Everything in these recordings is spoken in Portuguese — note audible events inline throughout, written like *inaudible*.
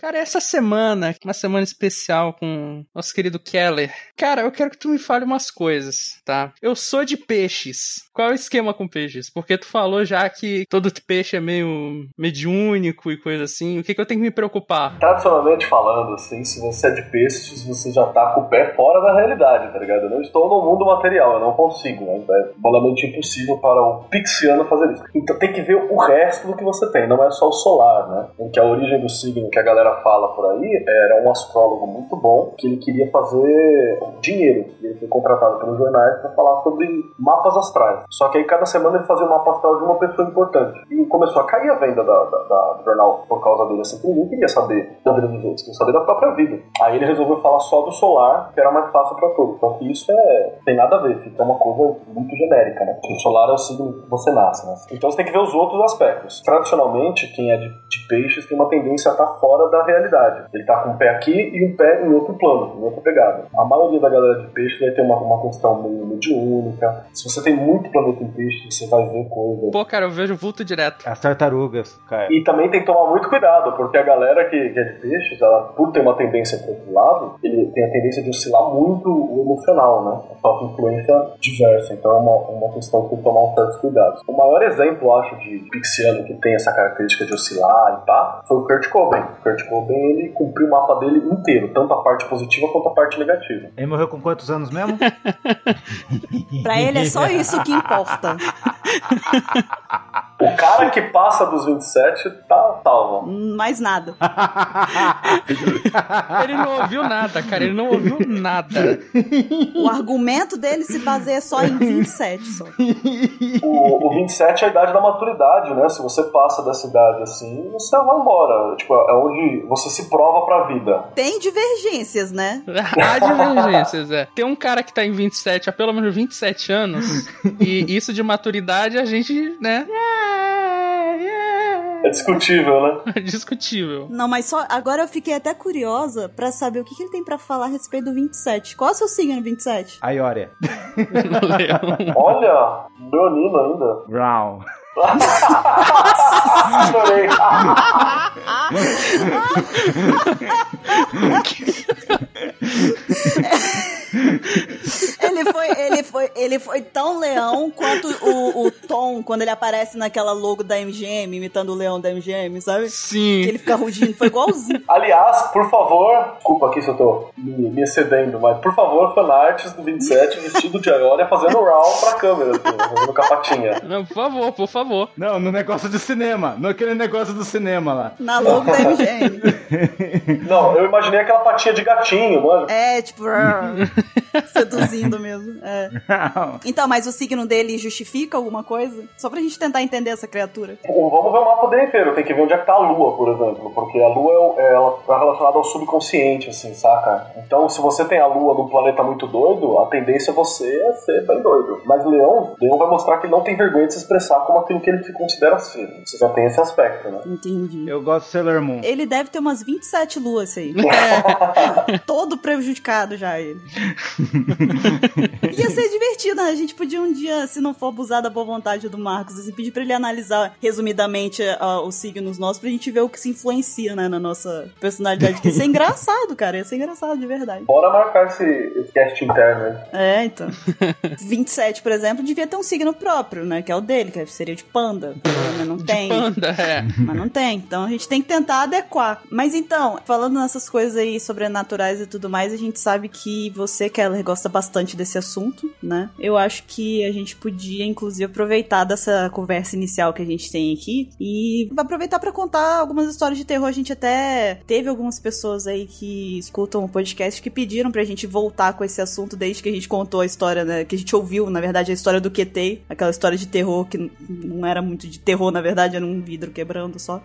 Cara, essa semana, uma semana especial com nosso querido Keller. Cara, eu quero que tu me fale umas coisas, tá? Eu sou de peixes. Qual é o esquema com peixes? Porque tu falou já que todo peixe é meio mediúnico e coisa assim. O que, que eu tenho que me preocupar? Tradicionalmente falando, assim, se você é de peixes, você já tá com o pé fora da realidade, tá ligado? Eu não estou no mundo material, eu não consigo, né? É bolamente impossível para o pixiano fazer isso. Então tem que ver o resto do que você tem, não é só o solar, né? Em que a origem do signo que a galera fala por aí era um astrólogo muito bom que ele queria fazer dinheiro. Ele foi contratado pelos jornais para falar sobre mapas astrais. Só que aí cada semana ele fazia um mapa astral de uma pessoa importante. E começou a cair a venda da, da, da do jornal por causa dele, assim, porque ninguém queria saber da vida dos outros, queria saber da própria vida. Aí ele resolveu falar só do solar, que era mais fácil para todos. Então que isso é, tem nada a ver, fica uma coisa muito genérica, né? O solar é o signo que você nasce, né? Então você tem que ver os outros aspectos. Tradicionalmente, quem é de, de peixes tem uma tendência a estar tá fora da realidade. Ele tá com um pé aqui e um pé em outro plano, em outra pegada. A maioria da galera de peixe vai ter uma, uma questão meio mediúnica. Se você tem muito planeta em peixe, você vai ver coisas. Pô, cara, eu vejo vulto direto. As tartarugas, cara. E também tem que tomar muito cuidado, porque a galera que, que é de peixes, ela, por ter uma tendência para outro lado, ele tem a tendência de oscilar muito o emocional, né? Sofre influência diversa. Então é uma, uma questão que tem que tomar um certo cuidado. O maior exemplo, acho, de pixiano que tem essa característica de oscilar e pá, foi o Kurt Cobain. O Kurt Cobain, ele cumpriu o mapa dele inteiro, tanto a parte positiva quanto a parte negativa. Ele morreu com quantos anos mesmo? *laughs* pra ele é só isso que importa. *laughs* O cara que passa dos 27 tá salvo. Mais nada. *laughs* ele não ouviu nada, cara. Ele não ouviu nada. O argumento dele se baseia só em 27. Só. O, o 27 é a idade da maturidade, né? Se você passa dessa idade assim, você vai embora. Tipo, é onde você se prova pra vida. Tem divergências, né? *laughs* Há divergências, é. Tem um cara que tá em 27 há pelo menos 27 anos, e isso de maturidade a gente, né? É discutível, né? *laughs* É discutível. Não, mas só agora eu fiquei até curiosa para saber o que, que ele tem para falar a respeito do 27. Qual é o seu signo 27? Aiória. Olha, *laughs* leonino ainda. Brown. Adorei. *laughs* ele foi, ele foi, ele foi tão leão quanto o, o Tom quando ele aparece naquela logo da MGM, imitando o leão da MGM, sabe? Sim. Que ele fica rugindo, foi igualzinho. Aliás, por favor, desculpa aqui se eu tô me, me excedendo, mas por favor, fanarts do 27 vestido de Aioria fazendo round pra câmera, assim, fazendo capatinha. Não, por favor, por favor. Não, no negócio do cinema, naquele negócio do cinema lá. Na logo da MGM. Não, eu imaginei aquela patinha de gatinho, mano. É, tipo, *laughs* seduzindo mesmo. É. Então, mas o signo dele justifica alguma coisa? Só pra gente tentar entender essa criatura. Vamos ver o mapa dele inteiro, tem que ver onde é que tá a lua, por exemplo, porque a lua é, ela tá relacionada ao subconsciente, assim, saca? Então, se você tem a lua num planeta muito doido, a tendência é você é ser bem doido. Mas Leão, Leão vai mostrar que ele não tem vergonha de se expressar como aquilo que ele considera ser. Você já tem esse aspecto, né? Entendi. Eu gosto de Sailor Moon. Ele deve ter umas 27 luas aí. É. *laughs* Todo prejudicado já, ele. *laughs* *laughs* Ia ser divertido, né? A gente podia um dia, se não for abusar da boa vontade do Marcos, assim, pedir pra ele analisar resumidamente uh, os signos nossos pra gente ver o que se influencia, né, na nossa personalidade. Que ia ser *laughs* engraçado, cara. Ia ser engraçado, de verdade. Bora marcar esse, esse cast interno, né? É, então. *laughs* 27, por exemplo, devia ter um signo próprio, né? Que é o dele, que seria de panda. Mas não tem. Panda, é. Mas não tem. Então a gente tem que tentar adequar. Mas então, falando nessas coisas aí sobrenaturais e tudo mais, a gente sabe que você, Keller, gosta bastante desse assunto, né? Eu acho que a gente podia, inclusive, aproveitar dessa conversa inicial que a gente tem aqui e aproveitar para contar algumas histórias de terror. A gente até teve algumas pessoas aí que escutam o podcast que pediram pra gente voltar com esse assunto desde que a gente contou a história, né? Que a gente ouviu, na verdade, a história do QT, aquela história de terror que não era muito de terror, na verdade, era um vidro quebrando só.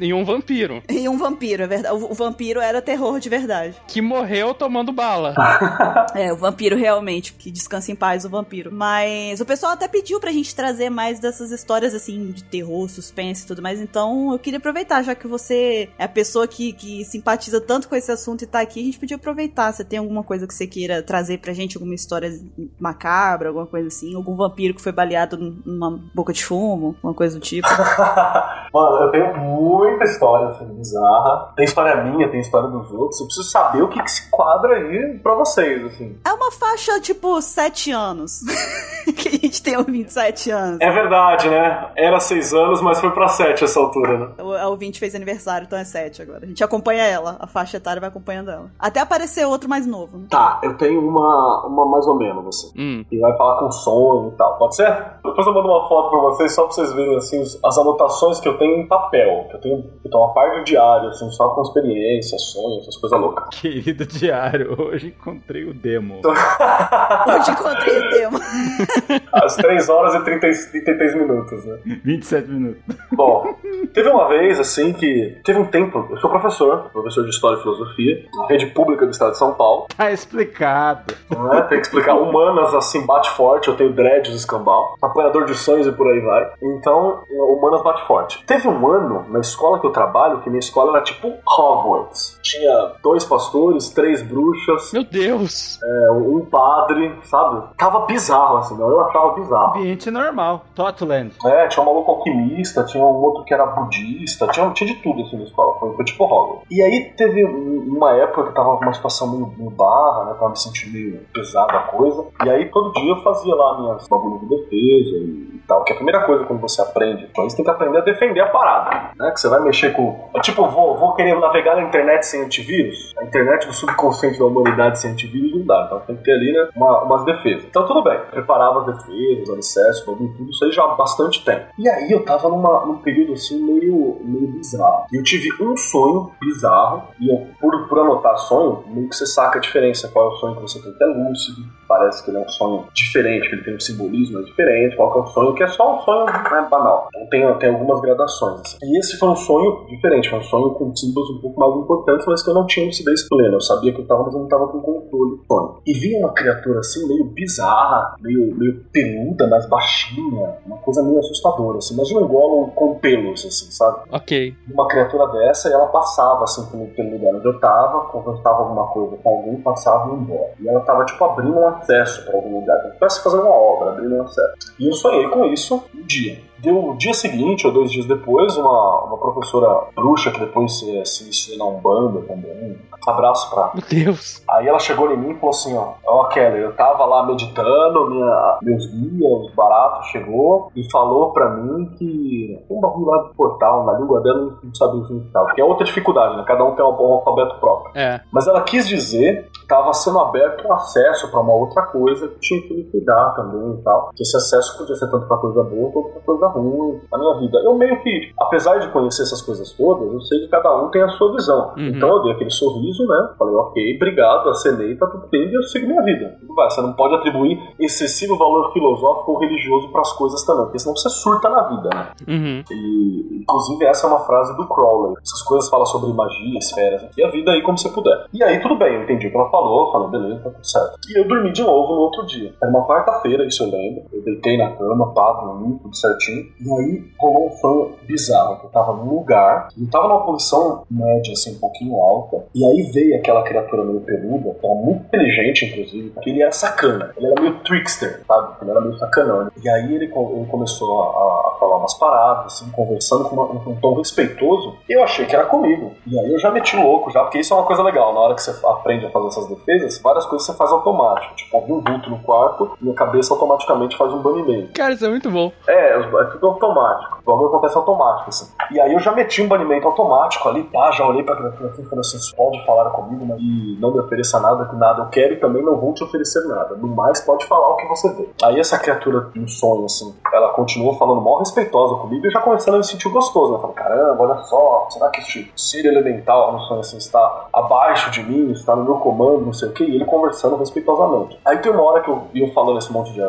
E um vampiro. *laughs* E um vampiro, é verdade. O vampiro era terror de verdade. Que morreu tomando bala. *laughs* É, o vampiro real, realmente, que descanse em paz o vampiro. Mas o pessoal até pediu pra gente trazer mais dessas histórias, assim, de terror, suspense e tudo mais. Então eu queria aproveitar, já que você é a pessoa que, que simpatiza tanto com esse assunto e tá aqui, a gente podia aproveitar. Você tem alguma coisa que você queira trazer pra gente, alguma história macabra, alguma coisa assim? Algum vampiro que foi baleado numa boca de fumo, uma coisa do tipo? *laughs* Mano, eu tenho muita história assim, bizarra. Tem história minha, tem história dos outros. Eu preciso saber o que, que se quadra aí pra vocês, assim. É uma faixa, tipo, 7 anos. *laughs* que a gente tem uns 27 anos. É verdade, né? Era 6 anos, mas foi pra 7 essa altura, né? O, a ouvinte fez aniversário, então é 7 agora. A gente acompanha ela, a faixa etária vai acompanhando ela. Até aparecer outro mais novo. né? Tá, eu tenho uma, uma mais ou menos, assim. Hum. Que vai falar com som e tal. Pode ser? Depois eu mando uma foto pra vocês, só pra vocês verem, assim, as anotações que eu tenho em papel. Que eu tenho, tenho uma parte do diário, assim, só com experiências, sonhos, essas coisas loucas. *laughs* Querido diário, hoje encontrei o demo. *laughs* Hoje encontrei o tema. *laughs* Às 3 horas e 30, e 33 minutos, né? 27 minutos. Bom, teve uma vez, assim, que. Teve um tempo. Eu sou professor, professor de História e Filosofia, na rede pública do estado de São Paulo. Tá explicado. né? Tem que explicar. Humanas, assim, bate forte. Eu tenho dreads escambau, apanhador de sonhos e por aí vai. Então, humanas bate forte. Teve um ano na escola que eu trabalho, que minha escola era tipo Hogwarts. Tinha dois pastores, três bruxas, Meu Deus! é, um padre, sabe? Tava bizarro, assim, não, eu achava bizarro. Ambiente normal. Totland. É, tinha um maluco alquimista, tinha um outro que era budista, tinha, tinha de tudo assim na escola, foi, foi tipo Hogwarts. E aí teve um- uma época que eu tava com uma situação meio, meio barra, né, tava me sentindo meio pesada a coisa, e aí todo dia eu fazia lá minhas bagulho de defesa e, tal, que é a primeira coisa quando você aprende, então você tem que aprender a defender a parada, né, que você vai mexer com... É tipo, vou, vou querer navegar na internet sem antivírus, a internet do subconsciente da humanidade sem antivírus não dá, então tem que ter ali, né, uma, umas defesas. Então tudo bem, preparava as defesas, alicerces, bagulho, tudo isso aí já há bastante tempo. E aí eu tava numa, num período assim meio, meio bizarro. E eu tive um sonho bizarro, e eu, por, por anotar sonho, meio que você saca a diferença. Qual é o sonho que você tem que é lúcido, parece que ele é um sonho diferente, que ele tem um simbolismo diferente, qual que é o sonho que é só um sonho né, banal. Então tem, tem algumas gradações. assim. E esse foi um sonho diferente, foi um sonho com símbolos um pouco mais importantes, mas que eu não tinha lucidez plena. Eu sabia que eu tava, mas eu não tava com controle do sonho. E vi uma criatura assim, meio bizarra, meio, meio peluda, mas baixinha, uma coisa meio assustadora, assim. Imagina um Gollum com pelos, assim, sabe? Ok. uma criatura dessa e ela passava assim pelo, pelo lugar onde eu tava, conversava alguma coisa com alguém, passava e embora. E ela tava tipo abrindo um acesso pra algum lugar, estivesse fazendo uma obra, abrindo um acesso. E eu sonhei com isso um dia. Deu no dia seguinte, ou dois dias depois, uma, uma professora bruxa que depois se, se iniciou na Umbanda também. Abraço pra Meu Deus. Aí ela chegou em mim e falou assim, ó, ó Kelly, eu tava lá meditando, minha, meus guias, baratos, chegou e falou pra mim que um bagulho lá do portal, na língua dela não sabia o significado, que é outra dificuldade, né? Cada um tem um, um alfabeto próprio. É. Mas ela quis dizer que estava sendo aberto um acesso pra uma outra coisa que tinha que me cuidar também e tal. Que esse acesso podia ser tanto pra coisa boa quanto pra coisa ruim na minha vida. Eu meio que, apesar de conhecer essas coisas todas, eu sei que cada um tem a sua visão. Uhum. Então eu dei aquele sorriso, né? Falei, ok, obrigado, acenei, tá tudo bem, e eu sigo minha vida. Tudo vai. Você não pode atribuir excessivo valor filosófico ou religioso pras coisas também, porque senão você surta na vida, né? Uhum. E, inclusive, essa é uma frase do Crowley. Essas coisas falam sobre magia, esferas, e a vida aí como você puder. E aí, tudo bem, eu entendi o que ela falou, falei, beleza, tá tudo certo. E eu dormi de novo no outro dia. Era uma quarta-feira, isso eu lembro. Eu deitei na cama, pá, dormi, tudo certinho. E aí, rolou um sonho bizarro. que Eu tava num lugar, eu tava numa posição média, assim, um pouquinho alta. E aí veio aquela criatura meio peluda, que era muito inteligente, inclusive, que ele era sacana. Ele era meio trickster, sabe? Ele era meio sacanão. E aí ele, ele começou a, a falar umas paradas, assim, conversando com, uma- com um tom respeitoso. E eu achei que era comigo. E aí eu já meti louco, já, porque isso é uma coisa legal. Na hora que você aprende a fazer essas defesas, várias coisas você faz automático. Tipo, um vulto no quarto, minha cabeça automaticamente faz um banimento. Cara, isso é muito bom. É, é tudo automático. O bagulho acontece automático, assim. E aí eu já meti um banimento automático ali, pá, já olhei pra criatura assim, falei assim, "Você pode falar comigo, mas e não me ofereça nada, que nada eu quero e também não vou te oferecer nada. No mais, pode falar o que você vê. Aí essa criatura, no sonho, assim, ela continuou falando mal respeitosa comigo e eu já começando a me sentir gostoso, né? Falei, caramba, olha só, será que este ser elemental no sonho, assim, está abaixo de mim, está no meu comando, não sei o que, e ele conversando respeitosamente. Aí tem uma hora que eu ia falando esse monte de,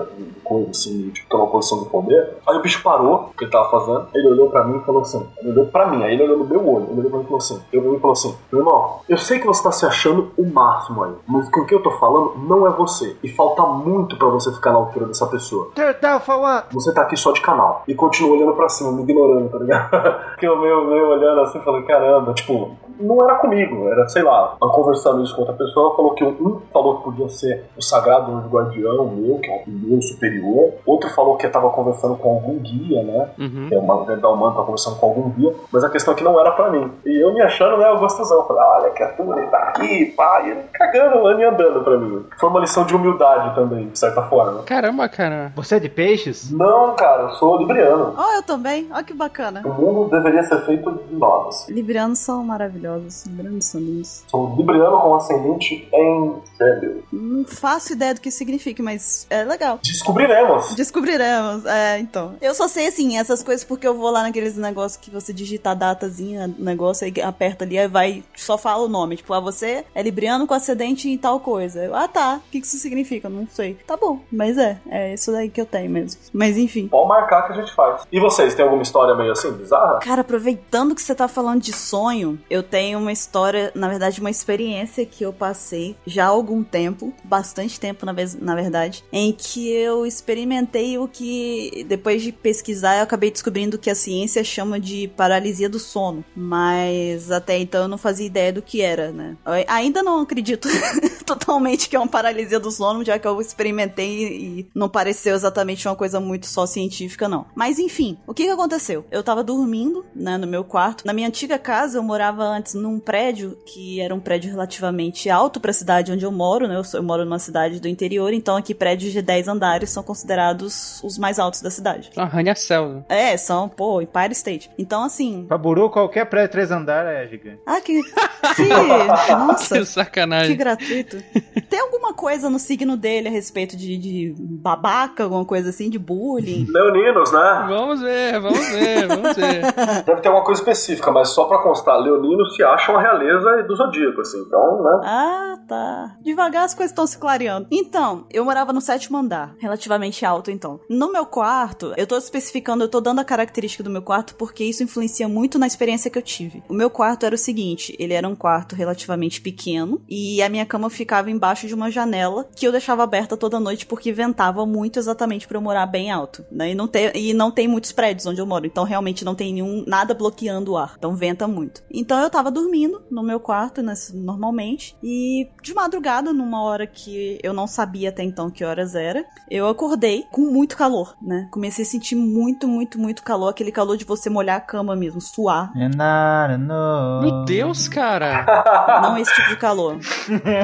coisa, assim, tipo, tô numa posição de poder, aí o bicho parou o que ele tava fazendo, ele olhou pra mim e falou assim: ele olhou pra mim, aí ele olhou no meu olho, ele olhou pra mim e falou assim: ele olhou e falou assim, meu irmão, eu sei que você tá se achando o máximo aí, mas com o que eu tô falando não é você. E falta muito pra você ficar na altura dessa pessoa. Você tá aqui só de canal. E continua olhando pra cima, me ignorando, tá ligado? *laughs* que eu meio, meio olhando assim, falando, caramba, tipo, não era comigo, era, sei lá, eu conversando isso com outra pessoa, ela falou que um falou que podia ser o sagrado anjo guardião meu, que é um meu superior, outro falou que tava conversando com algum guia, né? Uhum. Que é uma verdade humana, tava conversando com algum guia, mas a questão é que não era pra mim. E eu me achando, né, o gostosão. Falei, olha, ele tá aqui, pá, e ele cagando, ele andando pra mim. Foi uma lição de humildade também, de certa forma. Caramba, cara. Você é de peixes? Não, cara, eu sou libriano. Ó, eu também. Ó, que bacana. O mundo deveria ser feito de nós. Librianos são maravilhosos. Librianos são lindos. Sou libriano com ascendente em Gêmeos. Não faço ideia do que isso significa, mas é legal. Descobriremos. Descobriremos. É, então. Eu só sei, assim, essas coisas porque eu vou lá naqueles negócios que você digita a datazinha, negócio, aí aperta ali, aí vai, só fala o nome. Tipo, ah, você é libriano com ascendente em tal coisa. Eu, ah, tá. O que que isso significa? Não sei. Tá bom, mas é. É isso daí que eu tenho mesmo. Mas enfim. Pode marcar que a gente faz. E vocês, tem alguma história meio assim, bizarra? Cara, aproveitando que você tá falando de sonho, eu tenho uma história, na verdade, uma experiência que eu passei já há algum tempo, bastante tempo, na, vez, na verdade, em que eu experimentei o que, depois de pesquisar, eu acabei descobrindo que a ciência chama de paralisia do sono. Mas até então eu não fazia ideia do que era, né? Eu ainda não acredito *laughs* totalmente que é uma paralisia do sono, já que eu experimentei e não pareceu exatamente uma coisa muito só científica, não. Mas enfim, o que que aconteceu? Eu tava dormindo, né, no meu quarto. Na minha antiga casa, eu morava antes num prédio que era um prédio relativamente alto pra cidade onde eu moro, né? Eu, sou- eu moro numa cidade do interior, então aqui prédios de 10 andares são considerados os mais altos da cidade. Arranha-céu. né? É, são, pô, Empire State. Então, assim. Paburu, qualquer prédio três andares é gigante. Ah, que. Que. *laughs* Nossa. Que Que sacanagem. gratuito. Tem alguma coisa no signo dele a respeito de, de babaca, alguma coisa assim, de bullying? Leoninos, né? Vamos ver, vamos ver, vamos ver. *laughs* Deve ter alguma coisa específica, mas só pra constar, leoninos se acham a realeza do zodíaco, assim. Então, né? Ah, tá. Devagar as coisas estão se clareando. Então, eu morava no sétimo andar, relativamente alto, então. No meu quarto, eu tô especificando, eu tô dando a característica do meu quarto porque isso influencia muito na experiência que eu tive. O meu quarto era o seguinte: ele era um quarto relativamente pequeno e a minha cama ficava embaixo de uma janela que eu deixava aberta toda noite porque ventava muito exatamente pra eu morar bem alto, né? E não, tem, e não tem muitos prédios onde eu moro, então realmente não tem nenhum nada bloqueando o ar, então venta muito. Então eu tava dormindo no meu quarto, nesse- normalmente, e de madrugada, numa hora que eu não sabia até então que horas era, eu acordei com muito calor, né? Comecei a sentir muito, muito, muito calor, aquele calor de você molhar a cama mesmo, suar. É nada, não. Meu Deus, cara. Não esse tipo de calor.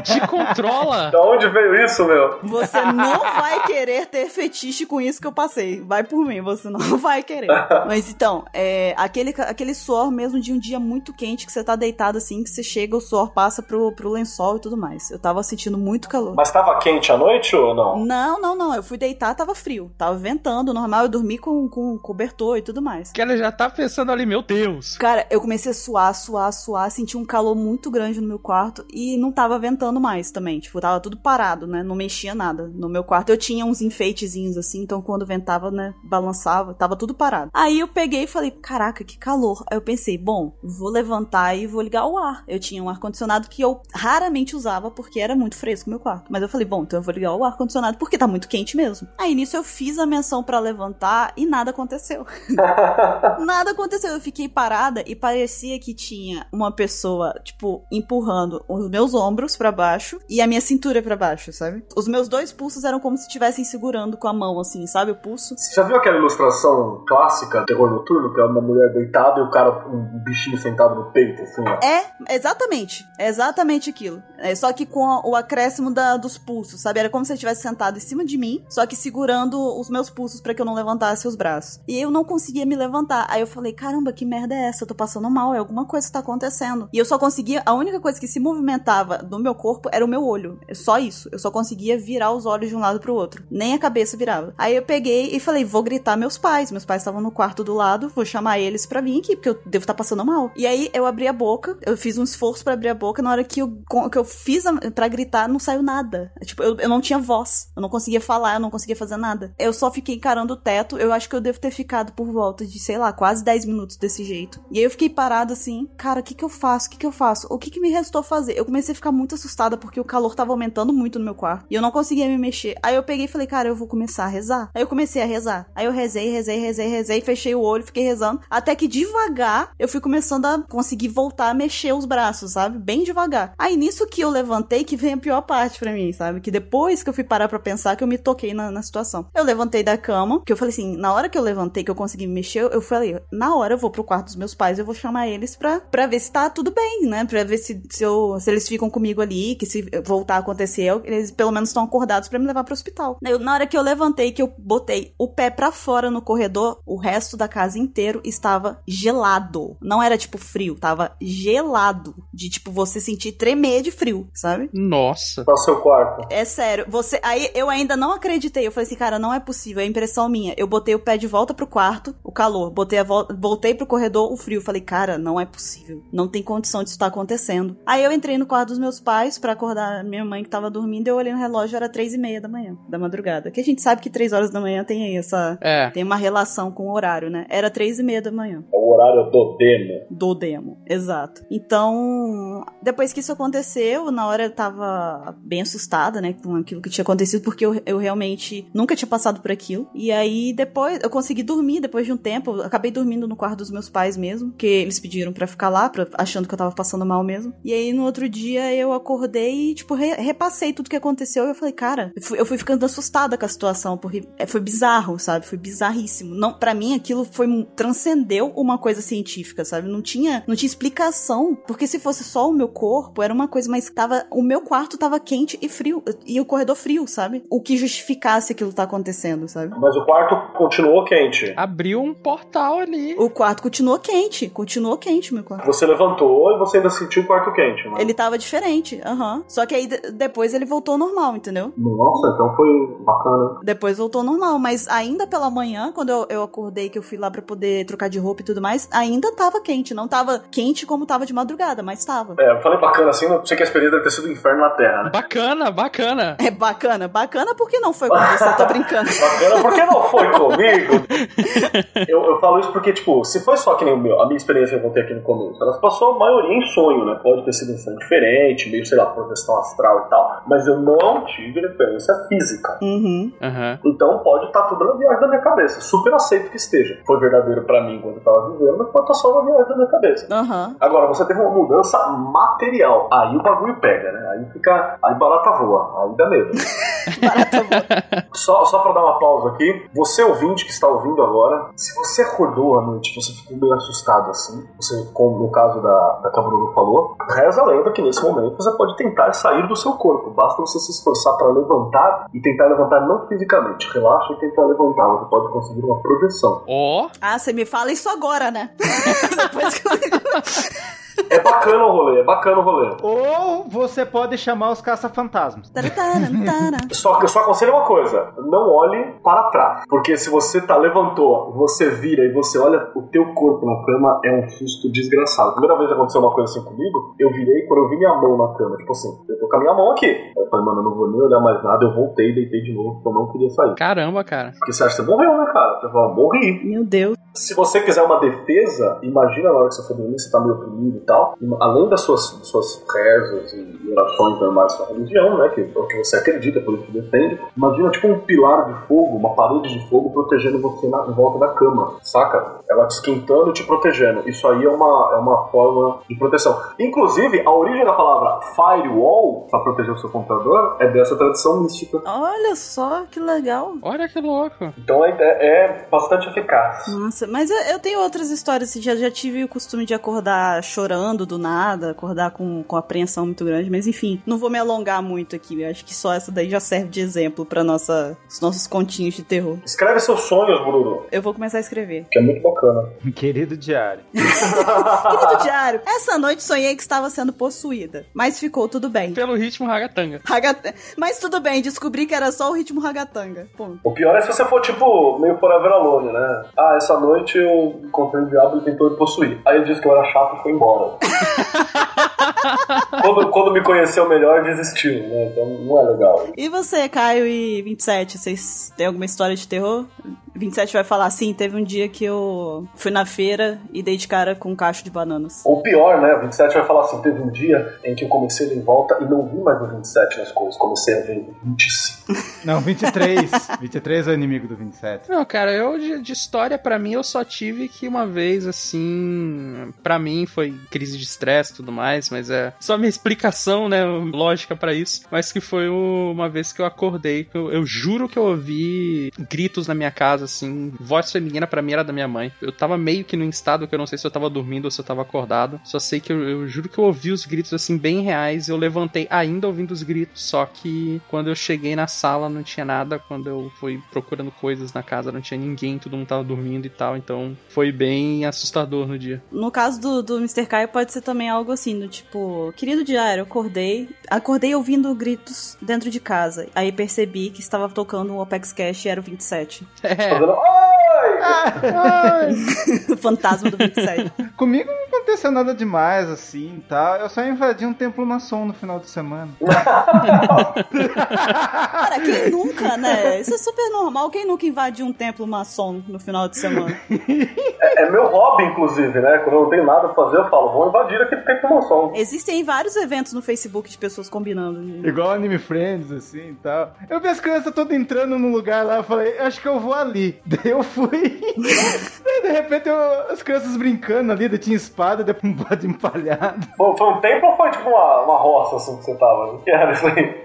Te controla. Da onde veio isso, meu? Você não vai querer ter fetiche com isso que eu passei. Vai por mim, você não *laughs* vai querer. Mas então, é, aquele, aquele suor mesmo de um dia muito quente que você tá deitado assim, que você chega, o suor passa pro, pro lençol e tudo mais. Eu tava sentindo muito calor. Mas tava quente à noite ou não? Não, não, não. Eu fui deitar, tava frio. Tava ventando, normal. Eu dormi com, com cobertor e tudo mais. Que ela já tá pensando ali, meu Deus. Cara, eu comecei a suar, suar, suar, senti um calor muito grande no meu quarto e não tava ventando mais também. Tipo, tava tudo parado, né? Não mexia nada. No meu quarto eu tinha uns enfeitezinhos assim, então quando ventava, né, balançava, tava tudo parado. Aí eu peguei e falei, caraca, que calor. Aí eu pensei, bom, vou levantar e vou ligar o ar. Eu tinha um ar-condicionado que eu raramente usava porque era muito fresco o meu quarto. Mas eu falei, bom, então eu vou ligar o ar-condicionado porque tá muito quente mesmo. Aí nisso eu fiz a menção pra levantar e nada aconteceu. *laughs* Nada aconteceu. Eu fiquei parada e parecia que tinha uma pessoa, tipo, empurrando os meus ombros pra baixo e a minha cintura pra baixo, sabe? Os meus dois pulsos eram como se estivessem segurando com a mão, assim, sabe? O pulso. Você já viu aquela ilustração clássica, terror noturno, que é uma mulher deitada e o cara, um bichinho sentado no peito, assim, ó? É, exatamente. É exatamente aquilo. É, só que com o acréscimo da- dos pulsos, sabe? Era como se ele estivesse sentado em cima de mim, só que segurando os meus pulsos pra que eu não levantasse os braços. E eu não conseguia me levantar. Aí eu falei, caramba, que merda é essa? Eu tô passando mal, é alguma coisa que tá acontecendo. E eu só conseguia, a única coisa que se movimentava do meu corpo era o meu olho. É só isso. Eu só conseguia virar os olhos de um lado pro outro. Nem a cabeça virava. Aí eu peguei e falei, vou gritar meus pais. Meus pais estavam no quarto do lado, vou chamar eles pra vir aqui, porque eu devo estar passando mal. E aí eu abri a boca, eu fiz um esforço pra abrir a boca. Na hora que eu, que eu fiz a, pra gritar, não saiu nada. Tipo, eu, eu não tinha voz. Eu não conseguia falar, eu não conseguia fazer nada. Eu só fiquei encarando o teto. Eu acho que eu devo ter ficado por volta de, sei lá, quase 10 minutos desse jeito. E aí eu fiquei parada assim, cara, o que que eu faço? O que que eu faço? O que que me restou fazer? Eu comecei a ficar muito assustada porque o calor tava aumentando muito no meu quarto. E eu não conseguia me mexer. Aí eu peguei e falei, cara, eu vou começar a rezar. Aí eu comecei a rezar. Aí eu rezei, rezei, rezei, rezei, fechei o olho, fiquei rezando. Até que devagar eu fui começando a conseguir voltar a mexer os braços, sabe? Bem devagar. Aí nisso que eu levantei, que vem a pior parte pra mim, sabe? Que depois que eu fui parar pra pensar, que eu me toquei na, na situação. Eu levantei da cama, que eu falei assim, na hora que eu levantei, que eu consegui me mexer, eu falei, na hora eu vou pro quarto dos meus pais, eu vou chamar eles pra, pra ver se tá tudo bem, né? Pra ver se, se, eu, se eles ficam comigo ali, que se voltar a acontecer, eu- eles pelo menos estão acordados pra me levar pro hospital. Eu, na hora que eu levantei, que eu botei o pé pra fora no corredor, o resto da casa inteiro estava gelado. Não era tipo frio, tava gelado. De tipo você sentir tremer de frio, sabe? Nossa. No seu quarto. É sério, você. Aí eu ainda não acreditei. Eu falei assim, cara, não é possível, é impressão minha. Eu botei o pé de volta pro quarto, o calor. Botei a vol- voltei pro corredor, o frio. Falei, cara, não é possível. Não tem condição disso estar acontecendo. Aí eu entrei no quarto dos meus pais pra acordar minha mãe que tava dormindo. Eu olhei no relógio, era três e meia da manhã, da madrugada. Que a gente sabe que três horas da manhã tem aí essa. É. Tem uma relação com o horário, né? Era três e meia da manhã É o horário do demo. do demo, exato. Então, depois que isso aconteceu, na hora eu tava bem assustada, né, com aquilo que tinha acontecido, porque eu, eu realmente nunca tinha passado por aquilo. E aí depois eu consegui dormir depois de um tempo, eu acabei dormindo no quarto dos meus pais mesmo, que eles pediram pra ficar lá, pra, achando que eu tava passando mal mesmo. E aí no outro dia eu acordei e, tipo, re- repassei tudo que aconteceu e eu falei, cara, eu fui, eu fui ficando assustada com a situação, porque é, foi bizarro, sabe? Foi bizarríssimo. Não, para mim aquilo foi transcendeu uma coisa científica, sabe? Não tinha, não tinha explicação, porque se fosse só o meu corpo, era uma coisa, mas tava, o meu quarto tava quente e frio, e o corredor frio, sabe? O que justificasse aquilo tá acontecendo, sabe? Mas o quarto continuou quente. Abriu um portal ali. O quarto continuou quente, continuou quente, meu quarto. Você levantou e você ainda sentiu o quarto quente, né? Ele tava diferente, aham. Só que aí de- depois ele voltou ao normal, entendeu? Nossa, então foi bacana. Depois voltou ao normal, mas ainda pela manhã, quando eu, eu acordei, que eu fui lá pra poder trocar de roupa e tudo mais, ainda tava quente. Não tava quente como tava de madrugada, mas tava. É, eu falei bacana assim, não sei que experiência deve ter sido inferno na Terra, né? Bacana, bacana. É bacana, bacana porque não foi com você, tô brincando. *laughs* Bacana, por que não foi comigo? *laughs* eu, eu falo isso porque, tipo, se foi só que nem o meu, a minha experiência que eu contei aqui no começo, ela passou a maioria em sonho, né? Pode ter sido um sonho diferente, meio, sei lá, projeção astral e tal. Mas eu não tive referência física. Uhum. Aham. Então pode estar tudo na viagem da minha cabeça. Super aceito que esteja. Foi verdadeiro pra mim quando eu tava vivendo, mas pode estar só na viagem da minha cabeça. Aham. Agora, você teve uma mudança material. Aí o bagulho pega, né? Aí fica. Aí barata voa. Aí dá medo. Barata boa. Só, só pra dar uma pausa aqui, você ouvinte que está ouvindo agora, se você acordou à noite, você ficou meio assustado assim, você, como no caso da, da que a Bruno falou, reza a lenda que nesse momento você pode tentar sair do seu corpo. Basta você se esforçar para levantar e tentar levantar não fisicamente. Relaxa e tentar levantar. Você pode conseguir uma projeção. Ó, Ah, você me fala isso agora, né? *laughs* Depois que eu... É bacana o rolê, é bacana o rolê. Ou você pode chamar os caça-fantasmas. Só que eu só aconselho uma coisa: não olhe para trás. Porque se você tá levantou, você vira e você olha o teu corpo na cama, é um susto desgraçado. A primeira vez que aconteceu uma coisa assim comigo, eu virei quando eu vi minha mão na cama. Tipo assim, eu tô com a minha mão aqui. Aí eu falei, mano, eu não vou nem olhar mais nada. Eu voltei e deitei de novo, porque eu não queria sair. caramba, cara. Porque você acha que você morreu, né, cara? Você fala, morri. Meu Deus. Se você quiser uma defesa, imagina na hora que você for dormir, você tá meio oprimido e tal. Além das suas, suas rezas e orações normais da sua religião, né? Que é o que você acredita, por isso que defende. Imagina tipo um pilar de fogo, uma parede de fogo protegendo você na, em volta da cama, saca? Ela te esquentando e te protegendo. Isso aí é uma, é uma forma de proteção. Inclusive, a origem da palavra firewall, pra proteger o seu computador, é dessa tradição mística. Olha só que legal. Olha que louco. Então é, é bastante eficaz. Nossa, mas eu, eu tenho outras histórias, assim, já, já tive o costume de acordar chorando do nada, acordar com, com apreensão muito grande, mas enfim, não vou me alongar muito aqui, eu acho que só essa daí já serve de exemplo pra nossa, os nossos continhos de terror. Escreve seus sonhos, Bruno, Eu vou começar a escrever. que é muito bacana. *laughs* Querido diário. *laughs* Querido diário, essa noite sonhei que estava sendo possuída, mas ficou tudo bem. Pelo ritmo ragatanga. Ragat... Mas tudo bem, descobri que era só o ritmo ragatanga. Ponto. O pior é se você for, tipo, meio forever alone, né? Ah, essa noite eu encontrei o diabo e tentou me possuir. Aí ele disse que eu era chato e foi embora. *laughs* quando, quando me conheceu melhor, desistiu, né? Então não é legal. E você, Caio e 27, vocês têm alguma história de terror? 27 vai falar assim, teve um dia que eu fui na feira e dei de cara com um cacho de bananas. Ou pior, né? O 27 vai falar assim: teve um dia em que eu comecei a ir em volta e não vi mais o 27 nas coisas, comecei a ver o 25. Não, 23. 23 *laughs* é o inimigo do 27. Não, cara, eu de, de história, pra mim, eu só tive que uma vez, assim. Pra mim foi crise de estresse e tudo mais, mas é só minha explicação, né? Lógica pra isso. Mas que foi uma vez que eu acordei, que eu, eu juro que eu ouvi gritos na minha casa, assim. Voz feminina pra mim era da minha mãe. Eu tava meio que num estado que eu não sei se eu tava dormindo ou se eu tava acordado. Só sei que eu, eu juro que eu ouvi os gritos, assim, bem reais. Eu levantei ainda ouvindo os gritos, só que quando eu cheguei na sala não tinha nada. Quando eu fui procurando coisas na casa não tinha ninguém, todo mundo tava dormindo e tal. Então foi bem assustador no dia. No caso do, do Mr. Caio, pode ser também algo assim, do tipo, querido diário, eu acordei, acordei ouvindo gritos dentro de casa. Aí percebi que estava tocando o Opex Cash e era o 27. É. Ai! o *laughs* fantasma do 27. *laughs* Comigo não aconteceu nada demais assim e tal. Eu só invadi um templo maçom no final de semana. *laughs* Cara, quem nunca, né? Isso é super normal. Quem nunca invadiu um templo maçom no final de semana? É, é meu hobby, inclusive, né? Quando eu não tenho nada pra fazer, eu falo, vou invadir aquele tempo maçom. Existem vários eventos no Facebook de pessoas combinando. Igual Anime Friends, assim e tal. Eu vi as crianças todas entrando num lugar lá, eu falei, acho que eu vou ali. *laughs* Daí eu fui. Daí de repente eu- as crianças brincando ali, daí tinha espada, daí um bode empalhado. Foi, foi um tempo ou foi tipo uma, uma roça assim que você tava? O que era isso aí?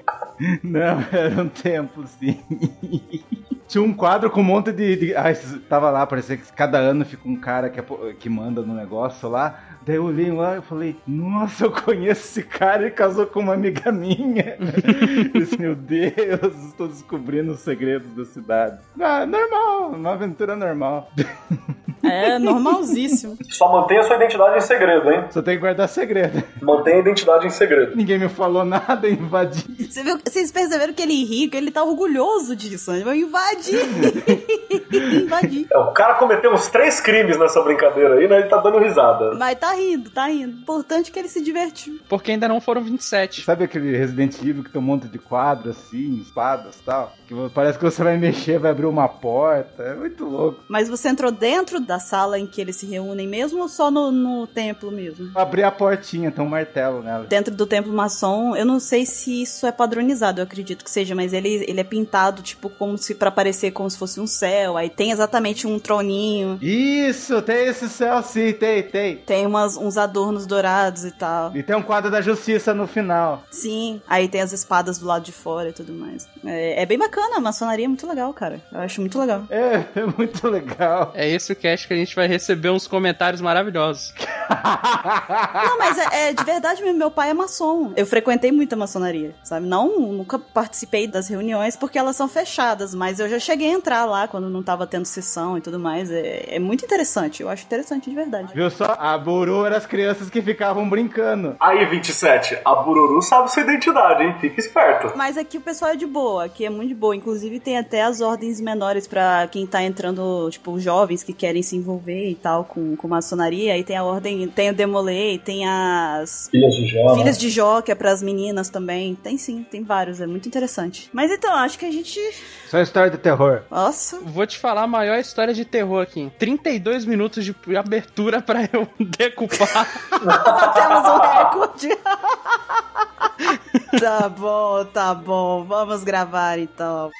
Não, era tempo, sim. *laughs* Tinha um quadro com um monte de. de... Ah, tava lá, parecia que cada ano fica um cara que, é que manda no negócio lá. Daí eu olhei lá e falei, nossa, eu conheço esse cara, ele casou com uma amiga minha. *laughs* Eu disse, Meu Deus, estou descobrindo os segredos da cidade. Ah, normal, uma aventura normal. É normalzíssimo. Só mantenha sua identidade em segredo, hein? Só tem que guardar segredo. Mantenha a identidade em segredo. Ninguém me falou nada, eu invadi. Você viu- vocês perceberam que ele ri, que ele tá orgulhoso disso. Ele vai invadir. *laughs* invadir. É, o cara cometeu uns três crimes nessa brincadeira aí, né? Ele tá dando risada. Mas tá rindo, tá rindo. Importante que ele se divertiu. Porque ainda não foram 27. Sabe aquele Resident Evil que tem um monte de quadros assim, espadas e tal? Que parece que você vai mexer, vai abrir uma porta. É muito louco. Mas você entrou dentro da sala em que eles se reúnem mesmo ou só no, no templo mesmo? Abrir a portinha, tem um martelo nela. Dentro do templo maçom, eu não sei se isso é padronizado, eu acredito que seja, mas ele, ele é pintado, tipo, como se para parecer como se fosse um céu. Aí tem exatamente um troninho, Isso, tem esse céu sim, tem, tem. tem umas, uns adornos dourados e tal. E tem um quadro da justiça no final. Sim, aí tem as espadas do lado de fora e tudo mais. É, é bem bacana, a maçonaria é muito legal, cara. Eu acho muito legal. É, é muito legal. É esse o cast que a gente vai receber uns comentários maravilhosos. Não, mas é, é de verdade mesmo, meu pai é maçom. Eu frequentei muita maçonaria, sabe? Não, nunca participei das reuniões porque elas são fechadas, mas eu já cheguei a entrar lá quando não tava tendo sessão e tudo mais. É, é muito interessante, eu acho interessante de verdade. Viu só? A Buru era as crianças que ficavam brincando. Aí, 27, a Bururu sabe sua identidade, hein? Fica esperto. Mas aqui o pessoal é de boa, aqui é muito de boa. Inclusive tem até as ordens menores pra quem tá entrando, tipo, jovens que querem se envolver e tal com, com maçonaria. Aí tem a ordem, tem o Demolei, tem as Filhas de Jó. Filhas de Jó, que é pras meninas também. Tem sim, tem vários, é muito interessante. Mas então, acho que a gente. Só história de terror. Nossa. Vou te falar a maior história de terror aqui. 32 minutos de abertura pra eu *laughs* decupar. Batemos um recorde. tá bom, tá bom. Vamos gravar então.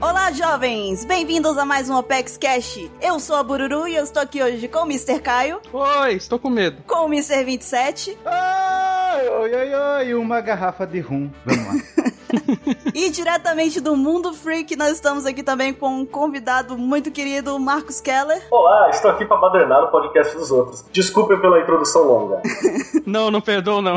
Olá, jovens! Bem-vindos a mais um Opex Cash. Eu sou a Bururu e eu estou aqui hoje com o Mr. Caio, Oi, estou com medo. com o Mr. 27 Ai, oi, oi, oi, uma garrafa de rum. Vamos lá. *laughs* *laughs* e diretamente do Mundo Freak nós estamos aqui também com um convidado muito querido, Marcos Keller. Olá, estou aqui pra badernar o podcast dos outros. Desculpem pela introdução longa. *laughs* Não, não perdoa não.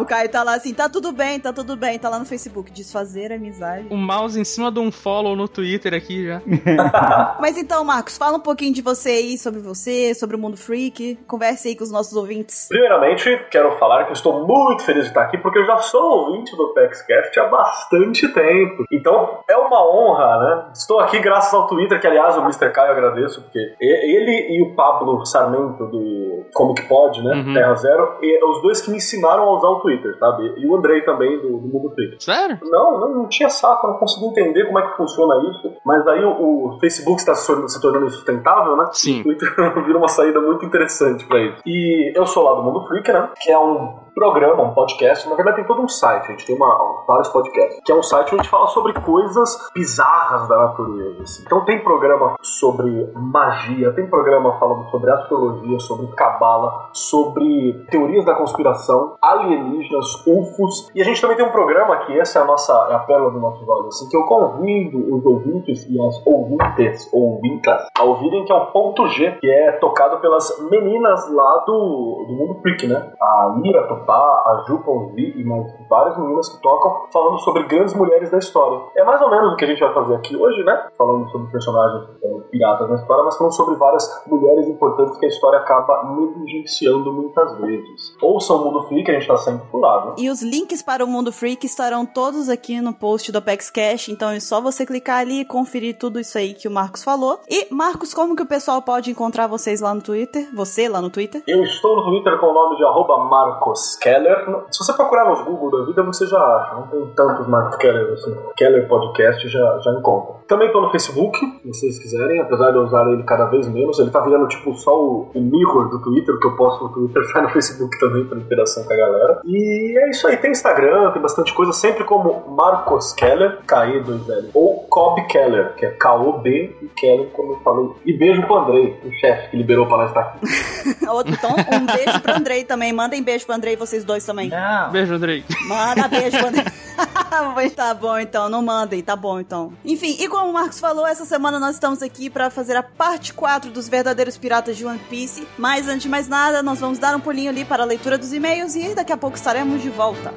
O Caio tá lá assim, tá tudo bem, tá tudo bem, tá lá no Facebook, desfazer amizade. O mouse em cima de um follow no Twitter aqui já. *laughs* Mas então, Marcos, fala um pouquinho de você aí, sobre você, sobre o Mundo Freak, converse aí com os nossos ouvintes. Primeiramente, quero falar que eu estou muito feliz de estar aqui, porque eu já sou ouvinte do PaxCast há bastante tempo. Então é uma honra, né? Estou aqui graças ao Twitter, que aliás o Mr. Caio agradeço, porque ele e o Pablo Sarmento do Como Que Pode, né? Uhum. Terra Zero, e os dois que me ensinaram a usar o Twitter, sabe? E o Andrei também do, do Mundo Twitter. Sério? Não, não, não tinha saco, eu não conseguia entender como é que funciona isso. Mas aí o, o Facebook está se tornando- insustentável, né? Sim. O Twitter *laughs* vira uma saída muito interessante pra isso. E eu sou lá do Mundo Freak, né? Que é um programa, um podcast. Na verdade, tem todo um site. A gente tem uma, vários podcasts. Que é um site onde a gente fala sobre coisas bizarras da natureza. assim. Então tem programa sobre magia, tem programa falando sobre astrologia, sobre cabala, sobre teorias da conspiração, alienígenas, UFOs. E a gente também tem um programa que essa é a nossa é a pérola do nosso olho, assim, que eu convido os ouvintes e as ouvintes, ouvintas, a ouvirem que é o ponto G, que é tocado pelas meninas lá do, do Mundo Freak, né? A Mira Topá, a Ju Ponzi e mais várias meninas que tocam falando sobre grandes mulheres da história. É mais ou menos o que a gente vai fazer aqui hoje, né? Falando sobre personagens é, piratas na história, mas falando sobre várias mulheres importantes que a história acaba negligenciando muitas vezes. Ouçam o Mundo Freak, a gente tá sempre por lá, né? E os links para o Mundo Freak estarão todos aqui no post do Apex Cash, então é só você clicar ali e conferir tudo isso aí que o Marcos falou. E, Marcos, como que o pessoal pode encontrar vocês lá no Twitter? Você lá no Twitter? Eu estou no Twitter com o nome de arroba Marcos Keller. Se você procurar nos Google da vida, você já acha. Não tem tantos Marcos Keller assim. Keller Podcast já, já encontra. Também no Facebook, se vocês quiserem, apesar de eu usar ele cada vez menos. Ele tá virando tipo só o, o mirror do Twitter, que eu posto no Twitter vai *laughs* no Facebook também para interação com a galera. E é isso aí, tem Instagram, tem bastante coisa, sempre como Marcos Keller, K-E-2-L, ou Cobb Keller, que é K-O-B e Keller, como eu falei. E beijo pro Andrei, o chefe que liberou pra nós estar aqui. *laughs* Outro, então, um beijo pro Andrei também. Mandem beijo pro Andrei, vocês dois também. Não. Beijo, Andrei. Manda beijo Andrei. *laughs* Mas tá bom então, não mandem, tá bom então. Enfim, e como o Marcos falou, essa semana nós estamos aqui pra fazer a parte 4 dos verdadeiros piratas de One Piece. Mas antes de mais nada, nós vamos dar um pulinho ali para a leitura dos e-mails e daqui a pouco estaremos de volta.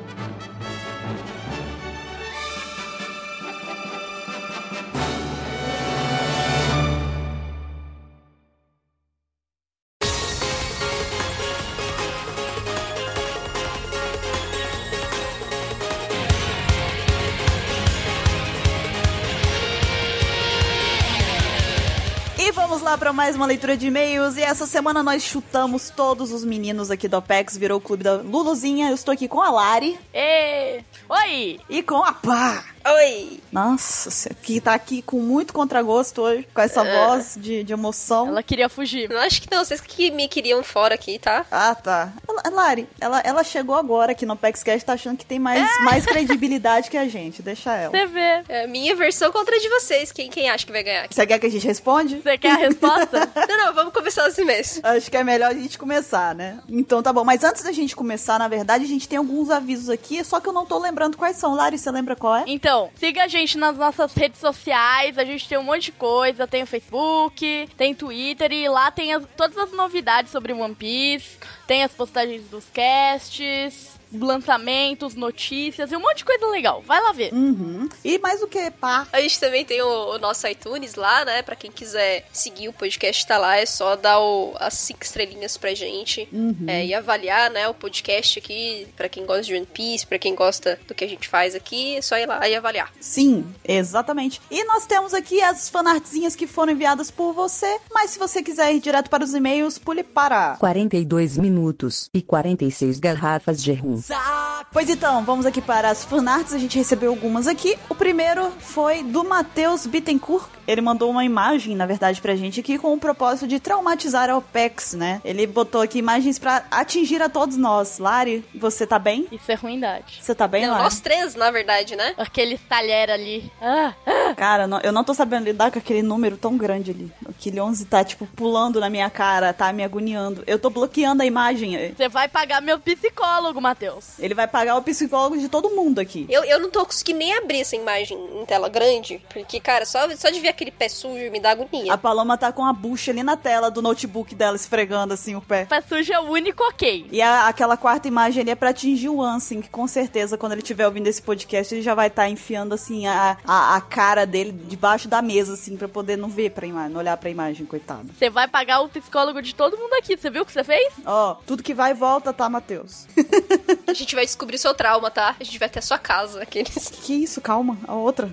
Mais uma leitura de e-mails. E essa semana nós chutamos todos os meninos aqui do Apex, virou o clube da Luluzinha. Eu estou aqui com a Lari Ê! Oi! e com a Pá. Oi! Nossa, você que tá aqui com muito contragosto hoje, com essa voz de, de emoção. Ela queria fugir. Não acho que não, vocês que me queriam fora aqui, tá? Ah, tá. Ela- Lari, ela, ela chegou agora aqui no PaxCast, tá achando que tem mais, mais credibilidade que a gente. Deixa ela. Você vê. É a minha versão contra a de vocês. Quem, quem acha que vai ganhar aqui? Você quer que a gente responde? Você quer a *laughs* resposta? Não, não, vamos começar assim mesmo. Acho que é melhor a gente começar, né? Então tá bom. Mas antes da gente começar, na verdade, a gente tem alguns avisos aqui, só que eu não tô lembrando quais são. Lari, você lembra qual é? Então, siga a gente nas nossas redes sociais. A gente tem um monte de coisa. Tem o Facebook, tem Twitter e lá tem as- todas as novidades sobre One Piece. Tem as postagens dos casts, lançamentos, notícias e um monte de coisa legal. Vai lá ver. Uhum. E mais o que, pá? A gente também tem o, o nosso iTunes lá, né? Pra quem quiser seguir o podcast, tá lá. É só dar o- as cinco estrelinhas pra gente é, e avaliar, né? O podcast aqui. Pra quem gosta de One Piece, pra quem gosta do que a gente faz aqui. É só ir lá e avaliar. Sim, exatamente. E nós temos aqui as fanartzinhas que foram enviadas por você, mas se você quiser ir direto para os e-mails, pule para. 42 minutos e 46 garrafas de rum. Pois então, vamos aqui para as fanarts, a gente recebeu algumas aqui. O primeiro foi do Matheus Bittencourt. Ele mandou uma imagem, na verdade, pra gente aqui com o propósito de traumatizar a OPEX, né? Ele botou aqui imagens pra atingir a todos nós. Lari, você tá bem? Isso é ruindade. Você tá bem, Não, Lari? nós três, na verdade, né? Aquele talher ali. Ah, Cara, não- eu não tô sabendo lidar com aquele número tão grande ali. Aquele 11 tá, tipo, pulando na minha cara, tá me agoniando. Eu tô bloqueando a imagem. você vai pagar meu psicólogo, Matheus. Ele vai pagar o psicólogo de todo mundo aqui. Eu, eu não tô conseguindo nem abrir essa imagem em tela grande. Porque, cara, só, só de ver aquele pé sujo me dá agonia. A Paloma tá com a bucha ali na tela do notebook dela, esfregando assim o pé. Pé sujo é o único ok. E a- aquela quarta imagem ali é pra atingir o Ansem, que com certeza, quando ele estiver ouvindo esse podcast, ele já vai estar enfiando, assim, a, a, a cara dele debaixo da mesa, assim, pra poder não ver pra imagem, não olhar pra imagem, coitado. Você vai pagar o psicólogo de todo mundo aqui. Você viu o que você fez? Ó, tudo que vai e volta, tá, Matheus? *laughs* A gente vai descobrir seu trauma, tá? A gente vai até a sua casa. Aqueles... Que isso, calma, a outra.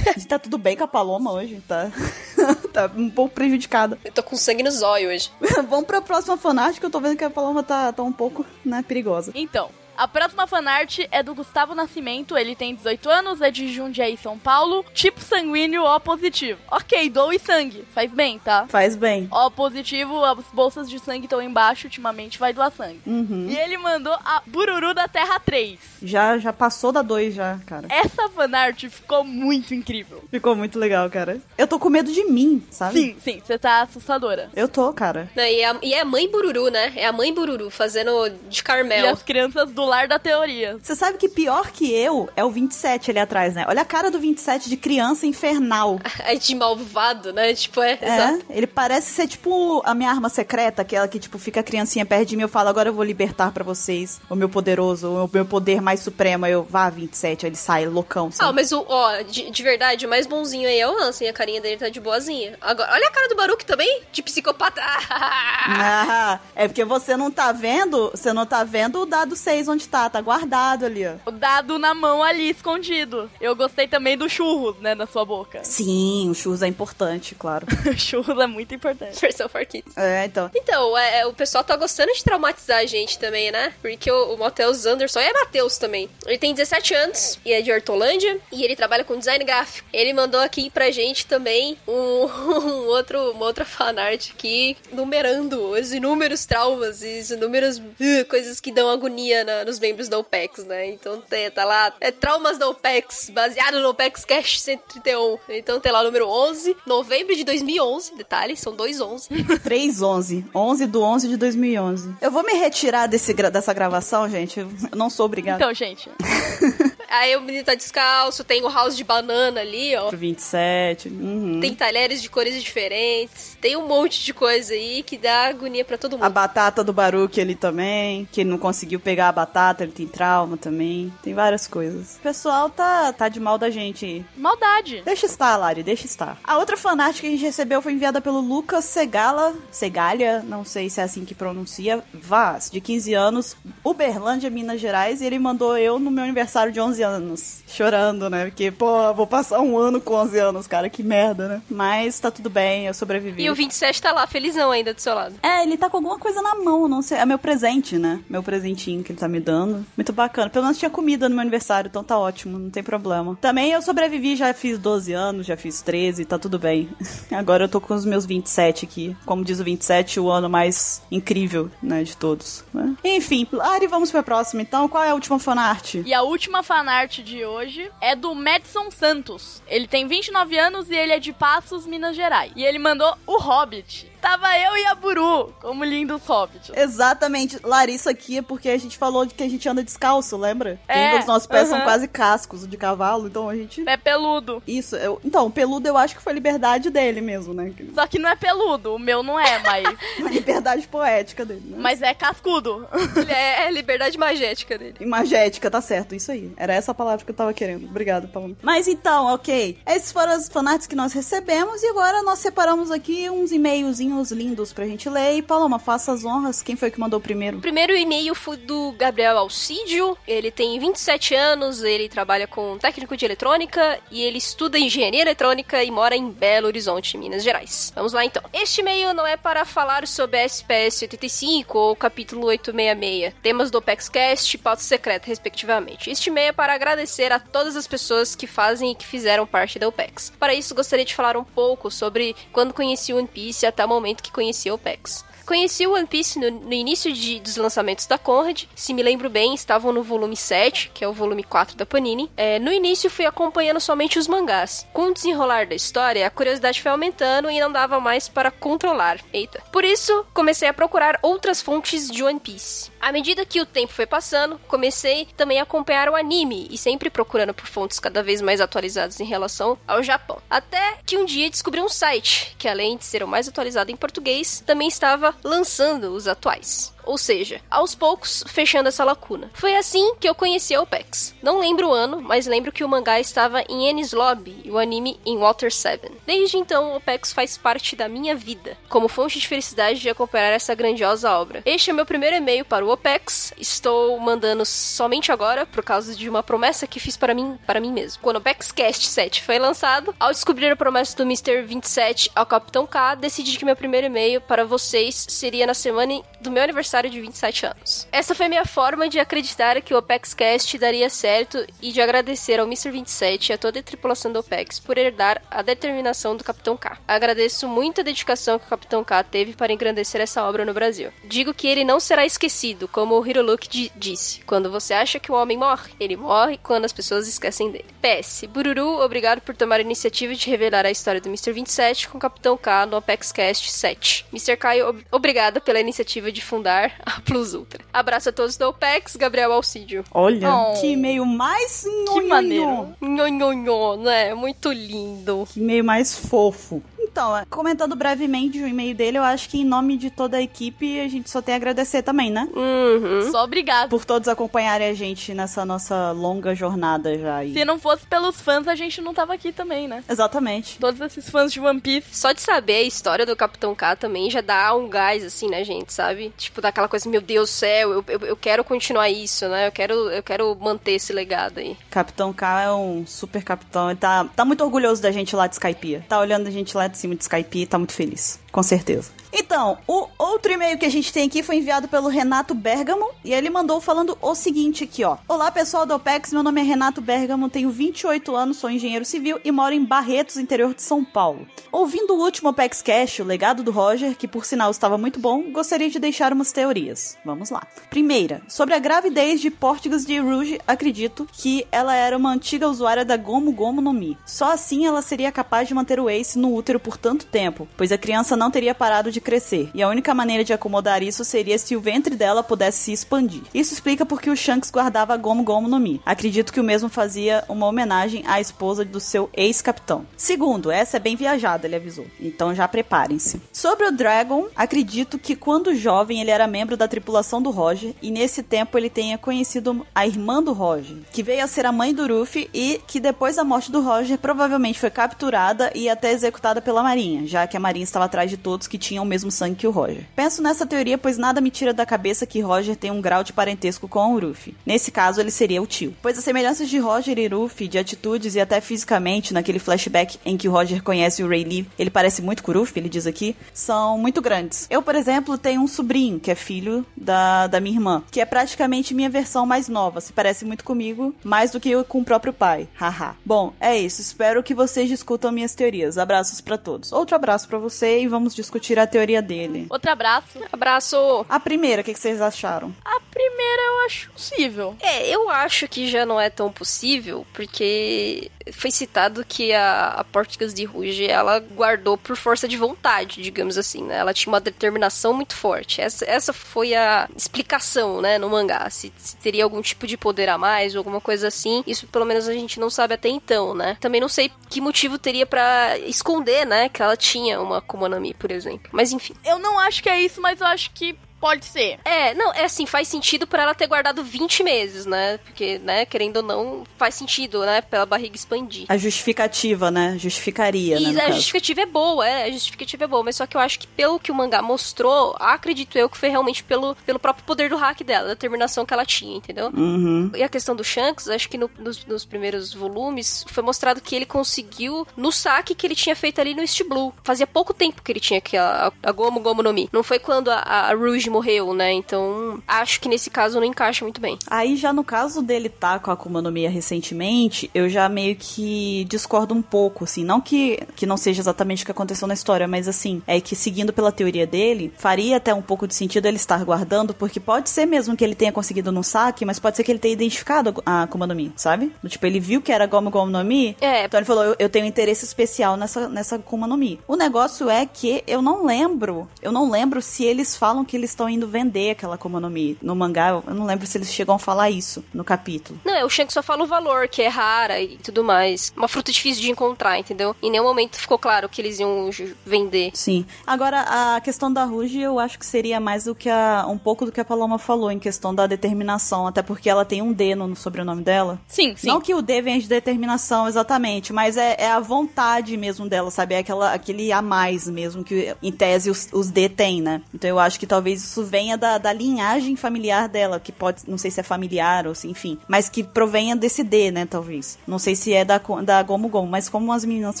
tá tudo bem com a Paloma hoje, tá? *laughs* tá um pouco prejudicada. Eu tô com sangue no zóio hoje. *laughs* Vamos pra próxima que eu tô vendo que a Paloma tá, tá um pouco, né, perigosa. Então, a próxima fanart é do Gustavo Nascimento, ele tem 18 anos, é de Jundiaí, São Paulo, tipo sanguíneo O positivo. Ok, doe sangue, faz bem, tá? Faz bem. O positivo, as bolsas de sangue estão embaixo, ultimamente vai doar sangue. Uhum. E ele mandou a Bururu da Terra 3. Já, já passou da 2 já, cara. Essa fanart ficou muito incrível. Ficou muito legal, cara. Eu tô com medo de mim, sabe? Sim, sim, você tá assustadora. Eu tô, cara. Não, e, é a, e é a mãe Bururu, né? É a mãe Bururu fazendo de E Carmel. as crianças do lar da teoria. Você sabe que pior que eu é o 27 ali atrás, né? Olha a cara do 27 de criança infernal. *laughs* É de malvado, né? Tipo, é. É, exato. ele parece ser tipo a minha arma secreta, aquela que tipo fica a criancinha perto de mim, eu falo, agora eu vou libertar pra vocês o meu poderoso, o meu poder mais supremo. Aí eu, vá 27, aí ele sai loucão. Ah, sabe? mas o, ó, de, de verdade, o mais bonzinho aí é o Hansen, a carinha dele tá de boazinha. Agora, olha a cara do Baruch também, de psicopata. *laughs* Ah, é porque você não tá vendo, você não tá vendo o dado 6 onde tá, tá guardado ali, ó. O dado na mão ali, escondido. Eu gostei também do churros, né, na sua boca. *laughs* Sim, o churros é importante, claro. *laughs* churros é muito importante. Versão for kids. É, então. Então, é, é, o pessoal tá gostando de traumatizar a gente também, né? Porque o, o Matheus Anderson é Matheus também. Ele tem 17 anos e é de Hortolândia e ele trabalha com design gráfico. Ele mandou aqui pra gente também um, *laughs* um outro, uma outra fanart aqui, numerando os inúmeros traumas e as inúmeras uh, coisas que dão agonia na- nos membros da OPEX, né? Então tem, tá lá, é traumas da OPEX, baseado no OPEX Cash 131. Então tem lá o número 11, novembro de 2011, detalhe, são dois 11. 311. 11 do 11 de 2011. Eu vou me retirar desse, dessa gravação, gente. Eu não sou obrigada. Então, gente, *laughs* Aí o menino tá descalço, tem o house de banana ali, ó. Pro 27. Uhum. Tem talheres de cores diferentes. Tem um monte de coisa aí que dá agonia pra todo A mundo. batata do Baruque ali também, que ele não conseguiu pegar a batata, ele tem trauma também. Tem várias coisas. O pessoal tá, tá de mal da gente. maldade. Deixa estar, Lari, deixa estar. A outra fanart que a gente recebeu foi enviada pelo Lucas Segala, Segalha, não sei se é assim que pronuncia, Vaz, de 15 anos, Uberlândia, Minas Gerais, e ele mandou eu no meu aniversário de 11 anos. Chorando, né? Porque, pô, vou passar um ano com 11 anos, cara, que merda, né? Mas tá tudo bem, eu sobrevivi. E o 27 tá lá, felizão ainda do seu lado. É, ele tá com alguma coisa na mão, não sei. É meu presente, né? Meu presentinho que ele tá me dando. Muito bacana. Pelo menos tinha comida no meu aniversário, então tá ótimo, não tem problema. Também eu sobrevivi, já fiz 12 anos, já fiz 13, tá tudo bem. *laughs* Agora eu tô com os meus 27 aqui. Como diz o 27, o ano mais incrível, né, de todos. né? Enfim, Lari, vamos pra próxima então. Qual é a última fanart? E a última fanart de hoje é do Madison Santos. Ele tem 29 anos e ele é de Passos, Minas Gerais. E ele mandou o Hobbit. Tava eu e a Buru, como lindos hobbits. Exatamente. Larissa aqui é porque a gente falou de que a gente anda descalço, lembra? É, os nossos pés são aham. quase cascos de cavalo, então a gente É peludo. Isso, eu, então, o peludo eu acho que foi liberdade dele mesmo, né? Só que não é peludo, o meu não é, mas, *laughs* liberdade poética dele, né? mas é cascudo. *laughs* Ele é, é liberdade magética dele. Imagética, tá certo, isso aí. Era essa a palavra que eu tava querendo. Obrigada, Paloma. Mas então, ok. Esses foram as fanarts que nós recebemos e agora nós separamos aqui uns e-mailzinhos lindos pra gente ler. E Paloma, faça as honras. Quem foi que mandou primeiro? O primeiro e-mail foi do Gabriel Alcídio. Ele tem 27 anos, ele trabalha com técnico de eletrônica e ele estuda engenharia eletrônica e mora em Belo Horizonte, Minas Gerais. Vamos lá então. Este e-mail não é para falar sobre a SPS 85 ou capítulo 866, temas do OpexCast e pauta secreta, respectivamente. Este e-mail é para agradecer a todas as pessoas que fazem e que fizeram parte da OPEX. Para isso, gostaria de falar um pouco sobre quando conheci o One Piece até o momento que conheci a OPEX. Conheci o One Piece no, no início de- dos lançamentos da Conrad. Se me lembro bem, estavam no volume 7, que é o volume 4 da Panini. É, no início fui acompanhando somente os mangás. Com o desenrolar da história, a curiosidade foi aumentando e não dava mais para controlar. Eita. Por isso, comecei a procurar outras fontes de One Piece. À medida que o tempo foi passando, comecei também a acompanhar o anime e sempre procurando por fontes cada vez mais atualizadas em relação ao Japão. Até que um dia descobri um site que, além de ser o mais atualizado em português, também estava lançando os atuais. Ou seja, aos poucos fechando essa lacuna. Foi assim que eu conheci a OPEX. Não lembro o ano, mas lembro que o mangá estava em Enies Lobby e o anime em Water 7. Desde então, o OPEX faz parte da minha vida, como fonte de felicidade de acompanhar essa grandiosa obra. Este é meu primeiro e-mail para o OPEX. Estou mandando somente agora por causa de uma promessa que fiz para mim, para mim mesmo. Quando o OPEX Cast 7 foi lançado, ao descobrir a promessa do Mr. 27 ao Capitão K, decidi que meu primeiro e-mail para vocês seria na semana do meu aniversário de 27 anos. Essa foi minha forma de acreditar que o OPEX Cast daria certo e de agradecer ao Mr. 27 e a toda a tripulação do OPEX por herdar a determinação do Capitão K. Agradeço muito a dedicação que o Capitão K teve para engrandecer essa obra no Brasil. Digo que ele não será esquecido, como o Hiroluki disse. Quando você acha que o homem morre, ele morre quando as pessoas esquecem dele. PS. Bururu, obrigado por tomar a iniciativa de revelar a história do Mr. 27 com o Capitão K no Apex Cast 7. Mr. Caio, ob pela iniciativa de fundar *laughs* a Plus Ultra. Abraço a todos do OPEX, Gabriel Alcídio. Olha, Oh. que e-mail mais Que maneiro. Nhonhonhô, né? Muito lindo. Que e-mail mais fofo. Então, é, comentando brevemente o e-mail dele, eu acho que em nome de toda a equipe, a gente só tem a agradecer também, né? Uhum. Só obrigado. Por todos acompanharem a gente nessa nossa longa jornada já aí. Se não fosse pelos fãs, a gente não tava aqui também, né? Exatamente. Todos esses fãs de One Piece. Só de saber a história do Capitão K também já dá um gás, assim, né, gente, sabe? Tipo, dá aquela coisa, meu Deus do céu, eu, eu, eu quero continuar isso, né? Eu quero, eu quero manter esse legado aí. Capitão K é um super capitão. Ele tá, tá muito orgulhoso da gente lá de Skypiea. Tá olhando a gente lá de cima de Skypiea e tá muito feliz. Com certeza. Então, o outro e-mail que a gente tem aqui foi enviado pelo Renato Bergamo e ele mandou falando o seguinte aqui, ó. Olá, pessoal do OPEX, meu nome é Renato Bergamo, tenho 28 anos, sou engenheiro civil e moro em Barretos, interior de São Paulo. Ouvindo o último OPEX Cash, o legado do Roger, que por sinal estava muito bom, gostaria de deixar umas teorias. Vamos lá. Primeira, sobre a gravidez de Portugas de Rouge, acredito que ela era uma antiga usuária da Gomu Gomu no Mi. Só assim ela seria capaz de manter o Ace no útero por tanto tempo, pois a criança não teria parado de crescer, e a única maneira de acomodar isso seria se o ventre dela pudesse se expandir. Isso explica porque o Shanks guardava Gomu Gomu no Mi. Acredito que o mesmo fazia uma homenagem à esposa do seu ex-capitão. Segundo, essa é bem viajada, ele avisou. Então já preparem-se. Sobre o Dragon, acredito que quando jovem ele era membro da tripulação do Roger, e nesse tempo ele tenha conhecido a irmã do Roger, que veio a ser a mãe do Ruffy e que depois da morte do Roger provavelmente foi capturada e até executada pela Marinha, já que a Marinha estava atrás de todos que tinham o mesmo sangue que o Roger. Penso nessa teoria, pois nada me tira da cabeça que Roger tem um grau de parentesco com o Ruffy. Nesse caso, ele seria o tio. Pois as semelhanças de Roger e Ruffy, de atitudes e até fisicamente, naquele flashback em que o Roger conhece o Rayleigh, ele parece muito com o Ruffy, ele diz aqui, são muito grandes. Eu, por exemplo, tenho um sobrinho, que é filho da, da minha irmã, que é praticamente minha versão mais nova, se parece muito comigo, mais do que eu com o próprio pai. Haha. Bom, é isso. Espero que vocês discutam minhas teorias. Abraços pra todos. Outro abraço pra você e vamos discutir a teoria dele. Outro abraço. Abraço! A primeira, o que, que vocês acharam? A primeira eu acho possível. É, eu acho que já não é tão possível, porque foi citado que a, a Portuguesa de Rouge, ela guardou por força de vontade, digamos assim, né? Ela tinha uma determinação muito forte. Essa, essa foi a explicação, né, no mangá. Se, se teria algum tipo de poder a mais ou alguma coisa assim. Isso pelo menos a gente não sabe até então, né? Também não sei que motivo teria pra esconder, né, que ela tinha uma Akuma no Mi, por exemplo. Mas enfim. Eu não acho que é isso, mas eu acho que pode ser. É, não, é assim, faz sentido pra ela ter guardado 20 meses, né? Porque, né, querendo ou não, faz sentido, né, pela barriga expandir. A justificativa, né? Justificaria, né? E no a caso. justificativa é boa, é, a justificativa é boa, mas só que eu acho que pelo que o mangá mostrou, acredito eu que foi realmente pelo, pelo próprio poder do hack dela, da determinação que ela tinha, entendeu? Uhum. E a questão do Shanks, acho que no- nos, nos primeiros volumes foi mostrado que ele conseguiu no saque que ele tinha feito ali no East Blue. Fazia pouco tempo que ele tinha aqui a, a Gomu Gomu no Mi. Não foi quando a, a Rouge morreu, né? Então, acho que nesse caso não encaixa muito bem. Aí já no caso dele tá com a Akuma no Mi recentemente, eu já meio que discordo um pouco, assim, não que, que não seja exatamente o que aconteceu na história, mas assim, é que seguindo pela teoria dele, faria até um pouco de sentido ele estar guardando, porque pode ser mesmo que ele tenha conseguido no saque, mas pode ser que ele tenha identificado a Akuma no Mi, sabe? Tipo, ele viu que era Gomu Gomu no Mi, É, então ele falou, eu, eu tenho um interesse especial nessa, nessa Akuma no Mi. O negócio é que eu não lembro, eu não lembro se eles falam que eles estão indo vender aquela Akuma no Mi. No mangá, eu não lembro se eles chegam a falar isso no capítulo. Não, o Shanks só fala o valor, que é rara e tudo mais. Uma fruta difícil de encontrar, entendeu? Em nenhum momento ficou claro que eles iam vender. Sim. Agora, a questão da Ruge, eu acho que seria mais do que a, um pouco do que a Paloma falou em questão da determinação, até porque ela tem um D no sobrenome dela. Sim, sim. Não que o D venha de determinação exatamente, mas é, é a vontade mesmo dela, sabe? É aquela, aquele a mais mesmo que, em tese, os, os D tem, né? Então eu acho que talvez isso venha da, da linhagem familiar dela, que pode, não sei se é familiar ou se, enfim, mas que provenha desse D, né? Talvez. Não sei se é da, da Gomu Gomu, mas como as meninas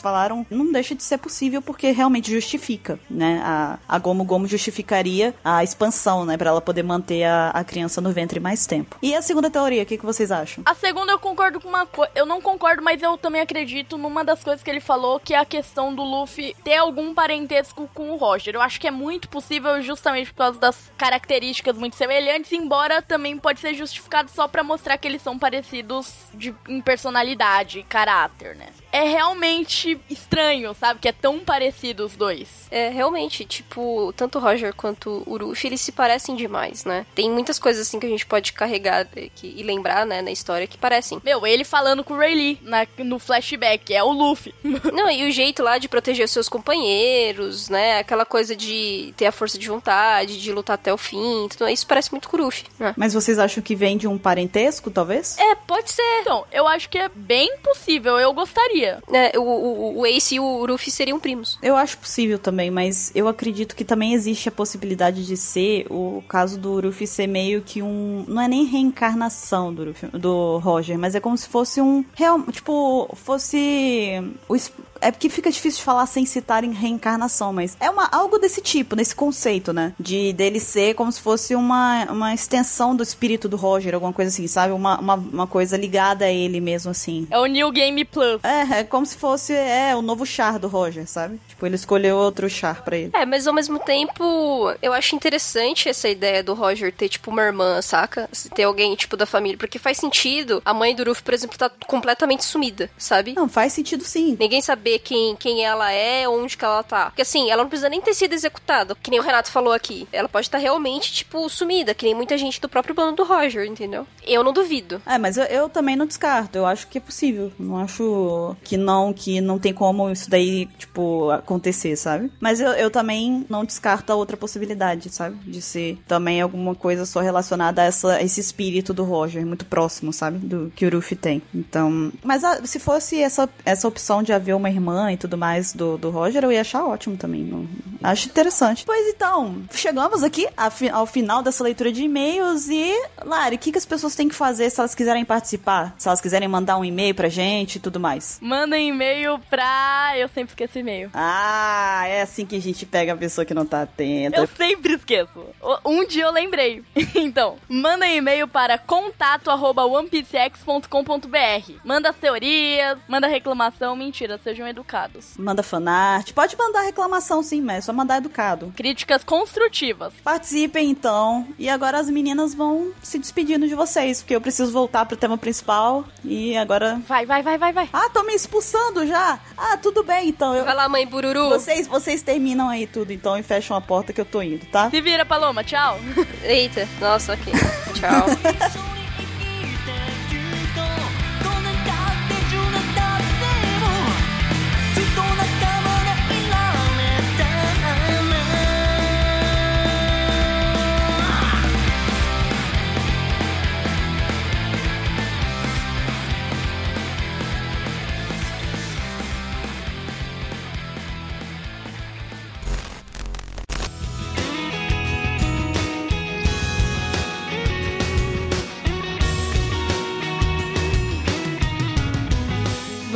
falaram, não deixa de ser possível porque realmente justifica, né? A, a Gomu Gomu justificaria a expansão, né? Pra ela poder manter a, a criança no ventre mais tempo. E a segunda teoria, o que, que vocês acham? A segunda eu concordo com uma coisa. Eu não concordo, mas eu também acredito numa das coisas que ele falou, que é a questão do Luffy ter algum parentesco com o Roger. Eu acho que é muito possível justamente por causa das características muito semelhantes, embora também pode ser justificado só para mostrar que eles são parecidos de, em personalidade e caráter, né? É realmente estranho, sabe? Que é tão parecido os dois. É, realmente, tipo, tanto o Roger quanto o Ruffy, eles se parecem demais, né? Tem muitas coisas assim que a gente pode carregar que, e lembrar, né, na história que parecem. Meu, ele falando com o Rayleigh na, no flashback, é o Luffy. *laughs* Não, e o jeito lá de proteger os seus companheiros, né? Aquela coisa de ter a força de vontade, de lutar até o fim, tudo isso parece muito com o Ruffy, né? Mas vocês acham que vem de um parentesco, talvez? É, pode ser. Então, eu acho que é bem possível, eu gostaria. É, o, o, o Ace e o Ruffy seriam primos. Eu acho possível também, mas eu acredito que também existe a possibilidade de ser o caso do Ruffy ser meio que um. Não é nem reencarnação do, Ruffy, do Roger, mas é como se fosse um. Real, tipo, fosse. O, é porque fica difícil de falar sem citar em reencarnação, mas é uma, algo desse tipo, nesse conceito, né? De dele ser como se fosse uma, uma extensão do espírito do Roger, alguma coisa assim, sabe? Uma, uma, uma coisa ligada a ele mesmo, assim. É o New Game Plus. É, é como se fosse é, o novo char do Roger, sabe? Tipo, ele escolheu outro char pra ele. É, mas ao mesmo tempo, eu acho interessante essa ideia do Roger ter, tipo, uma irmã, saca? Se ter alguém, tipo, da família, porque faz sentido. A mãe do Ruff, por exemplo, tá completamente sumida, sabe? Não, faz sentido sim. Ninguém saber quem, quem ela é, onde que ela tá. Porque assim, ela não precisa nem ter sido executada, que nem o Renato falou aqui. Ela pode estar tá realmente, tipo, sumida, que nem muita gente do próprio bando do Roger, entendeu? Eu não duvido. É, mas eu, eu também não descarto. Eu acho que é possível. Não acho que não, que não tem como isso daí, tipo, acontecer, sabe? Mas eu, eu também não descarto a outra possibilidade, sabe? De ser também alguma coisa só relacionada a, essa, a esse espírito do Roger, muito próximo, sabe? Do que o Ruffy tem. Então. Mas a, se fosse essa, essa opção de haver uma irmã e tudo mais do, do Roger, eu ia achar ótimo também. Acho interessante. Pois então, chegamos aqui ao final dessa leitura de e-mails e, Lari, o que, que as pessoas têm que fazer se elas quiserem participar? Se elas quiserem mandar um e-mail pra gente e tudo mais? Manda e-mail pra. Eu sempre esqueço e-mail. Ah, é assim que a gente pega a pessoa que não tá atenta. Eu sempre esqueço. Um dia eu lembrei. *laughs* então, manda um e-mail para contato@onepiecex.com.br. Manda as teorias, manda reclamação, mentira, sejam educados. Manda fanart. Pode mandar reclamação sim, mas é só mandar educado. Críticas construtivas. Participem então. E agora as meninas vão se despedindo de vocês, porque eu preciso voltar pro tema principal. E agora. Vai, vai, vai, vai, vai. Ah, tô me expulsando já. Ah, tudo bem então. Eu... Vai lá, mãe Bururu. Vocês, vocês terminam aí tudo então e fecham a porta que eu tô indo, tá? Se vira, Paloma. Tchau. Eita, nossa, ok. *laughs* Tchau.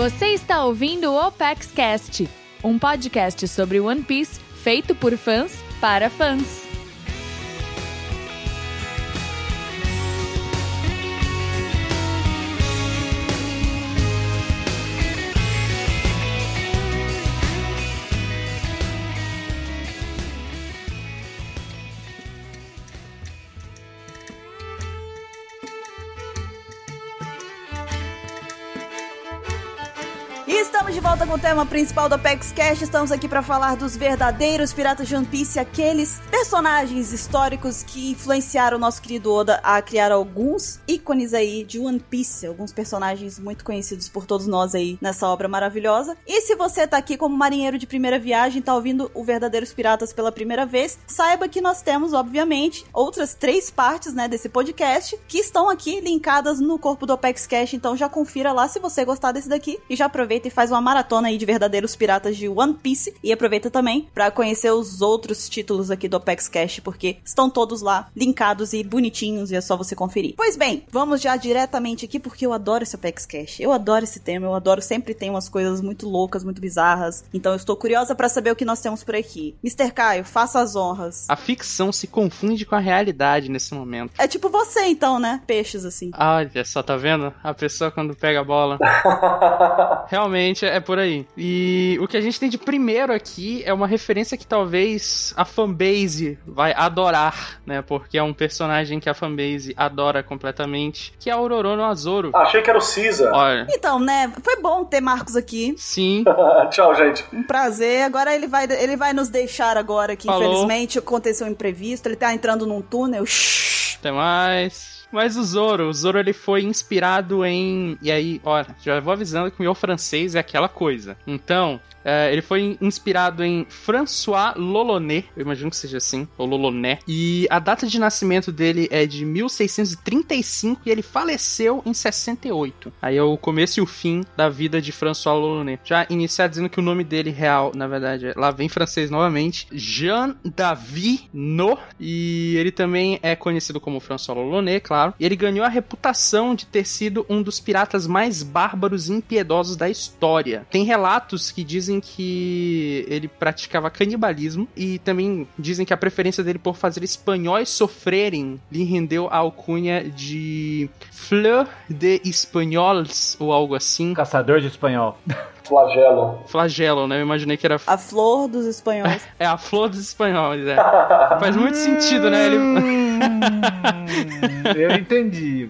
'Você está ouvindo o Opex Cast, um podcast sobre One Piece feito por fãs para fãs. Com o tema principal do Apex Cash. Estamos aqui para falar dos verdadeiros piratas de One Piece, aqueles personagens históricos que influenciaram o nosso querido Oda a criar alguns ícones aí de One Piece, alguns personagens muito conhecidos por todos nós aí nessa obra maravilhosa. E se você tá aqui como marinheiro de primeira viagem, tá ouvindo o Verdadeiros Piratas pela primeira vez, saiba que nós temos, obviamente, outras três partes, né, desse podcast que estão aqui linkadas no corpo do Apex Cash, então já confira lá se você gostar desse daqui e já aproveita e faz uma maratona aí de verdadeiros piratas de One Piece e aproveita também para conhecer os outros títulos aqui do Apex Cash, porque estão todos lá linkados e bonitinhos e é só você conferir. Pois bem, vamos já diretamente aqui porque eu adoro esse Apex Cash. Eu adoro esse tema, eu adoro sempre tem umas coisas muito loucas, muito bizarras. Então eu estou curiosa para saber o que nós temos por aqui. Mr. Caio, faça as honras. A ficção se confunde com a realidade nesse momento. É tipo você então, né? Peixes assim. Olha só, tá vendo? A pessoa quando pega a bola. *laughs* Realmente é por aí. E o que a gente tem de primeiro aqui é uma referência que talvez a fanbase vai adorar, né? Porque é um personagem que a fanbase adora completamente, que é o Ororo Azoro. Ah, achei que era o Caesar. Olha, Então, né? Foi bom ter Marcos aqui. sim, *laughs* Tchau, gente. Um prazer. Agora ele vai, ele vai nos deixar agora que Falou. infelizmente aconteceu um imprevisto. Ele tá entrando num túnel. Shhh. até mais. Mas o Zoro, o Zoro ele foi inspirado em. E aí, olha, já vou avisando que o meu francês é aquela coisa. Então, é, ele foi inspirado em François Loloné, eu imagino que seja assim, ou Loloné. E a data de nascimento dele é de 1635 e ele faleceu em 68. Aí é o começo e o fim da vida de François Loloné. Já iniciar dizendo que o nome dele real, na verdade, é, lá vem em francês novamente, Jean David No. E ele também é conhecido como François Loloné, claro. E ele ganhou a reputação de ter sido um dos piratas mais bárbaros e impiedosos da história. Tem relatos que dizem que ele praticava canibalismo e também dizem que a preferência dele por fazer espanhóis sofrerem lhe rendeu a alcunha de Fleur de Espanhols ou algo assim. Caçador de espanhol. *laughs* Flagelo. Flagelo, né? Eu imaginei que era A flor dos espanhóis. *laughs* é a flor dos espanhóis, é. Faz muito sentido, né? Ele... *laughs* Eu entendi.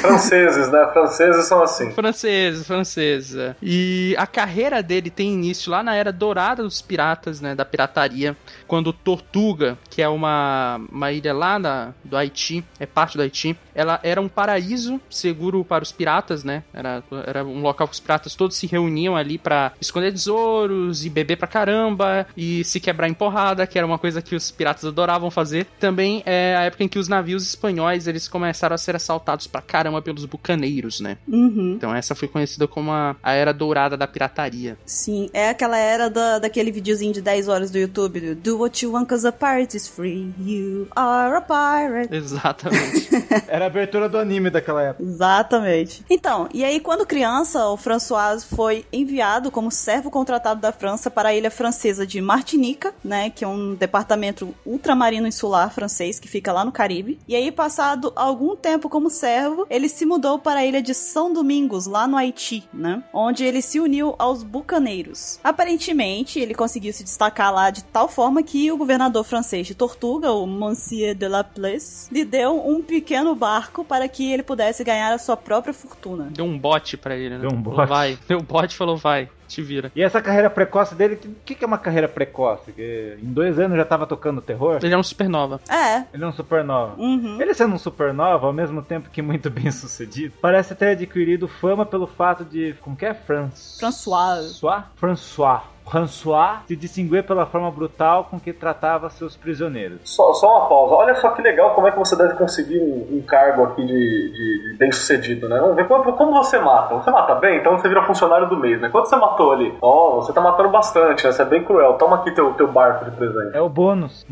Franceses, né? Franceses são assim. Franceses, franceses. é. E a carreira dele tem início lá na era dourada dos piratas, né? Da pirataria. Quando Tortuga, que é uma, uma ilha lá na, do Haiti, é parte do Haiti, ela era um paraíso seguro para os piratas, né? Era, era um local que os piratas todos se reuniam ali pra esconder tesouros e beber pra caramba e se quebrar em porrada, que era uma coisa que os piratas adoravam fazer. Também é a época em que os navios espanhóis eles começaram a ser assaltados pra caramba pelos bucaneiros, né? Uhum. Então essa foi conhecida como a, a era dourada da pirataria. Sim, é aquela era da, daquele videozinho de 10 horas do YouTube do Do what you want cause a pirate is free. You are a pirate. Exatamente. *laughs* Era abertura do anime daquela época. Exatamente. Então, e aí quando criança, o François foi enviado como servo contratado da França para a ilha francesa de Martinica, né, que é um departamento ultramarino insular francês que fica lá no Caribe. E aí, passado algum tempo como servo, ele se mudou para a ilha de São Domingos, lá no Haiti, né, onde ele se uniu aos bucaneiros. Aparentemente, ele conseguiu se destacar lá de tal forma que o governador francês de Tortuga, o Monsieur de la Place, lhe deu um pequeno barco para que ele pudesse ganhar a sua própria fortuna. Deu um bote pra ele, né? Deu um Falou, bote. Vai. *laughs* Deu um bote e falou, vai. Te vira. E essa carreira precoce dele, o que, que é uma carreira precoce? Que em dois anos já tava tocando terror? Ele é um supernova. É. Ele é um supernova. Uhum. Ele sendo um supernova, ao mesmo tempo que muito *laughs* bem sucedido, parece ter adquirido fama pelo fato de. Como que é? François. François. François. François se distinguir pela forma brutal com que tratava seus prisioneiros. Só, só uma pausa. Olha só que legal como é que você deve conseguir um, um cargo aqui de, de- de bem sucedido, né? Vamos ver como, como você mata. Você mata bem, então você vira funcionário do mês, né? Quanto você matou ali? Ó, você tá matando bastante, né? Você é bem cruel. Toma aqui teu, teu barco de presente. É o bônus.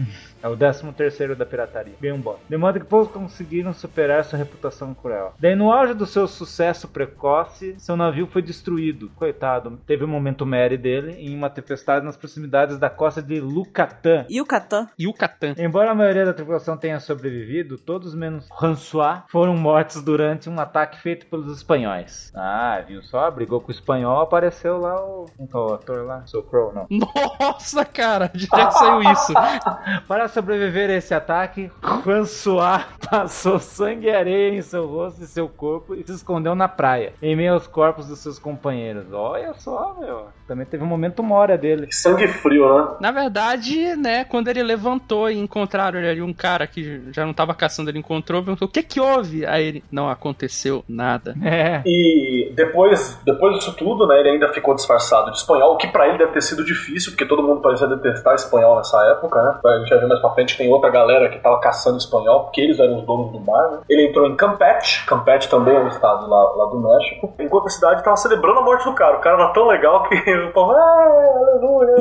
É o 13 terceiro da pirataria. Bem um bônus. De modo que poucos conseguiram superar sua reputação cruel. Daí no auge do seu sucesso precoce, seu navio foi destruído. Coitado, teve um momento Mary dele em uma tempestade nas proximidades da costa de Lucatã. E o Catan? E o Catan. Embora a maioria da tripulação tenha sobrevivido, todos menos François foram mortos durante um ataque feito pelos espanhóis. Ah, viu só? Brigou com o espanhol, apareceu lá o. É o ator lá? Sou Crow, não. Nossa, cara, de onde é que saiu isso? *laughs* Para sobreviver a esse ataque, François passou sangue e areia em seu rosto e seu corpo e se escondeu na praia, em meio aos corpos dos seus companheiros. Olha só, meu. Também teve um momento mora dele. Sangue frio, né? Na verdade, né, quando ele levantou e encontraram ali um cara que já não tava caçando, ele encontrou, perguntou: o que que houve? Aí ele: não aconteceu nada. É. E depois, depois disso tudo, né, ele ainda ficou disfarçado de espanhol, o que pra ele deve ter sido difícil, porque todo mundo parecia detestar espanhol nessa época, né? A gente vai ver mais pra frente, tem outra galera que tava caçando espanhol, porque eles eram os donos do mar, né? Ele entrou em Campeche, Campeche também é um estado lá, lá do México, enquanto a cidade tava celebrando a morte do cara. O cara era tão legal que *laughs* o povo, ah, aleluia.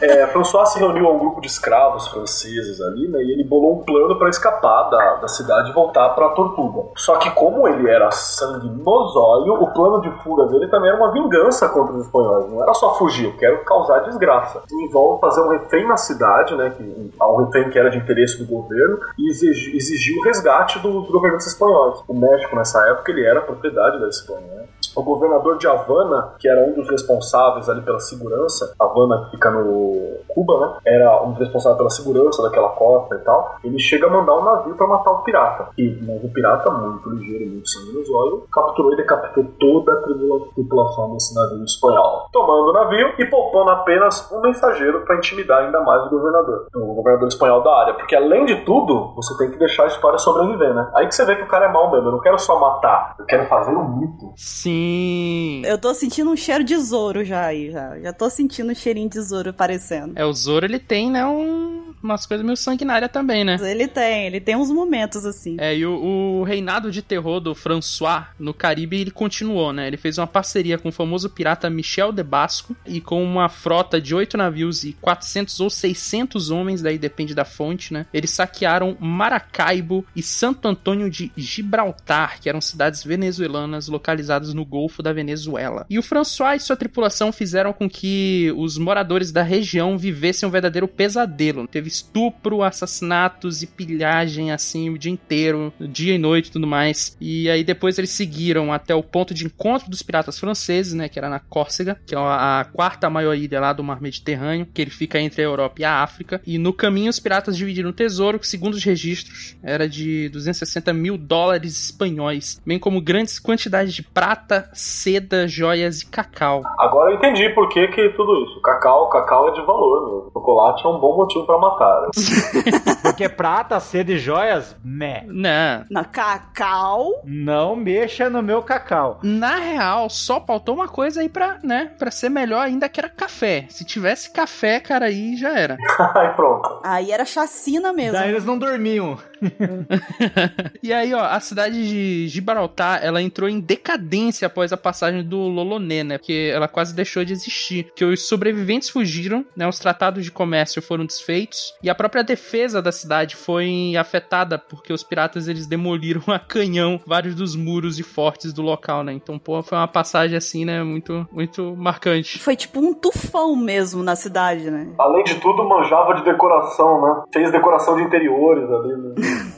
*laughs* é, François se reuniu a um grupo de escravos franceses ali, né? E ele bolou um plano pra escapar da, da cidade e voltar pra Tortuga. Só que como ele era sangue no zóio, o plano de fuga dele também era uma vingança contra os espanhóis. Não era só fugir, eu quero causar desgraça. Envolve fazer um refém na cidade, né? Que, um refém que era de interesse do governo, e exigir, exigir o resgate dos governantes espanhóis. O México, nessa época, ele era propriedade da Espanha, né? O governador de Havana, que era um dos responsáveis ali pela segurança, Havana fica no Cuba, né? Era um dos responsáveis pela segurança daquela costa e tal. Ele chega a mandar um navio para matar o pirata. E mas o pirata, muito ligeiro, muito sangue nos olhos, capturou e decapitou toda a tripula- tripulação desse navio espanhol. Tomando o navio e poupando apenas um mensageiro para intimidar ainda mais o governador. O governador espanhol da área. Porque além de tudo, você tem que deixar a história sobreviver, né? Aí que você vê que o cara é mal mesmo. Eu não quero só matar, eu quero fazer um mito. Sim. Eu tô sentindo um cheiro de Zoro já aí, já. Já tô sentindo um cheirinho de Zoro aparecendo. É, o Zoro ele tem, né, um, umas coisas meio sanguinárias também, né? Ele tem, ele tem uns momentos assim. É, e o, o reinado de terror do François no Caribe, ele continuou, né? Ele fez uma parceria com o famoso pirata Michel de Basco e com uma frota de oito navios e 400 ou 600 homens, daí depende da fonte, né? Eles saquearam Maracaibo e Santo Antônio de Gibraltar, que eram cidades venezuelanas localizadas no Golfo da Venezuela. E o François e sua tripulação fizeram com que os moradores da região vivessem um verdadeiro pesadelo. Teve estupro, assassinatos e pilhagem assim o dia inteiro, dia e noite e tudo mais. E aí depois eles seguiram até o ponto de encontro dos piratas franceses, né, que era na Córcega, que é a quarta maior ilha lá do Mar Mediterrâneo, que ele fica entre a Europa e a África. E no caminho os piratas dividiram o tesouro, que segundo os registros era de 260 mil dólares espanhóis, bem como grandes quantidades de prata, seda, joias e cacau. Agora eu entendi por que, que tudo isso. Cacau, cacau é de valor, meu. Chocolate é um bom motivo pra matar. *laughs* Porque prata, seda e joias, meh. Não. Na Cacau. Não mexa no meu cacau. Na real, só faltou uma coisa aí pra, né, pra ser melhor ainda, que era café. Se tivesse café, cara, aí já era. *laughs* Aí pronto. Aí era chacina mesmo. Daí eles não dormiam. *laughs* E aí, ó, a cidade de Gibraltar, ela entrou em decadência após a passagem do Loloné, né? Porque ela quase deixou de existir. Porque os sobreviventes fugiram, né? Os tratados de comércio foram desfeitos e a própria defesa da cidade foi afetada porque os piratas eles demoliram a canhão vários dos muros e fortes do local, né? Então, pô, foi uma passagem assim, né? Muito, muito marcante. Foi tipo um tufão mesmo na cidade, né? Além de tudo, manjava de decoração, né? Fez decoração de interiores ali, né?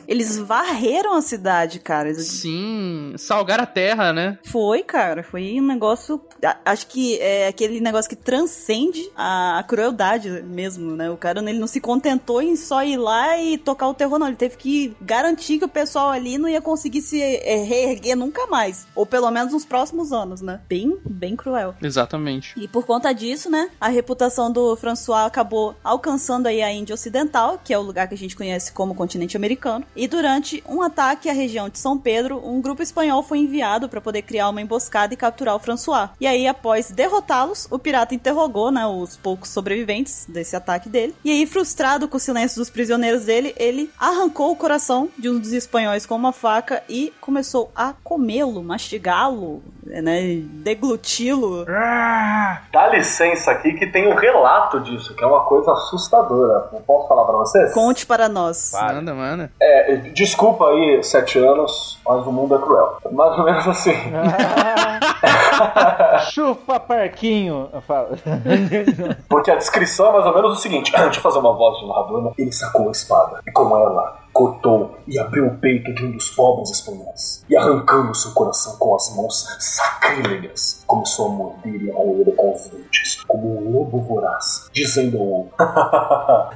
Eles varreram a cidade, cara. Eles- Sim, salgar a terra, né? Foi, cara. Foi um negócio. Acho que é aquele negócio que transcende a, a crueldade mesmo, né? O cara ele não se contentou em só ir lá e tocar o terror, não. Ele teve que garantir que o pessoal ali não ia conseguir se é, reerguer nunca mais. Ou pelo menos nos próximos anos, né? Bem, bem cruel. Exatamente. E por conta disso, né, a reputação do François acabou alcançando aí a Índia Ocidental, que é o lugar que a gente conhece como continente americano. E durante um ataque à região de São Pedro, um grupo espanhol foi enviado para poder criar uma emboscada e capturar o François. E aí, após derrotá-los, o pirata interrogou, né, os poucos sobreviventes desse ataque dele. E aí, frustrado com o silêncio dos prisioneiros dele, ele arrancou o coração de um dos espanhóis com uma faca e começou a comê-lo, mastigá-lo, né, degluti-lo. Dá licença aqui que tem um relato disso, que é uma coisa assustadora. Não posso falar pra vocês? Conte para nós. Manda, manda. É, desculpa aí, sete anos, mas o mundo é cruel. Mais ou menos assim. *laughs* Chupa parquinho. Eu falo. Porque a descrição é mais ou menos o seguinte: deixa eu fazer uma voz de narrador? Ele sacou a espada e, com ela, cortou e abriu o peito de um dos pobres espanhóis. E arrancando seu coração com as mãos sacrílegas, começou a morder e a roer com os dentes, como um lobo voraz, dizendo-o: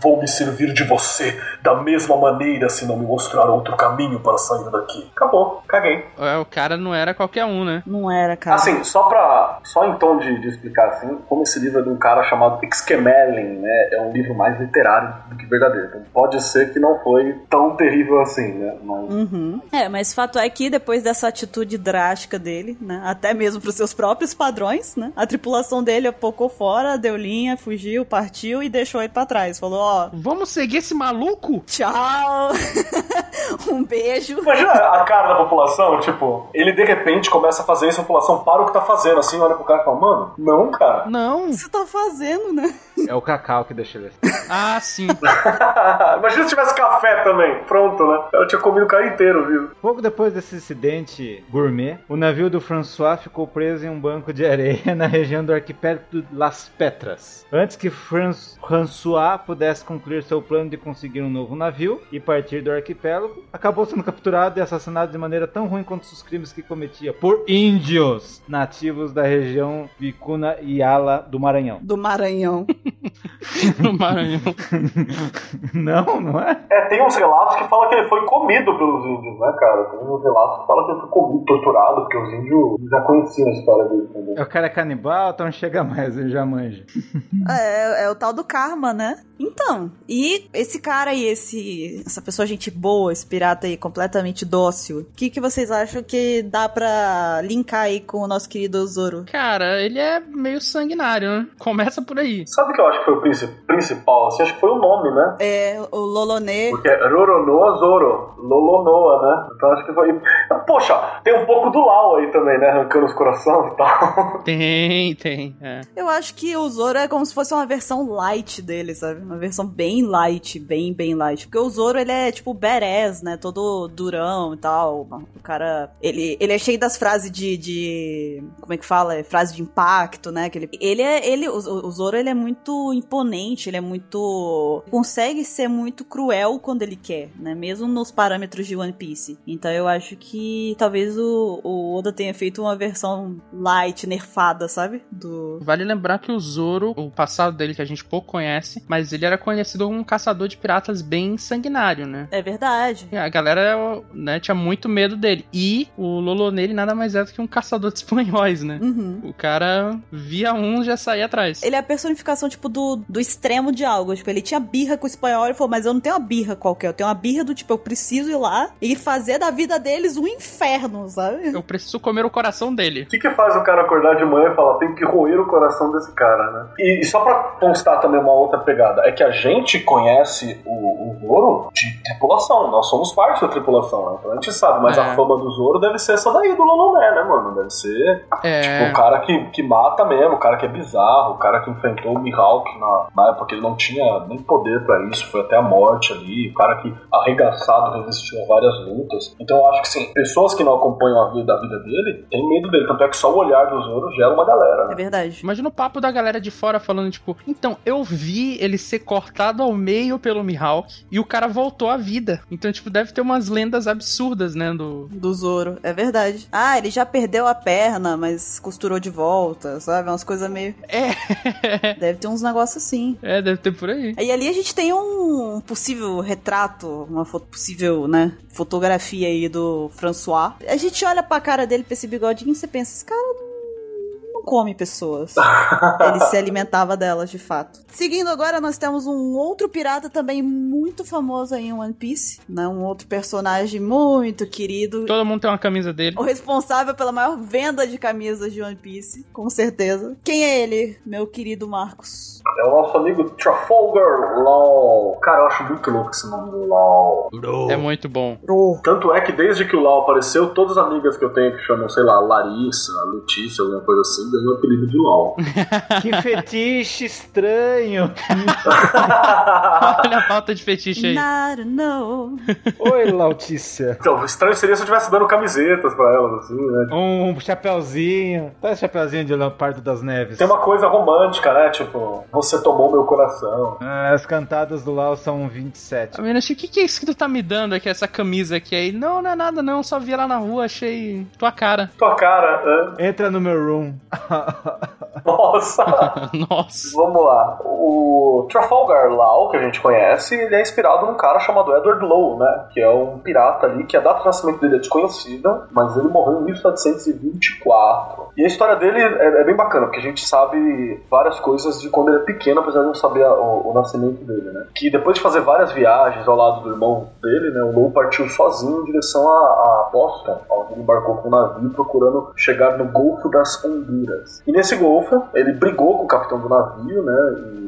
Vou me servir de você da mesma maneira se não me mostrar outro caminho para sair daqui. Acabou, caguei. É, o cara não era qualquer um, né? Não era, cara. Assim, só pra. Só em tom de, de explicar assim, como esse livro é de um cara chamado Exquemelin, né? É um livro mais literário do que verdadeiro. Então pode ser que não foi tão terrível assim, né? Mas. Uhum. É, mas fato é que depois dessa atitude drástica dele, né? Até mesmo pros seus próprios padrões, né? A tripulação dele apocou fora, deu linha, fugiu, partiu e deixou ele pra trás. Falou, ó, Vamos seguir esse maluco? tchau, *laughs* *laughs* um beijo. Imagina a cara da população, tipo, ele de repente começa a fazer isso, a população para o que tá fazendo, assim, olha pro cara e fala, mano, não, cara. Não. O que você tá fazendo, né? É o Cacau que deixa ele assim. *laughs* Ah, sim. *laughs* Imagina se tivesse café também, pronto, né? Eu tinha comido o cara inteiro, viu? Pouco depois desse incidente gourmet, o navio do François ficou preso em um banco de areia na região do arquipélago de Las Petras. Antes que Fran- François pudesse concluir seu plano de conseguir um novo navio e partir do arquipélago, acabou sendo capturado e assassinado de maneira tão ruim quanto os crimes que cometia por índios nativos da região Vicuna e Ala do Maranhão. Do Maranhão. *laughs* No Maranhão. *laughs* Não, não é? É, tem uns relatos que falam que ele foi comido pelos índios, né, cara? Tem uns relatos que falam que ele foi comido, torturado, porque os índios já conheciam a história dele também. É o cara é canibal, então chega mais, ele já manja. *laughs* É, é o tal do karma, né? Então, e esse cara aí, esse, essa pessoa gente boa, esse pirata aí completamente dócil, o que, que vocês acham que dá pra linkar aí com o nosso querido Zoro? Cara, ele é meio sanguinário, né? Começa por aí. Sabe o que eu acho que foi o princi- principal? Assim, acho que foi o nome, né? É, o Lolonê. Porque é Roronoa Zoro, Lolonoa, né? Então acho que foi. Poxa, tem um pouco do Lau aí também, né? Arrancando os corações e tal. *laughs* Tem, tem. É. Eu acho que o Zoro é como se fosse uma versão light dele, sabe? Uma versão bem light, bem, bem light. Porque o Zoro, ele é tipo badass, né? Todo durão e tal. O cara, ele, ele é cheio das frases de, de... Como é que fala? É Frase de impacto, né? Que ele, ele é... Ele, o, o Zoro, ele é muito imponente, ele é muito... Consegue ser muito cruel quando ele quer, né? Mesmo nos parâmetros de One Piece. Então eu acho que talvez o, o Oda tenha feito uma versão light, nerfada, sabe? Do... Vale lembrar que o Zoro, o passado dele que a gente pouco conhece, mas ele era conhecido como um caçador de piratas bem sanguinário, né? É verdade. E A galera né, tinha muito medo dele. E o Lolo nele nada mais é do que um caçador de espanhóis, né? Uhum. O cara via um já saía atrás. Ele é a personificação, tipo, do, do extremo de algo. Tipo, ele tinha birra com o espanhol e falou, mas eu não tenho uma birra qualquer. Eu tenho uma birra do tipo, eu preciso ir lá e fazer da vida deles um inferno, sabe? Eu preciso comer o coração dele. O que, que faz o cara acordar de manhã e falar, tem que roer o coração desse cara, né? E, e só pra constar também uma outra pegada, é que a gente conhece o, o de tripulação, nós somos parte da tripulação, né? Então a gente sabe, mas É. a fama do Zoro deve ser essa daí do Loloné, né, mano? Deve ser É. tipo, o cara que, que mata mesmo, o cara que é bizarro, o cara que enfrentou o Mihawk na, na época que ele não tinha nem poder pra isso, foi até a morte ali, o cara que arregaçado resistiu a várias lutas. Então eu acho que sim, pessoas que não acompanham a vida, a vida dele têm medo dele, tanto é que só o olhar do Zoro gera uma galera. É Né? verdade. Imagina o papo da galera de fora falando, tipo, então, eu vi ele ser cortado ao meio pelo Mihawk e o cara voltou à vida. Então, tipo, deve ter umas lendas absurdas, né, do... Do Zoro, é verdade. Ah, ele já perdeu a perna, mas costurou de volta, sabe? Umas coisas meio. É, *laughs* Deve ter uns negócios assim. é, deve ter por aí. E ali a gente tem um possível retrato, uma possível, né, fotografia aí do François. A gente olha pra cara dele, pra esse bigodinho, e você pensa, esse cara come pessoas. Ele se alimentava delas, de fato. Seguindo agora, nós temos um outro pirata também muito famoso aí em One Piece, né? Um outro personagem muito querido. Todo mundo tem uma camisa dele. O responsável pela maior venda de camisas de One Piece, com certeza. Quem é ele, meu querido Marcos? É o nosso amigo Trafalgar Law. Cara, eu acho muito louco esse nome do Law. É muito bom. Tanto é que desde que o Lau apareceu, todas as amigas que eu tenho que chamam, sei lá, Larissa, Letícia, alguma coisa assim, ganhou o apelido de LOL. *laughs* Que fetiche estranho. *laughs* Olha a falta de fetiche aí. Not no. Oi, Lautícia. Então, estranho seria se eu estivesse dando camisetas pra elas, assim, né? Um chapeuzinho. Tá esse chapeuzinho de Leopardo das Neves. Tem uma coisa romântica, né? Tipo, você tomou meu coração. Ah, as cantadas do Lau são 27. A menina, o que, que é isso que tu tá me dando aqui, essa camisa aqui aí? Não, não é nada não, só vi ela na rua, achei tua cara. Tua cara, né? Entra no meu room. *laughs* *laughs* Nossa! *laughs* Nossa. Vamos lá. O Trafalgar Law, que a gente conhece, ele é inspirado num cara chamado Edward Lowe, né? Que é um pirata ali, que a data de nascimento dele é desconhecida, mas ele morreu em 1724. E a história dele é, é bem bacana, porque a gente sabe várias coisas de quando ele é pequeno, apesar de não saber a- o, o nascimento dele, né? Que depois de fazer várias viagens ao lado do irmão dele, né? O Lowe partiu sozinho em direção a, Boston, onde ele embarcou com um navio procurando chegar no Golfo das Honduras. E nesse golfo, ele brigou com o capitão do navio, né?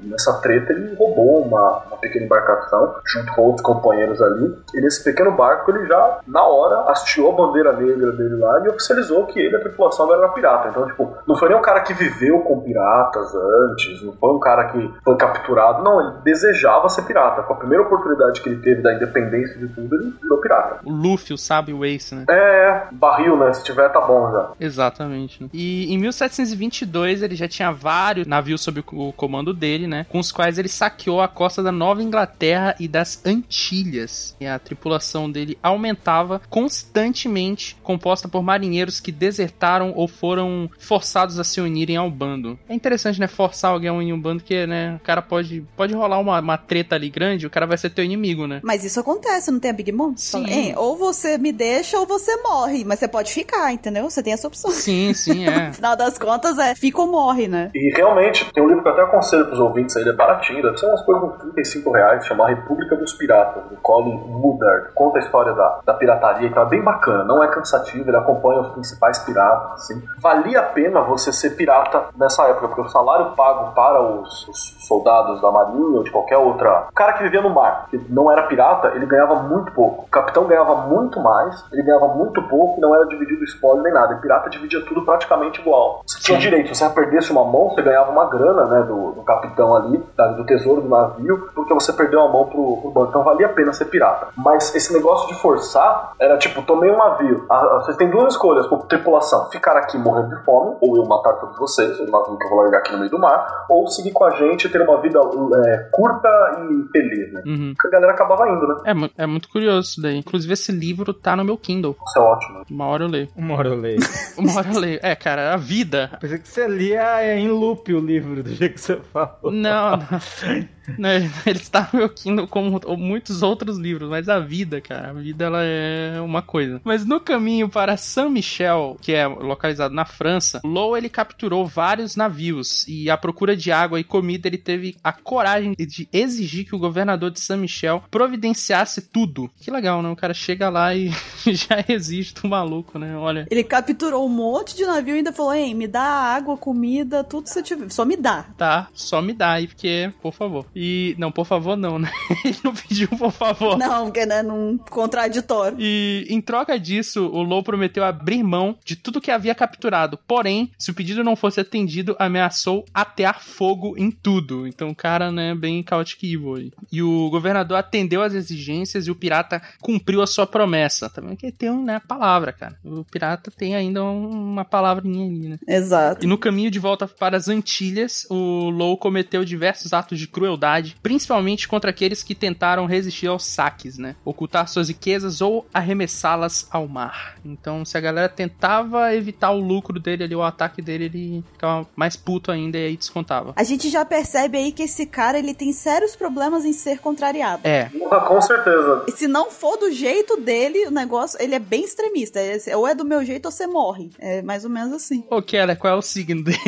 E nessa treta ele roubou uma, uma pequena embarcação junto com outros companheiros ali. E nesse pequeno barco ele já, na hora, hasteou a bandeira negra dele lá e oficializou que ele a tripulação era pirata. Então, tipo, não foi nem um cara que viveu com piratas antes, não foi um cara que foi capturado, não, ele desejava ser pirata. Com a primeira oportunidade que ele teve da independência de tudo, ele virou pirata. O Luffy, o sábio o Ace, né? É, barril, né? Se tiver, tá bom já. Exatamente. né? E em 1722 ele já tinha vários navios sob o comando dele, né? Com os quais ele saqueou a costa da Nova Inglaterra e das Antilhas. E a tripulação dele aumentava constantemente, composta por marinheiros que desertaram ou foram forçados a se unirem ao bando. É interessante, né? Forçar alguém a unir um bando, que, né? O cara pode, pode rolar uma, uma treta ali grande, o cara vai ser teu inimigo, né? Mas isso acontece, não tem a Big Mom? Sim. Fala, "Hein, ou você me deixa ou você morre. Mas você pode ficar, entendeu? Você tem essa opção. Sim, sim, é. *laughs* No final das contas, é fica ou morre, né? E realmente, tem um livro que eu até aconselho pros ouvintes aí, ele é baratinho, deve ser umas coisas de 35 reais, chama República dos Piratas, do Colin Woodard. Conta a história da, da pirataria, que é bem bacana, não é cansativo, ele acompanha os principais piratas, assim. Valia a pena você ser pirata nessa época, porque o salário pago para os, os soldados da marinha ou de qualquer outra... O cara que vivia no mar, que não era pirata, ele ganhava muito pouco. O capitão ganhava muito mais, ele ganhava muito pouco e não era dividido spoiler nem nada. E pirata dividia tudo praticamente igual. Você tinha direito, se você perdesse uma mão, você ganhava uma grana, né, do, do capitão ali, da- do tesouro do navio, porque você perdeu a mão pro, pro banco. Então valia a pena ser pirata. Mas esse negócio de forçar era tipo, tomei um navio. Ah, vocês têm duas escolhas, por tripulação, ficar aqui morrendo de fome, ou eu matar todos vocês, o navio que eu vou largar aqui no meio do mar, ou seguir com a gente e ter uma vida é, curta e feliz, né? Uhum. A galera acabava indo, né? É, é muito curioso isso daí. Inclusive, esse livro tá no meu Kindle. Isso é ótimo. Uma hora eu leio. Uma hora eu leio. *laughs* Uma hora eu leio. É, cara, a vida. Pensei que você lia em loop o livro, do jeito que você falou. Não, *laughs* não. Não, *laughs* Ele está no meu Kindle como muitos outros livros, mas a vida, cara, a vida ela é uma coisa. Mas no caminho para Saint-Michel, que é localizado na França, Lowe ele capturou vários navios e à procura de água e comida ele teve a coragem de exigir que o governador de Saint-Michel providenciasse tudo. Que legal, né? O cara chega lá e *laughs* já existe o maluco, né? Olha. Ele capturou um monte de navio e ainda falou: Ei, me dá água, comida, tudo que você tiver. Só me dá. Tá, só me dá aí, porque, por favor. E, não, por favor, não, né? *laughs* Ele não pediu por favor. Não, porque né, num contraditório. E em troca disso, o Low prometeu abrir mão de tudo que havia capturado. Porém, se o pedido não fosse atendido, ameaçou atear fogo em tudo. Então, o cara, né, bem chaotic evil. aí. E o governador atendeu às exigências e o pirata cumpriu a sua promessa. Também que tem, né, a palavra, cara. O pirata tem ainda um- uma palavrinha ali, né? Exato. E no caminho de volta para as Antilhas, o Low cometeu diversos atos de crueldade, principalmente contra aqueles que tentaram resistir aos saques, né? Ocultar suas riquezas ou arremessá-las ao mar. Então, se a galera tentava evitar o lucro dele ali, o ataque dele, ele ficava mais puto ainda e aí descontava. A gente já percebe aí que esse cara ele tem sérios problemas em ser contrariado. É, Ah, Com certeza. E se não for do jeito dele, o negócio, ele é bem extremista. É- Ou é do meu jeito ou você morre. É mais ou menos assim. Ô, Keller, qual é o signo dele?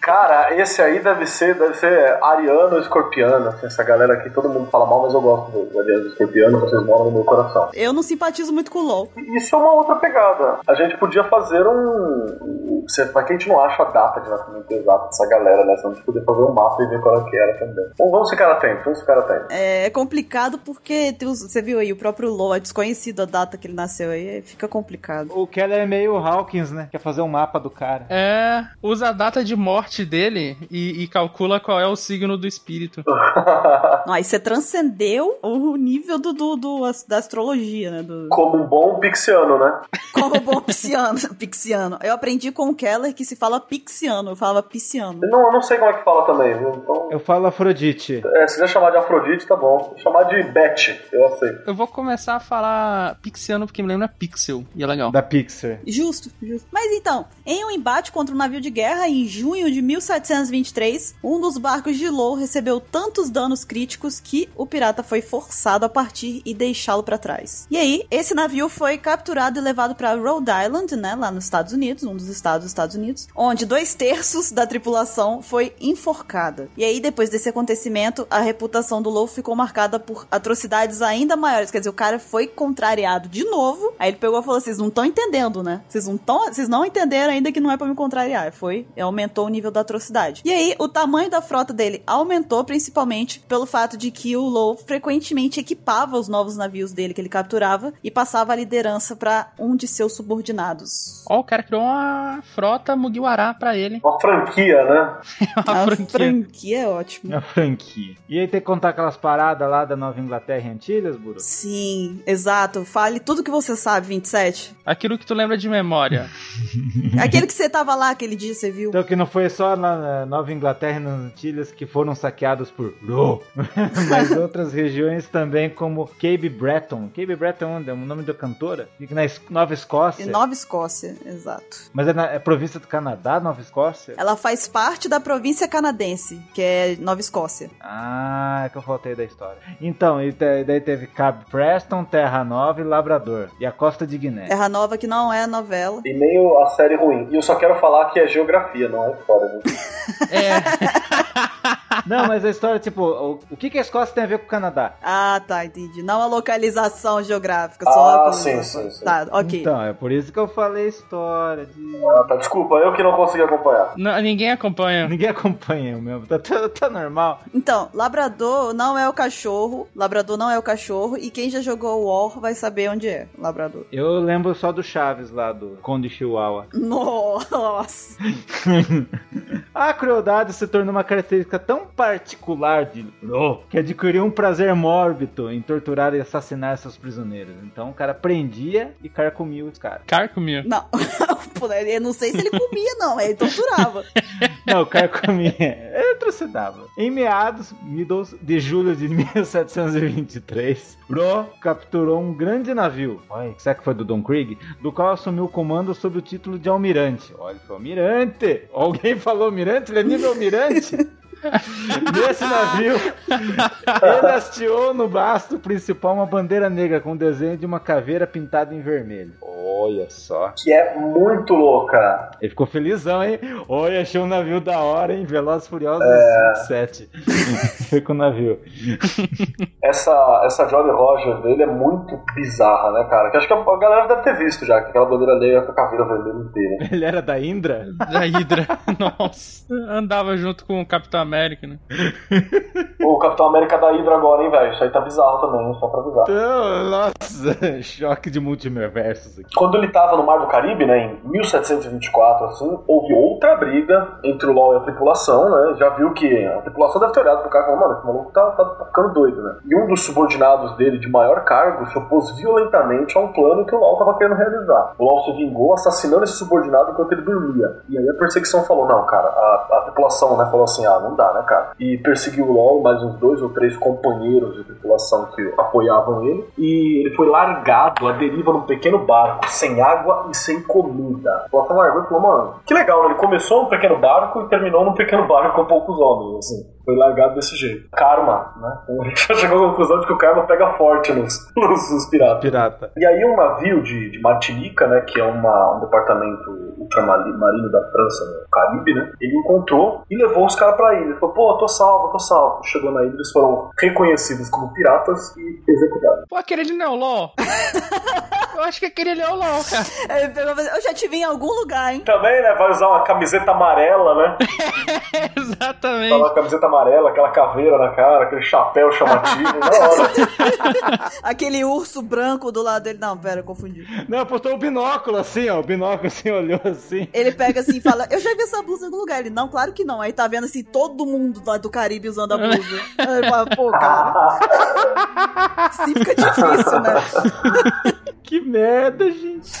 Cara, esse aí deve ser, deve ser ariano escorpiano. assim, essa galera aqui, todo mundo fala mal, mas eu gosto deles. Ariano e escorpiano, vocês moram no meu coração. Eu não simpatizo muito com o LOL. Isso é uma outra pegada. A gente podia fazer um, o. Você, pra que a gente não acha a data de nascimento exata dessa galera, né? Senão a gente poder fazer um mapa e ver qual é que era também. Bom, vamos ficar atentos, vamos ficar atentos. É complicado porque tem os- você viu aí, o próprio Law, é desconhecido a data que ele nasceu aí, fica complicado. O Keller é meio Hawkins, né? Quer fazer um mapa do cara. É, usa a data de morte dele e, e calcula qual é o signo do espírito. *laughs* Não, aí você transcendeu o nível do, do, do- da astrologia, né? Do, Como um bom pixiano, né? como bom pixiano, *laughs* pixiano. Eu aprendi com o Keller que se fala pixiano, eu falava pisciano. Não, eu não sei como é que fala também, viu? Então. Eu falo Afrodite. É, se quiser chamar de Afrodite, tá bom. Chamar de Beth, eu aceito. Eu vou começar a falar pixiano porque me lembra pixel e é legal. Da Pixar. Justo, justo. Mas então, em um embate contra um navio de guerra em junho de 1723, um dos barcos de Low recebeu tantos danos críticos que o pirata foi forçado a partir e deixá-lo pra trás. E aí, esse navio foi capturado e levado pra Rhode Island, né, lá nos Estados Unidos, um dos estados dos Estados Unidos, onde dois terços da tripulação foi enforcada. E aí, depois desse acontecimento, a reputação do Low ficou marcada por atrocidades ainda maiores. Quer dizer, o cara foi contrariado de novo. Aí ele pegou e falou: vocês não estão entendendo, né? Vocês não estão. Vocês não entenderam ainda que não é pra me contrariar. Foi, aumentou o nível da atrocidade. E aí, o tamanho da frota dele aumentou, principalmente pelo fato de que o Low frequentemente equipava os novos navios dele que ele capturava e passava a liderança pra um de seus subordinados. Ó, o cara criou uma frota Mugiwara pra ele. Uma franquia, né? *laughs* Uma a franquia. franquia é ótimo. A franquia. E aí tem que contar aquelas paradas lá da Nova Inglaterra e Antilhas, Buru? Sim, exato. Fale tudo que você sabe, 27. Aquilo que tu lembra de memória. *laughs* Aquele que você tava lá aquele dia, você viu? Então que não foi só na Nova Inglaterra e nas Antilhas que foram saqueados por Ro, *laughs* mas outras regiões também como Cape Breton. Cape Breton onde? é o nome da cantora? Fica na Nova Escócia. Nova Escócia, exato. Mas é, na, é província do Canadá, Nova Escócia? Ela faz parte da província canadense, que é Nova Escócia. Ah, é que eu faltei da história. Então, e te- daí teve Cape Preston, Terra Nova e Labrador. E a Costa de Guiné. Terra Nova, que não é novela. E nem a série ruim. E eu só quero falar que é geografia, não é história. Né? É, *laughs* Não, mas a história, tipo, o, o que, que a Escócia tem a ver com o Canadá? Ah, tá, entendi. Não a localização geográfica, Ah, só a sim, sim, sim. Tá, ok. Então, é por isso que eu falei história de... Ah, tá, desculpa, eu que não consegui acompanhar. não, ninguém acompanha. Ninguém acompanha mesmo, tá, tá, tá normal. Então, Labrador não é o cachorro. Labrador não é o cachorro. E quem já jogou War vai saber onde é Labrador. Eu lembro só do Chaves lá, do Conde Chihuahua. Nossa. *laughs* A crueldade se tornou uma característica tão particular de Ro que adquiriu um prazer mórbido em torturar e assassinar seus prisioneiros. Então o cara prendia e carcomia os caras. Carcomia. Não. *laughs* Eu não sei se ele comia, não. Ele torturava. *laughs* Não, carcomia. Ele trucidava. Em meados middles de julho de *laughs* 1723, Ro capturou um grande navio. Olha, será que foi do Don Krieg? Do qual assumiu o comando sob o título de almirante. Olha, foi almirante! Alguém falou almirante? Ele é nível almirante? *laughs* Nesse navio, ele hasteou no basto principal uma bandeira negra com desenho de uma caveira pintada em vermelho. Olha só. Que é muito louca. Ele ficou felizão, hein? Olha, achei um navio da hora, hein? Velozes e Furiosos 7. Foi com o navio. *laughs* Essa, essa Jolly Roger dele é muito bizarra, né, cara? Que acho que a galera deve ter visto já, que aquela bandeira negra com a caveira vermelha inteira. Ele era da Indra? Da Hydra. *laughs* Nossa. Andava junto com o Capitão América, né? O Capitão América da Hydra agora, hein, velho? Isso aí tá bizarro também, só pra avisar. Então, nossa, *laughs* choque de multiversos aqui. Quando ele tava no Mar do Caribe, né, em 1724, assim, houve outra briga entre o LoL e a tripulação, né? Já viu que a tripulação deve ter olhado pro cara e falou, mano, esse maluco tá, tá, tá ficando doido, né? E um dos subordinados dele de maior cargo se opôs violentamente a um plano que o LoL tava querendo realizar. O LoL se vingou assassinando esse subordinado enquanto ele dormia. E aí a perseguição falou, não, cara, a, a tripulação, né, falou assim, ah, não dá, né, cara? E perseguiu o LoL, mais uns dois ou três companheiros de tripulação que apoiavam ele. E ele foi largado à deriva num pequeno barco, sem água e sem comida. A tripulação largou e falou, mano, que legal, né? Ele começou num pequeno barco e terminou num pequeno *laughs* barco com poucos homens, assim. Foi largado desse jeito. Karma, né? A gente *laughs* já chegou à conclusão de que o karma pega forte nos, *laughs* nos, nos piratas. Pirata. E aí um navio de, de Martinica, né, que é uma, um departamento ultramarino da França, no Caribe, né, ele encontrou e levou os caras pra ilha. Ele falou, pô, tô salvo, tô salvo. Chegou na ilha, eles foram reconhecidos como piratas e executados. Pô, aquele de Neoló. *laughs* Eu acho que aquele ali é o LOL, cara. Falou, Eu já te vi em algum lugar, hein? Também, né? Vai usar uma camiseta amarela, né? Exatamente. Tá uma camiseta amarela, aquela caveira na cara, aquele chapéu chamativo, da hora. *laughs* Aquele urso branco do lado dele. Não, pera, eu confundi. Não, botou o binóculo assim, ó. O binóculo assim, *laughs* olhou assim. Ele pega assim e fala: Eu já vi essa blusa em algum lugar. Ele, não, claro que não. Aí tá vendo assim, todo mundo lá do Caribe usando a blusa. Aí ele fala, pô, cara. Assim fica difícil, né? *laughs* Que merda, gente.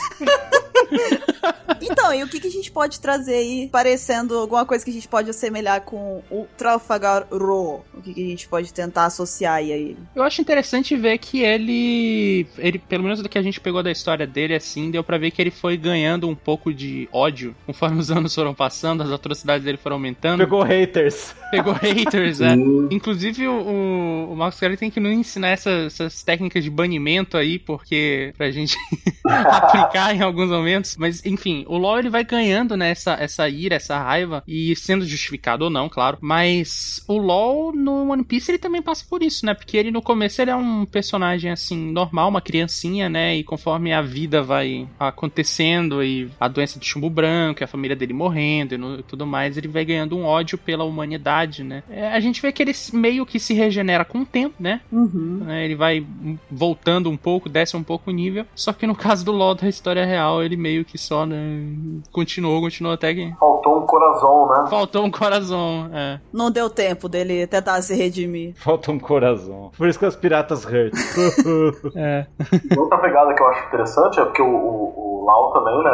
Então, e o que, que a gente pode trazer aí, parecendo alguma coisa que a gente pode assemelhar com o Trafalgar O que, que a gente pode tentar associar aí a ele? Eu acho interessante ver que ele, ele, pelo menos do que a gente pegou da história dele, assim, deu pra ver que ele foi ganhando um pouco de ódio conforme os *laughs* anos foram passando, as atrocidades dele foram aumentando. Pegou haters. Pegou *laughs* haters, é. Inclusive, o, o Marcos Kelly tem que nos ensinar essas, essas técnicas de banimento aí, porque pra gente *laughs* aplicar em alguns momentos. Mas, enfim, o LoL ele vai ganhando, né, essa, essa ira, essa raiva, e sendo justificado ou não, claro. Mas o LoL no One Piece ele também passa por isso, né? Porque ele no começo ele é um personagem assim, normal, uma criancinha, né? E conforme a vida vai acontecendo e a doença do chumbo branco, e a família dele morrendo e, no- e tudo mais, ele vai ganhando um ódio pela humanidade, né? É, a gente vê que ele meio que se regenera com o tempo, né? Uhum. né, Ele vai voltando um pouco, desce um pouco o nível. Só que no caso do LoL da história real, ele meio que só, né, continuou, continuou até que Faltou um coração, né? faltou um coração, é. Não deu tempo dele tentar se redimir. Falta um coração. Por isso que os piratas hurt. *laughs* É. Outra pegada que eu acho interessante é porque o, o, o Lau também, né?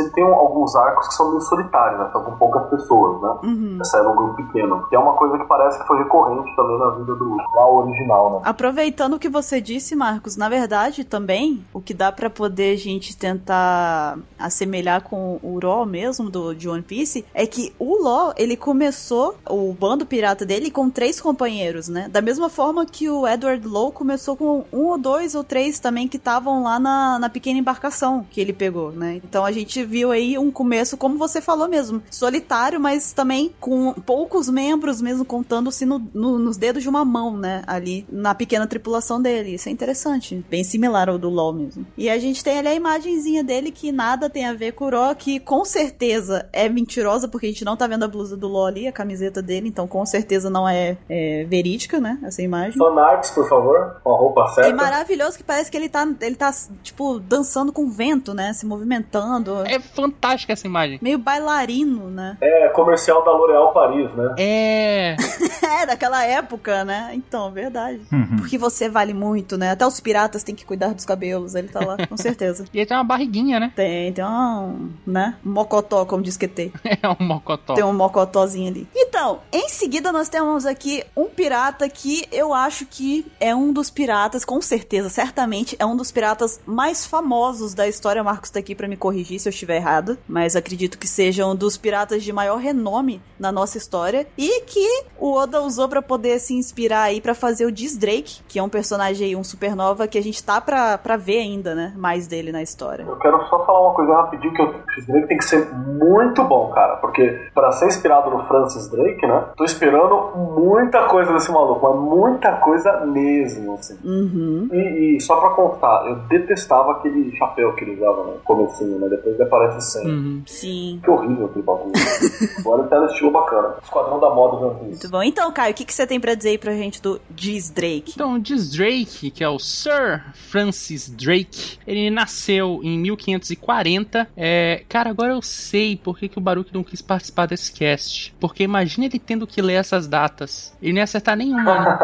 Ele tem um- alguns arcos que são meio solitários, né? São com poucas pessoas, né? Uhum. Essa é num grupo pequeno. Que é uma coisa que parece que foi recorrente também na vida do Lau original, né? Aproveitando o que você disse, Marcos, na verdade também o que dá pra poder a gente tentar assemelhar com o Law mesmo do de One Piece é que o Law ele começou o bando pirata dele com três companheiros, né? Da mesma forma que o Edward Law começou com um ou dois ou três também que estavam lá na, na pequena embarcação que ele pegou, né? Então a gente viu aí um começo, como você falou mesmo, solitário, mas também com poucos membros mesmo contando-se no- no- nos dedos de uma mão, né? Ali na pequena tripulação dele. Isso é interessante. Bem similar ao do LoL mesmo. E a gente tem ali a imagenzinha dele que nada tem a ver com o Uro, que com certeza é mentirosa, porque a gente não tá vendo a blusa do LoL ali, a camiseta dele, então com certeza não é, é verídica, né? Essa imagem. Fanarts, por favor, com a roupa E certa. maravilhoso que parece que ele tá, ele tá, tipo, dançando com vento, né? Se movimentando. É fantástica essa imagem. Meio bailarino, né? É comercial da L'Oréal Paris, né? É. *laughs* É, daquela época, né? Então, verdade. Uhum. Porque você vale muito, né? Até os piratas têm que cuidar dos cabelos. Ele tá lá, *laughs* com certeza. E ele tem uma barriguinha, né? Tem, tem um, né? Um mocotó, como diz que tem. *laughs* É um mocotó. Tem um mocotózinho ali. Então, em seguida nós temos aqui um pirata que eu acho que é um dos piratas, com certeza, certamente, é um dos piratas mais famosos da história. Marcos tá aqui pra me corrigir se eu estiver errado, mas acredito que seja um dos piratas de maior renome na nossa história e que o Oda usou pra poder se inspirar aí pra fazer o Diz Drake, que é um personagem aí, um supernova que a gente tá pra, pra ver ainda, né? Mais dele na história. Eu quero só falar uma coisa rapidinho que o Francis Drake tem que ser muito bom, cara. Porque pra ser inspirado no Francis Drake, né? Tô esperando muita coisa desse maluco, mas muita coisa mesmo, assim. Uhum. E, e só pra contar, eu detestava aquele chapéu que ele usava no comecinho, né? Depois ele aparece sem. Uhum. Sim. Que horrível aquele bagulho. *laughs* Agora ele tá no estilo bacana. Esquadrão da moda do. Muito bom. Então, Caio, o que, que você tem pra dizer aí pra gente do Diz Drake? Então, diz Drake, que é o Sir Francis Drake, ele nasceu em 1540. É, cara, agora eu sei por que, que o Baruch não quis participar desse cast. Porque imagina ele tendo que ler essas datas. Ele não ia acertar nenhuma, né?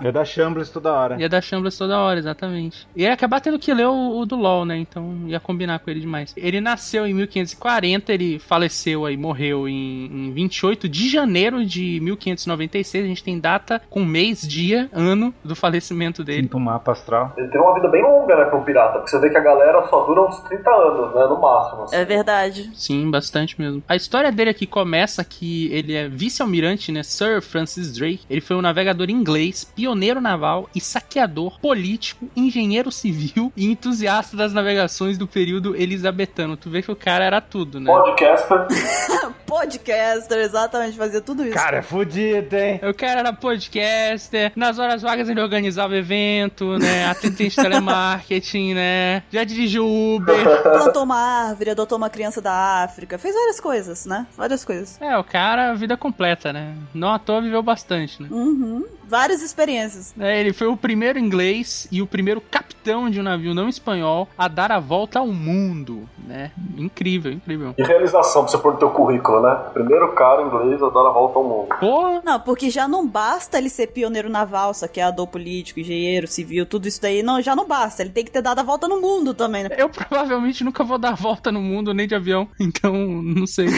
*laughs* Ia dar chambres toda hora. Ia dar chambres toda hora, exatamente. E ia acabar tendo que ler o, o do LoL, né? Então ia combinar com ele demais. Ele nasceu em 1540, ele faleceu aí, morreu em, em 28 de janeiro de 1596. A gente tem data com mês, dia, ano do falecimento dele. Sinto um mapa astral. Ele tem uma vida bem longa, né, um pirata. Porque você vê que a galera só dura uns 30 anos, né? No máximo. assim. É verdade. Sim, bastante mesmo. A história dele aqui começa que ele é vice-almirante, né? Sir Francis Drake. Ele foi um navegador inglês, pioneiro naval e saqueador, político, engenheiro civil e entusiasta das navegações do período elisabetano. Tu vê que o cara era tudo, né? Podcaster. *laughs* podcaster, exatamente, fazia tudo isso. Cara, é fudido, hein? O cara era podcaster, nas horas vagas ele organizava evento, né? Atendente de telemarketing, né? Já dirigiu Uber. *laughs* Plantou uma árvore, adotou uma criança da África, fez várias coisas, né? Várias coisas. É, o cara, vida completa, né? Não à toa viveu bastante, né? Uhum. Várias experiências. É, ele foi o primeiro inglês e o primeiro capitão de um navio não espanhol a dar a volta ao mundo, né? Incrível, incrível. E realização pra você pôr no teu currículo, né? Primeiro cara inglês a dar a volta ao mundo. Pô, Não, porque já não basta ele ser pioneiro naval, saqueador político, engenheiro, civil, tudo isso daí. Não, já não basta. Ele tem que ter dado a volta no mundo também, né? eu provavelmente nunca vou dar a volta no mundo nem de avião, *laughs* então não sei.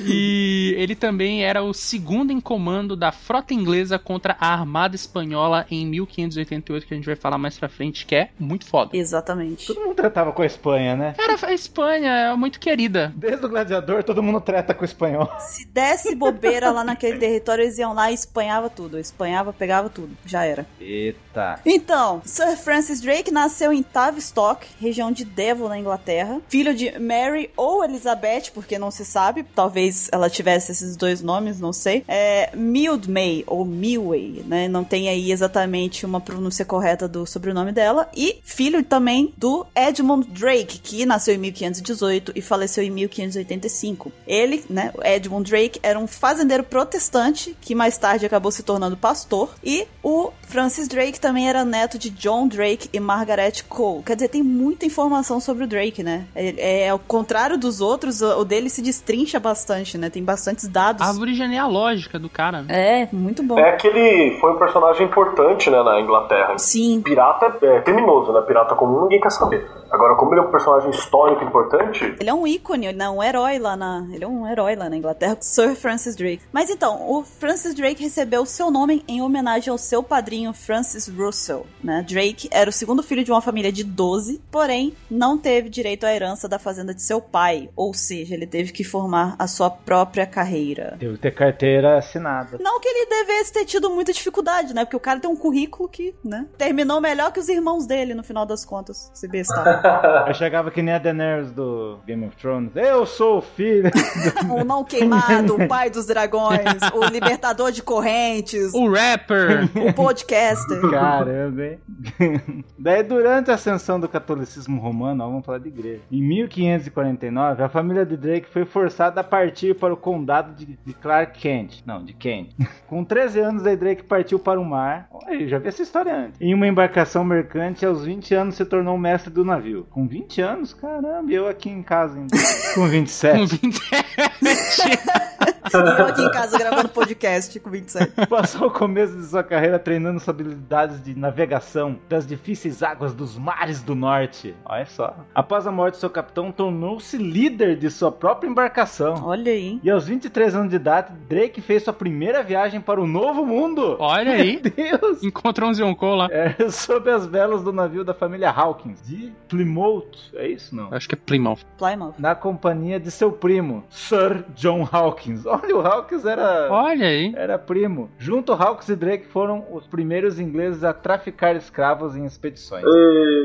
E ele também era o segundo em comando da frota inglesa contra a Armada Espanhola em 1588, que a gente vai falar mais pra frente, que é muito foda. Exatamente. Todo mundo tratava com a Espanha, né? Cara, a Espanha é muito querida. Desde o gladiador, todo mundo trata com o espanhol. Se desse bobeira lá naquele *laughs* território, eles iam lá e espanhava tudo. Espanhava, pegava tudo. Já era. Eita. Então, Sir Francis Drake nasceu em Tavistock, região de Devon, na Inglaterra. Filho de Mary ou Elizabeth, porque não se sabe. Talvez ela tivesse esses dois nomes, não sei. É Mildmay ou Milway, né? Não tem aí exatamente uma pronúncia correta do sobrenome dela. E filho também do Edmund Drake, que nasceu em 1518 e faleceu em 1585. Ele, né, Edmund Drake, era um fazendeiro protestante que mais tarde acabou se tornando pastor. E o Francis Drake também era neto de John Drake e Margaret Cole. Quer dizer, tem muita informação sobre o Drake, né? É, é ao contrário dos outros, o o dele se destrincha bastante, né? Tem bastantes dados. A árvore genealógica do cara, né? É, muito bom. É que ele foi um personagem importante, né, na Inglaterra. Sim. Pirata é criminoso, né? Pirata comum ninguém quer saber. Agora, como ele é um personagem histórico importante, Ele é um ícone, ele é um herói lá na. Ele é um herói lá na Inglaterra, *laughs* Sir Francis Drake. Mas então, o Francis Drake recebeu seu nome em homenagem ao seu padrinho Francis Russell. Né? Drake era o segundo filho de uma família de 12, porém não teve direito à herança da fazenda de seu pai. Ou seja, ele teve que formar a sua própria carreira. Teve que ter carteira assinada. Não que ele devesse ter tido muita dificuldade, né? Porque o cara tem um currículo que, né? Terminou melhor que os irmãos dele, no final das contas. Se bestar. *laughs* Eu chegava que nem a Daenerys do Game of Thrones. Eu sou o filho. *laughs* o não queimado, o pai dos dragões, o *laughs* libertador de correntes, O rapper. o podcaster. Caramba, hein? Daí, durante a ascensão do catolicismo romano, ó, vamos falar de igreja. Em 1549, a família de Drake foi forçada a partir para o condado de, de Clark Kent. Não, de Kent. *laughs* Com 13 anos, aí Drake partiu para o mar. Olha, eu já vi essa história antes. Em uma embarcação mercante, aos 20 anos se tornou mestre do navio. Com 20 anos? Caramba, eu aqui em casa ainda. *laughs* Com 27. Com 27. *laughs* Eu aqui em casa gravando podcast com 27. Passou o começo de sua carreira treinando suas habilidades de navegação das difíceis águas dos mares do norte. Olha só. Após a morte de seu capitão, tornou-se líder de sua própria embarcação. Olha aí. E aos 23 anos de idade, Drake fez sua primeira viagem para o Novo Mundo. Olha aí. Meu Deus! Encontrou um Zionkou lá. É, *laughs* sob as velas do navio da família Hawkins, de Plymouth. É isso, não? Acho que é Plymouth. Plymouth. Na companhia de seu primo, Sir John Hawkins. Olha, o Hawkins era... Olha aí. Era primo. Junto, Hawks e Drake foram os primeiros ingleses a traficar escravos em expedições.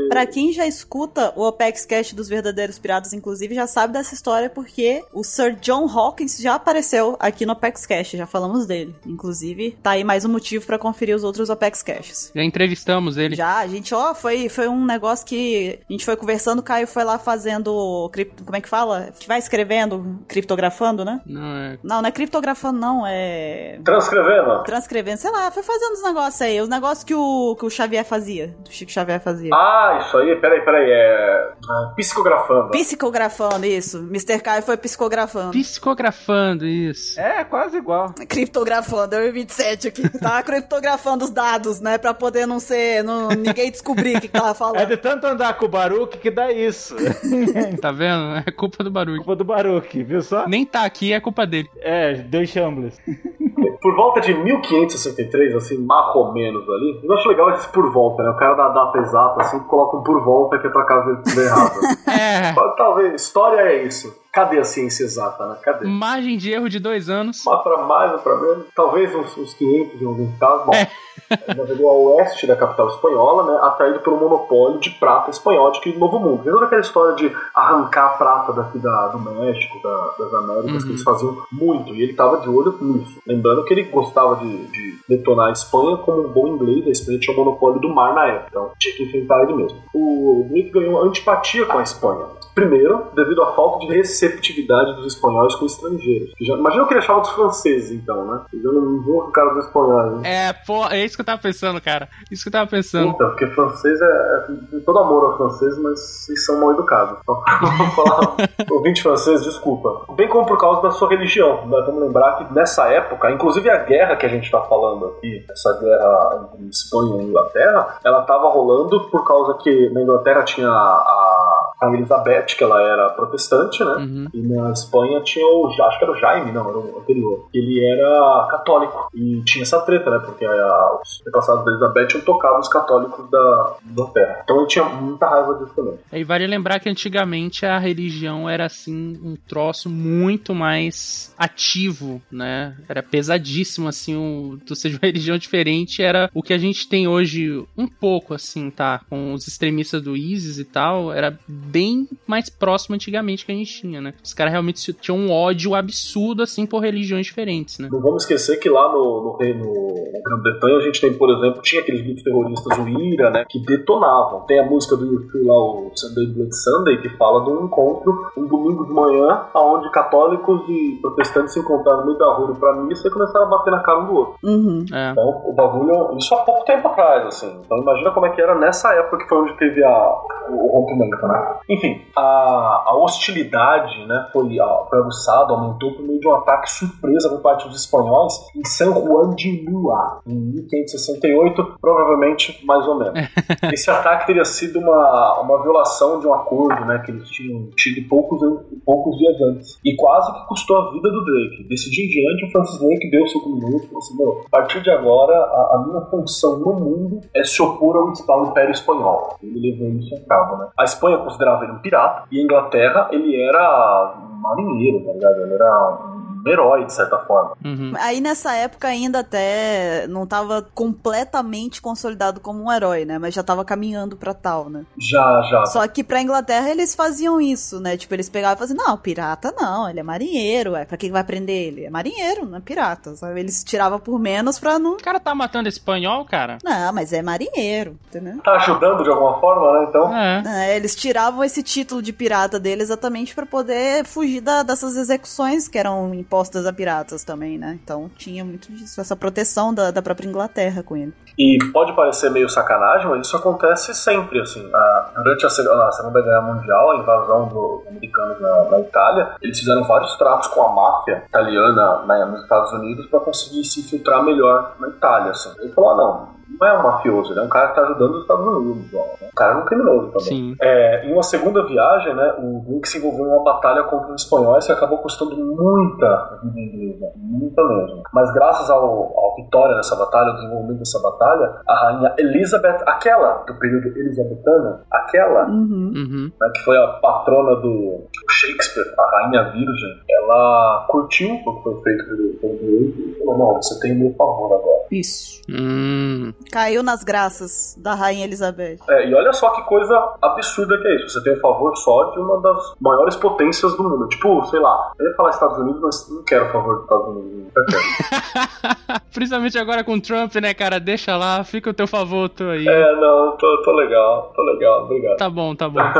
Pra quem já escuta o Apex Cash dos verdadeiros piratas, inclusive, já sabe dessa história porque o Sir John Hawkins já apareceu aqui no Apex Cash, já falamos dele. Inclusive, tá aí mais um motivo pra conferir os outros Apex Caches. Já entrevistamos ele. Já, a gente, ó, foi, foi um negócio que a gente foi conversando, o Caio foi lá fazendo, cripto, como é que fala? Vai escrevendo, criptografando, né? Não, é... Não, não é criptografando, não, é... transcrevendo. Transcrevendo, sei lá, foi fazendo os negócios aí, os negócios que o, que o Xavier fazia, do Chico Xavier fazia. Ah, isso aí, peraí, peraí, é. ah, Psicografando. Psicografando, isso. Mr. Caio foi psicografando. Psicografando, isso. É, quase igual. Criptografando, eu 27 aqui. *laughs* Tava criptografando os dados, né? Pra poder não ser. Não, ninguém descobrir o que, que tava É falando. de tanto andar com o Baruque que dá isso. *laughs* Tá vendo? É culpa do barulho. Culpa do Baruque, viu só? Nem tá aqui, é culpa dele. É, deu chambliss. Por volta de 1563, assim, mais ou menos ali. Eu acho legal esse por volta, né? O cara da data exata, assim, coloca um por volta que é pra estiver errado. *laughs* É. Talvez, história é isso. Cadê a ciência exata, né? Cadê? Margem de erro de dois anos. Mas pra mais ou pra menos, talvez uns, uns 500 em alguns casos. Bom, É. Ele navegou a oeste da capital espanhola, né, atraído pelo monopólio de prata espanhol de Novo Mundo. Lembra aquela história de arrancar a prata daqui da, do México, da, das Américas, Uhum. que eles faziam muito, e ele estava de olho nisso. Lembrando que ele gostava de, de detonar a Espanha como um bom inglês, a Espanha tinha o monopólio do mar na época, então tinha que enfrentar ele mesmo. O Drake ganhou antipatia com a Espanha. Primeiro, devido à falta de receptividade dos espanhóis com estrangeiros. Já- imagina o que ele achava dos franceses, então, né? Eles não vão com o cara dos espanhóis. Né? É, pô, é isso que eu tava pensando, cara. Isso que eu tava pensando. Puta, porque francês é, é. Todo amor ao francês, mas vocês são mal educados. Então, *laughs* vamos falar. Ouvinte francês, desculpa. Bem como por causa da sua religião. Nós vamos lembrar que nessa época, inclusive a guerra que a gente tá falando aqui, essa guerra entre Espanha e Inglaterra, ela tava rolando por causa que na Inglaterra tinha a, a Elizabeth, que ela era protestante, né? Uhum. E na Espanha tinha o. Acho que era o Jaime, não, era o anterior. Ele era católico. E tinha essa treta, né? Porque a, os antepassados da Elizabeth tinham tocado os católicos da Inglaterra. Então ele tinha muita raiva disso também. E vale lembrar que antigamente a religião era assim um troço muito mais ativo, né? Era pesadíssimo assim, um, tu seja uma *laughs* religião diferente, era o que a gente tem hoje um pouco assim, tá? Com os extremistas do ISIS e tal, era bem mais próximo antigamente que a gente tinha, né? Os caras realmente tinham um ódio absurdo assim por religiões diferentes, né? Não vamos esquecer que lá no, no Reino na Grã-Bretanha a gente tem, por exemplo, tinha aqueles grupos terroristas, o IRA, né? Que detonavam. Tem a música do YouTube lá, o Sunday Blood Sunday, que fala de um encontro, um domingo de manhã, onde católicos e protestantes se encontraram no meio da rua pra missa e começaram a bater na cara um do outro. Uhum. É. Então, o bagulho, isso há pouco tempo atrás, assim. Então, imagina como é que era nessa época que foi onde teve a, o rompimento, né? Enfim, a, a hostilidade, né, foi, a, foi aguçada, aumentou por meio de um ataque surpresa por parte dos espanhóis em San Juan de Lua, em 1568, provavelmente, mais ou menos. *laughs* Esse ataque teria sido uma, uma violação de um acordo, né, que eles tinham tido poucos, poucos dias antes. E quase que custou a vida do Drake. Desse dia em diante, o Francis Drake deu seu minuto e falou assim, meu, a partir de agora, a, a minha função no mundo é se opor ao, ao Império Espanhol. Ele levou isso a cabo, né? A Espanha considerava ele um pirata, e Inglaterra, ele era marinheiro, tá ligado? Ele era herói, de certa forma. Uhum. Aí nessa época ainda até não tava completamente consolidado como um herói, né? Mas já tava caminhando pra tal, né? Já, já. Só que pra Inglaterra eles faziam isso, né? Tipo, eles pegavam e falavam assim, não, pirata não, ele é marinheiro, é. Pra que vai prender ele? É marinheiro, não é pirata, sabe? Eles tiravam por menos pra não... O cara tá matando espanhol, cara? Não, mas é marinheiro, entendeu? Tá ajudando de alguma forma, né? Então. É. É, eles tiravam esse título de pirata dele exatamente pra poder fugir da- dessas execuções que eram impostas a piratas também, né? Então tinha muito disso, essa proteção da, da própria Inglaterra com ele. E pode parecer meio sacanagem, mas isso acontece sempre, assim. A- durante a, a Segunda Guerra Mundial, a invasão dos americanos na, na Itália, eles fizeram vários tratos com a máfia italiana na- nos Estados Unidos para conseguir se infiltrar melhor na Itália, assim. Ele falou, ah, não, não é um mafioso, ele é um cara que tá ajudando os Estados Unidos, ó. O cara é um criminoso também. Sim. É, em uma segunda viagem, né, o Drake se envolveu em uma batalha contra os espanhóis que acabou custando muita vida inglesa, muita mesmo. Mas graças ao, ao vitória nessa batalha, ao desenvolvimento dessa batalha, a rainha Elizabeth, aquela do período elizabetano, aquela Uhum. Uhum. né, que foi a patrona do Shakespeare, a rainha virgem, ela curtiu o que foi feito pelo, Drake e falou, não, você tem o meu favor agora. Isso. Hum. Caiu nas graças da Rainha Elizabeth. É, e olha só que coisa absurda que é isso. Você tem o favor só de uma das maiores potências do mundo. Tipo, sei lá, eu ia falar Estados Unidos, mas não quero o favor dos Estados Unidos. Não quero. *laughs* Principalmente agora com o Trump, né, cara? Deixa lá, fica o teu favor, tu aí. é, não, tô, tô legal, tô legal, obrigado. Tá bom, tá bom. *laughs*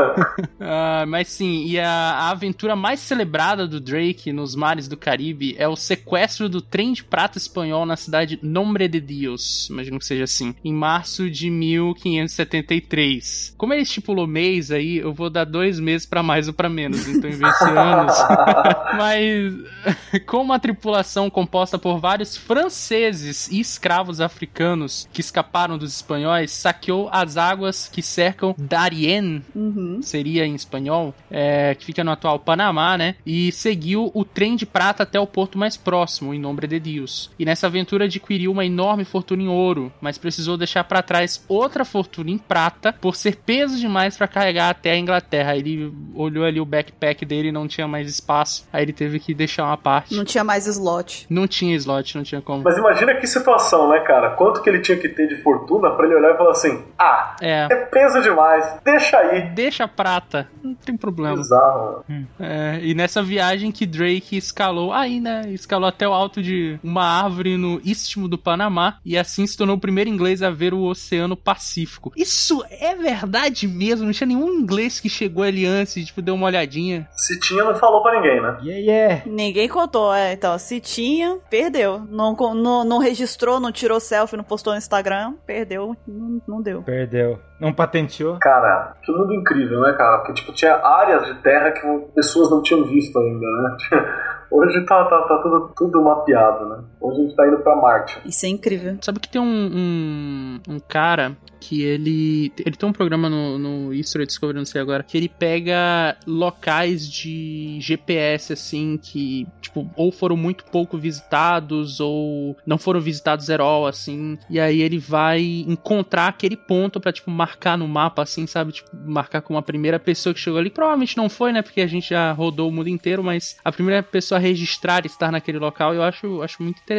Ah, mas sim, e a, a aventura mais celebrada do Drake nos mares do Caribe é o sequestro do trem de prata espanhol na cidade Nombre de Dios, imagino que seja assim, em março de 1573. Como ele estipulou mês aí, eu vou dar dois meses pra mais ou pra menos, então em vez de anos. *laughs* Mas *laughs* com uma tripulação composta por vários franceses e escravos africanos que escaparam dos espanhóis, saqueou as águas que cercam Darien, Uhum. seria em espanhol, é, que fica no atual Panamá, né? E seguiu o trem de prata até o porto mais próximo, em Nombre de Dios. E nessa aventura adquiriu uma enorme fortuna em ouro, mas precisou deixar pra trás outra fortuna em prata por ser peso demais pra carregar até a Inglaterra. Aí Ele olhou ali o backpack dele e não tinha mais espaço, aí ele teve que deixar uma parte. Não tinha mais slot. Não tinha slot, não tinha como. Mas imagina que situação, né, cara? Quanto que ele tinha que ter de fortuna pra ele olhar e falar assim: ah, É. é peso demais, deixa aí. Deixa a prata, não tem problema. Bizarro. É, e nessa viagem que Drake escalou, aí, né? Escalou até o alto de uma árvore no istmo do Panamá e assim se tornou o primeiro inglês a ver o Oceano Pacífico. Isso é verdade mesmo? Não tinha nenhum inglês que chegou ali antes e, tipo, deu uma olhadinha. Se tinha, não falou pra ninguém, né? Yeah, yeah. Ninguém contou, é. Então, se tinha, perdeu. Não, não, não registrou, não tirou selfie, não postou no Instagram, perdeu, não, não deu. Perdeu. Não patenteou? Cara, que mundo incrível, né, cara? Porque, tipo, tinha áreas de terra que pessoas não tinham visto ainda, né? *laughs* Hoje tá, tá, tá tudo, tudo mapeado, né? Hoje a gente tá indo pra Marte. Isso é incrível. Sabe que tem um, um, um cara que ele. Ele tem um programa no, no History Discovery, não sei agora, que ele pega locais de GPS, assim, que, tipo, ou foram muito pouco visitados, ou não foram visitados at all, assim. E aí ele vai encontrar aquele ponto pra, tipo, marcar no mapa, assim, sabe? Tipo, marcar como a primeira pessoa que chegou ali. Provavelmente não foi, né? Porque a gente já rodou o mundo inteiro, mas a primeira pessoa a registrar estar naquele local, eu acho, acho muito interessante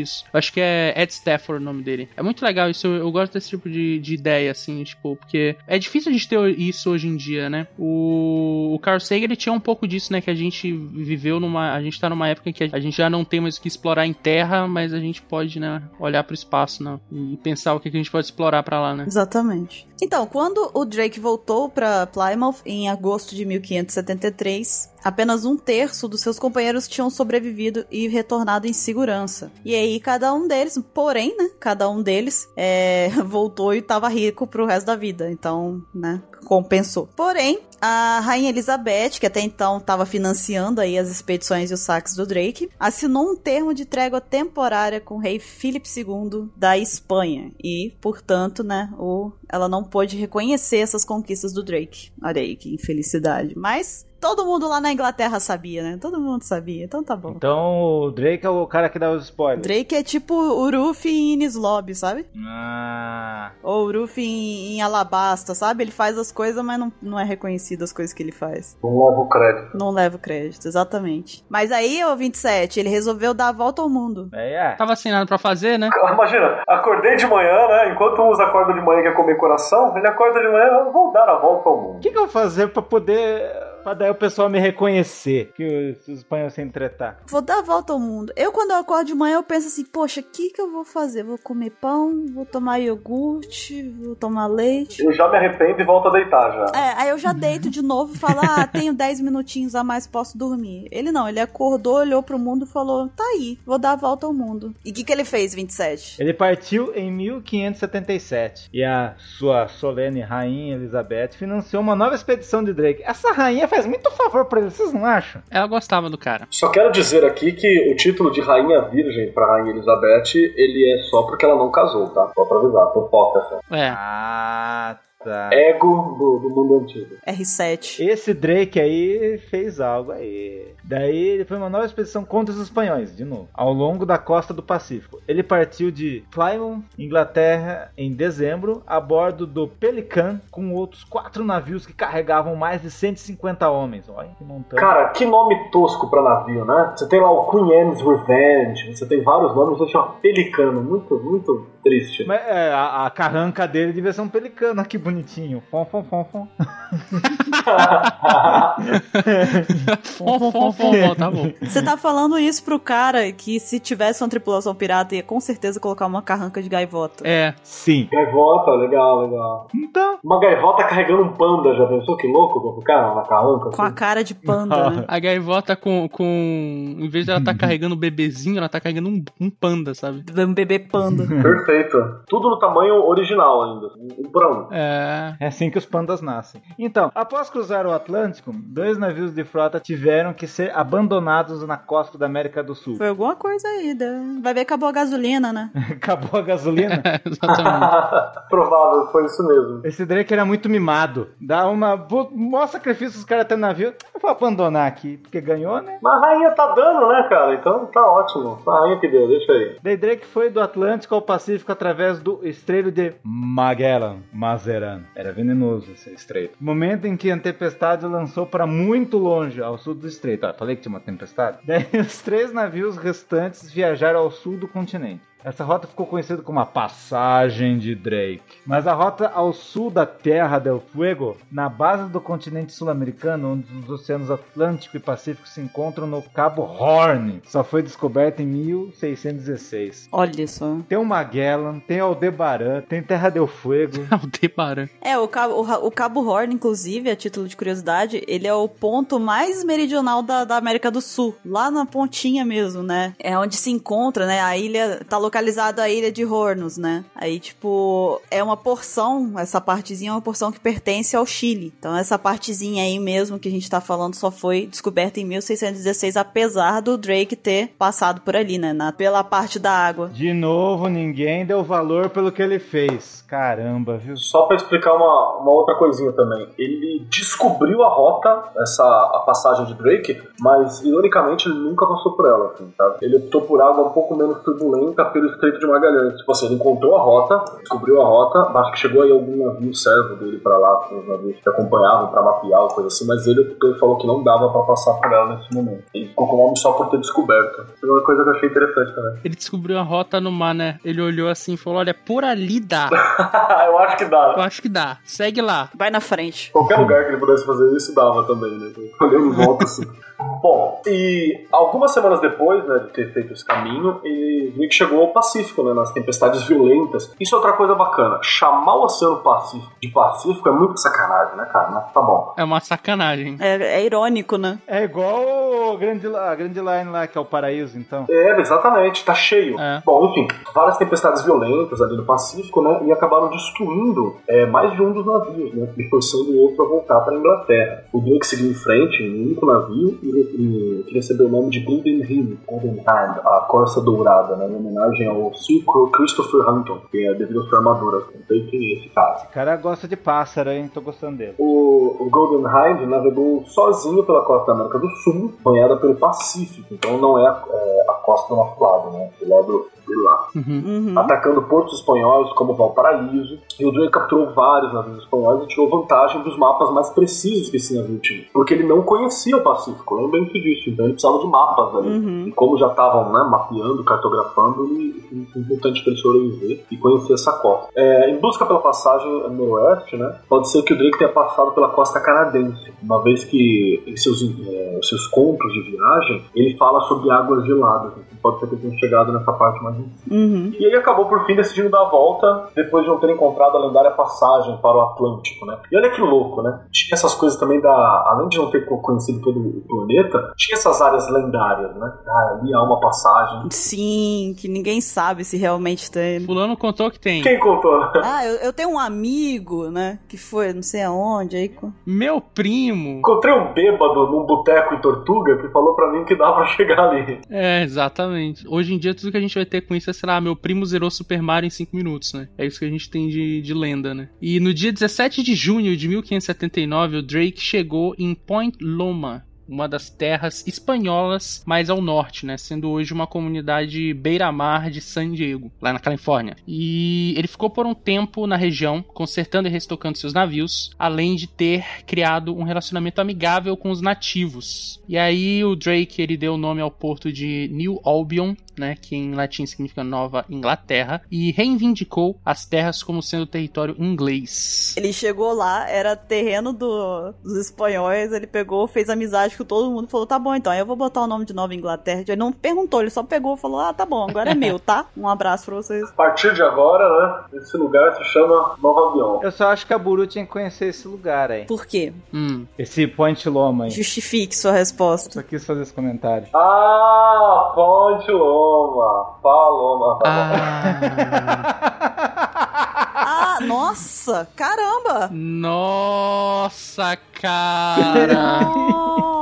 isso. Eu acho que é Ed Stafford o nome dele. É muito legal isso, eu, eu gosto desse tipo de, de ideia, assim, tipo, porque é difícil gente ter isso hoje em dia, né? O, o Carl Sagan, ele tinha um pouco disso, né? Que a gente viveu numa. A gente tá numa época que a gente já não tem mais o que explorar em terra, mas a gente pode, né, olhar pro espaço, né? E pensar o que a gente pode explorar pra lá, né? Exatamente. Então, quando o Drake voltou para Plymouth em agosto de 1573, apenas um terço dos seus companheiros tinham sobrevivido e retornado em segurança. E aí, cada um deles, porém, né? Cada um deles é, *laughs* voltou e estava rico pro resto da vida. Então, né? Compensou. Porém, a Rainha Elizabeth, que até então estava financiando aí as expedições e os saques do Drake, assinou um termo de trégua temporária com o rei Filipe II da Espanha. E, portanto, né, o, ela não pôde reconhecer essas conquistas do Drake. Olha aí que infelicidade. Mas todo mundo lá na Inglaterra sabia, né? Todo mundo sabia, então tá bom. Então o Drake é o cara que dá os spoilers. Drake é tipo o Ruffy em Ines Lobby, sabe? Ah. Ou o Ruffy em, em Alabasta, sabe? Ele faz as coisas, mas não, não é reconhecido as coisas que ele faz. Não leva o crédito. Não leva o crédito, exatamente. Mas aí, ô 27, ele resolveu dar a volta ao mundo. É, é. Tava sem nada pra fazer, né? *laughs* Imagina, acordei de manhã, né? Enquanto uns acordam de manhã e quer comer coração, ele acorda de manhã, vou dar a volta ao O mundo. que, que eu vou fazer pra poder. Pra daí o pessoal me reconhecer? Que os, os espanhóis se entretar. Vou dar a volta ao mundo. Eu, quando eu acordo de manhã, eu penso assim, poxa, o que que eu vou fazer? Vou comer pão, vou tomar iogurte, vou tomar leite. Eu já me arrependo e volto a deitar já. É, aí eu já deito de novo e falo, ah, tenho 10 minutinhos a mais, posso dormir. Ele não, ele acordou, olhou pro mundo e falou, tá aí, vou dar a volta ao mundo. E o que que ele fez, 27? Ele partiu em 1577 e a sua solene rainha Elizabeth financiou uma nova expedição de Drake. Essa rainha faz muito favor pra ele, vocês não acham? Ela gostava do cara. Só quero dizer aqui que o título de Rainha Virgem pra Rainha Elizabeth, ele é só porque ela não casou, tá? Só pra avisar, por foto. É. Ah, tá. Ego do, do mundo antigo. R7. Esse Drake aí fez algo aí. Daí ele foi uma nova expedição contra os espanhóis, de novo, ao longo da costa do Pacífico. Ele partiu de Plymouth, Inglaterra, em dezembro, a bordo do Pelican, com outros quatro navios que carregavam mais de 150 homens. Olha que montanha. Cara, que nome tosco pra navio, né? Você tem lá o Queen Anne's Revenge, você tem vários nomes, você chama Pelicano. Muito, muito triste. Mas, é, a, a carranca dele devia ser um pelicano, que bonitinho. Fom, fom, fom, fom. Fom, fom, fom, fom, tá bom. Você tá falando isso pro cara que se tivesse uma tripulação pirata ia com certeza colocar uma carranca de gaivota. É. Sim. gaivota, legal, legal. Então. Uma gaivota carregando um panda, já pensou que louco? Com o cara na carranca? Com a assim? cara de panda, né? *laughs* A gaivota com, com. Em vez dela tá carregando um bebezinho, ela tá carregando um, um panda, sabe? Um bebê panda. Perfeito. Tudo no tamanho original ainda. Um um. É. É assim que os pandas nascem. Então, após cruzar o Atlântico, dois navios de frota tiveram que ser abandonados na costa da América do Sul. Foi alguma coisa aí. né? Vai ver que acabou a gasolina, né? *laughs* Acabou a gasolina. *laughs* Exatamente. *laughs* Provável, foi isso mesmo. Esse Drake era muito mimado. Dá uma. Mó sacrifício os caras têm navio. Eu vou abandonar aqui, porque ganhou, né? Mas a rainha tá dando, né, cara? Então tá ótimo. A rainha que deu, deixa aí. Daí Drake foi do Atlântico ao Pacífico através do estreito de Magellan. Mazeran. Era venenoso esse estreito. Momento em que a tempestade lançou para muito longe, ao sul do estreito. Ah, falei que tinha uma tempestade? *laughs* Daí os três navios restantes viajaram ao sul do continente. Essa rota ficou conhecida como a Passagem de Drake. Mas a rota ao sul da Terra del Fuego, na base do continente sul-americano, onde os oceanos Atlântico e Pacífico se encontram no Cabo Horn, só foi descoberta em 1616. Olha só. Tem o Magellan, tem Aldebaran, tem Terra del Fuego. *laughs* Aldebaran. É, o Cabo, o, o Cabo Horn, inclusive, a título de curiosidade, ele é o ponto mais meridional da, da América do Sul. Lá na pontinha mesmo, né? É onde se encontra, né? A ilha. Tá localizada a ilha de Hornos, né? Aí, tipo, é uma porção, essa partezinha é uma porção que pertence ao Chile. Então, essa partezinha aí mesmo que a gente tá falando só foi descoberta em 1616, apesar do Drake ter passado por ali, né? Na, pela parte da água. De novo, ninguém deu valor pelo que ele fez. Caramba, viu? Só pra explicar uma, uma outra coisinha também. Ele descobriu a rota, essa a passagem de Drake, mas ironicamente ele nunca passou por ela. Assim, tá? Ele optou por água um pouco menos turbulenta pelo Estreito de Magalhães. Tipo assim, ele encontrou a rota, descobriu a rota, acho que chegou aí algum navio servo dele pra lá, com os navios que acompanhavam pra mapear ou coisa assim, mas ele optou e falou que não dava pra passar por ela nesse momento. Ele ficou com o nome só por ter descoberto. Foi uma coisa que eu achei interessante também. Ele descobriu a rota no mar, né? Ele olhou assim e falou: Olha, por ali dá. *laughs* eu acho que dá. Eu acho que dá. Segue lá. Vai na frente. Qualquer lugar que ele pudesse fazer isso dava também, né? Olhando em volta assim. Bom, e algumas semanas depois né, de ter feito esse caminho, ele Drake chegou ao Pacífico, né, nas tempestades violentas. Isso é outra coisa bacana. Chamar o Oceano Pacífico de Pacífico é muito sacanagem, né, cara? Mas tá bom. É uma sacanagem. É, é irônico, né? É igual grande, a grande line lá, que é o paraíso, então. É, exatamente, tá cheio. É. Bom, enfim, várias tempestades violentas ali no Pacífico, né, e acabaram destruindo é, mais de um dos navios, né, e forçando o outro a voltar pra Inglaterra. O Drake seguiu em frente, em um único navio, e, e que recebeu o nome de Golden Rim, Golden Hand, a Corsa Dourada, né, em homenagem ao Sir Christopher Hunton, que é devido à sua armadura. Contei que esse cara. Esse cara gosta de pássaro, hein? Tô gostando dele. O, o Golden Hind navegou sozinho pela costa da América do Sul, banhada pelo Pacífico, então não é, é a costa do nosso lado, né? Do lado de lá. Uhum. Atacando portos espanhóis como Valparaíso, e o Drake capturou vários navios espanhóis e tirou vantagem dos mapas mais precisos que esse navio tinha, porque ele não conhecia o Pacífico, lembrem-se disso, então ele precisava de mapas ali. Uhum. E como já estavam né, mapeando, cartografando, ele foi importante para ele sobreviver e conhecer essa costa. É, em busca pela passagem noroeste, né, pode ser que o Drake tenha passado pela costa canadense, uma vez que em seus, é, seus contos de viagem ele fala sobre águas geladas. Então pode ser que ele tenha chegado nessa parte mais Uhum. e ele acabou por fim decidindo dar a volta depois de não ter encontrado a lendária passagem para o Atlântico, né? E olha que louco, né? Tinha essas coisas também da. Além de não ter conhecido todo o planeta, tinha essas áreas lendárias, né? Ah, ali há uma passagem. Sim, que ninguém sabe se realmente tem. Fulano contou que tem. Quem contou? *laughs* Ah, eu, eu tenho um amigo, né? Que foi não sei aonde aí. Meu primo. Encontrei um bêbado num boteco em Tortuga que falou pra mim que dá pra *laughs* chegar ali. É, exatamente. Hoje em dia, tudo que a gente vai ter isso é, sei lá, meu primo zerou Super Mario em 5 minutos, né? É isso que a gente tem de, de lenda, né? E no dia 17 de junho de 1579, o Drake chegou em Point Loma, uma das terras espanholas mais ao norte, né? Sendo hoje uma comunidade beira-mar de San Diego, lá na Califórnia. E ele ficou por um tempo na região, consertando e restocando seus navios, além de ter criado um relacionamento amigável com os nativos. E aí o Drake ele deu o nome ao porto de New Albion, né, que em latim significa Nova Inglaterra, e reivindicou as terras como sendo território inglês. Ele chegou lá, era terreno do- dos espanhóis, ele pegou, fez amizade com todo mundo, falou, tá bom então, aí eu vou botar o nome de Nova Inglaterra. Ele não perguntou, ele só pegou e falou, ah, tá bom, agora é meu, tá? Um abraço pra vocês. A partir de agora, né? Esse lugar se chama Nova Avião. Eu só acho que a Buru tinha que conhecer esse lugar aí. Por quê? Hum. Esse Point Loma aí. Justifique sua resposta. Só quis fazer esse comentário. Ah, Ponte Loma. Paloma. Tá Ah, *laughs* Ah, nossa, caramba! nossa, cara! Nossa, *laughs*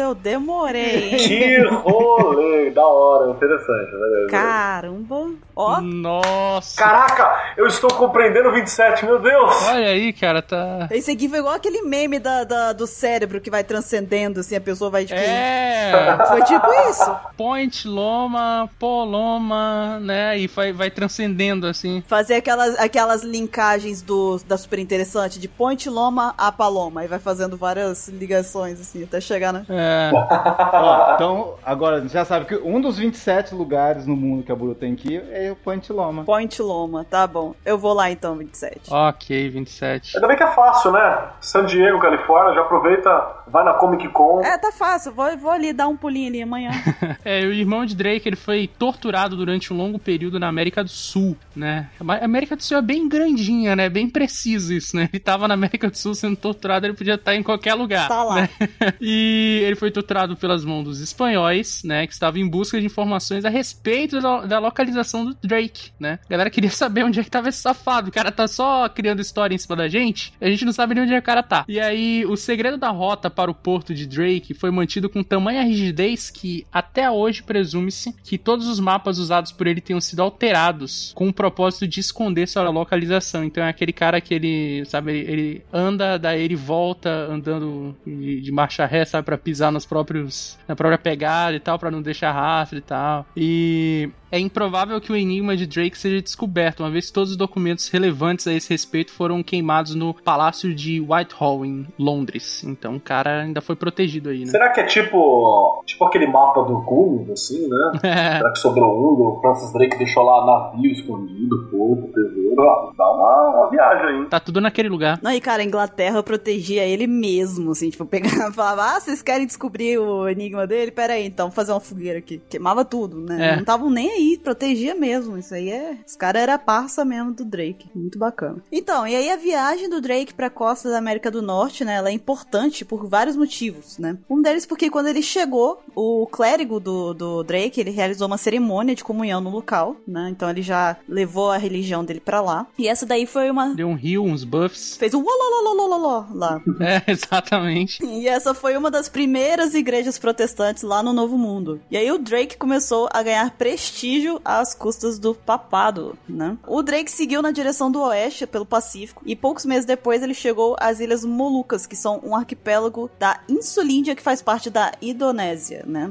eu demorei? Que rolê. Da hora. Interessante, beleza. Caramba. Ó, Nossa. Caraca, eu estou compreendendo o 27, meu Deus! Olha aí, cara, tá. esse aqui foi igual aquele meme da, da- do cérebro que vai transcendendo, assim, a pessoa vai tipo. É. *laughs* Foi tipo isso. Point, loma, poloma, né? E vai, vai transcendendo assim. Fazer aquelas, aquelas linkagens do, da super interessante, de Point Loma a Paloma. E vai fazendo várias ligações, assim, até chegar na. É. Ó, então, agora, já sabe que um dos 27 lugares no mundo que a Buru tem que ir é o Point Loma. Point Loma, tá bom. Eu vou lá então, 27. Ok, 27. Ainda bem que é fácil, né? San Diego, Califórnia, já aproveita, vai na Comic Con. É, tá fácil. Vou, vou ali dar um pulinho ali amanhã. *laughs* É, o irmão de Drake, ele foi torturado durante um longo período na América do Sul, né? A América do Sul é bem grandinha, né? Bem preciso isso, né? Ele tava na América do Sul sendo torturado, ele podia estar em qualquer lugar. Tá lá. né? *laughs* E ele foi torturado pelas mãos dos espanhóis, né? Que estavam em busca de informações a respeito da, localização do Drake, né? A galera queria *laughs* saber onde é que tava esse safado. O cara tá só criando história em cima da gente, a gente não sabe nem onde é que o cara tá. E aí, o segredo da rota para o porto de Drake foi mantido com tamanha rigidez que até hoje presume-se que todos os mapas usados por ele tenham sido alterados com o propósito de esconder sua localização. Então é aquele cara que ele, sabe, ele, anda, daí ele volta andando de, de marcha ré, sabe, para pisar nos próprios na própria pegada e tal, para não deixar rastro e tal. E é improvável que o enigma de Drake seja descoberto, uma vez que todos os documentos relevantes a esse respeito foram queimados no Palácio de Whitehall, em Londres. Então o cara ainda foi protegido aí, né? Será que é tipo, tipo aquele mapa do Goonies, assim, né? *laughs* É. Será que sobrou um? O Francis Drake deixou lá navio escondido, porco, tesouro. Ah, Dá uma, uma viagem aí. Tá tudo naquele lugar. Não, e cara, a Inglaterra protegia ele mesmo, assim, tipo, pegava e *laughs* falava, ah, vocês querem descobrir o enigma dele? Pera aí, então, vou fazer uma fogueira aqui. Queimava tudo, né? É. Não estavam nem aí, protegia mesmo. Isso aí é. Os caras eram parça mesmo do Drake. Muito bacana. Então, e aí a viagem do Drake pra costa da América do Norte, né? Ela é importante por vários motivos, né? Um deles porque quando ele chegou, o clérigo do, do Drake, ele realizou uma cerimônia de comunhão no local, né? Então ele já levou a religião dele pra lá. E essa daí foi uma. Deu um rio, uns buffs. Fez um lá. *laughs* É, exatamente. E essa foi uma das primeiras igrejas protestantes lá no Novo Mundo. E aí o Drake começou a ganhar prestígio às custas do papado, né? O Drake seguiu na direção do oeste, pelo Pacífico, e poucos meses depois ele chegou às Ilhas Molucas, que são um arquipélago da Insulíndia que faz parte da Indonésia, né?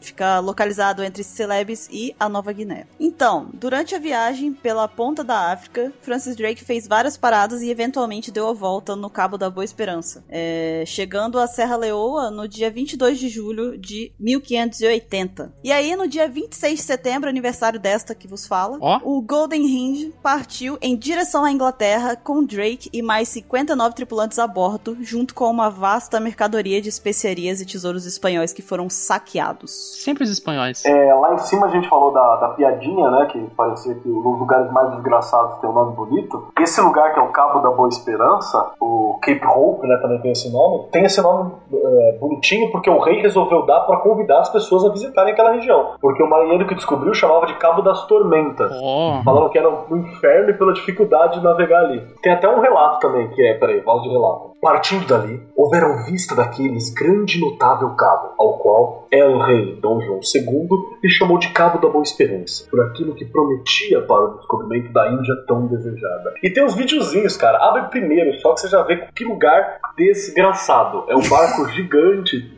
Fica localizado entre Celebes e a Nova Guiné. Então, durante a viagem pela ponta da África, Francis Drake fez várias paradas e eventualmente deu a volta no Cabo da Boa Esperança, é, chegando a Serra Leoa no dia 22 de julho de 1580. E aí, no dia 26 de setembro, aniversário desta que vos fala, Ó. o Golden Hind partiu em direção à Inglaterra com Drake e mais 59 tripulantes a bordo, junto com uma vasta mercadoria de especiarias e tesouros espanhóis que foram saqueados. Sempre os espanhóis. É, lá em cima a gente falou da, da piadinha, né? Que parecia que os lugares mais desgraçados têm um nome bonito. Esse lugar que é o Cabo da Boa Esperança, o Cape Hope, né? Também tem esse nome. Tem esse nome é, bonitinho porque o rei resolveu dar para convidar as pessoas a visitarem aquela região. Porque o marinheiro que descobriu chamava de Cabo das Tormentas. Ó. Falando que era um inferno e pela dificuldade de navegar ali. Tem até um relato também, que é, peraí, fala de relato. Partindo dali, houveram vista daqueles grande e notável cabo, ao qual El Rei Dom João II lhe chamou de Cabo da Boa Esperança, por aquilo que prometia para o descobrimento da Índia tão desejada. E tem uns videozinhos, cara. Abre primeiro, só que você já vê que lugar desgraçado. É um barco gigante *laughs*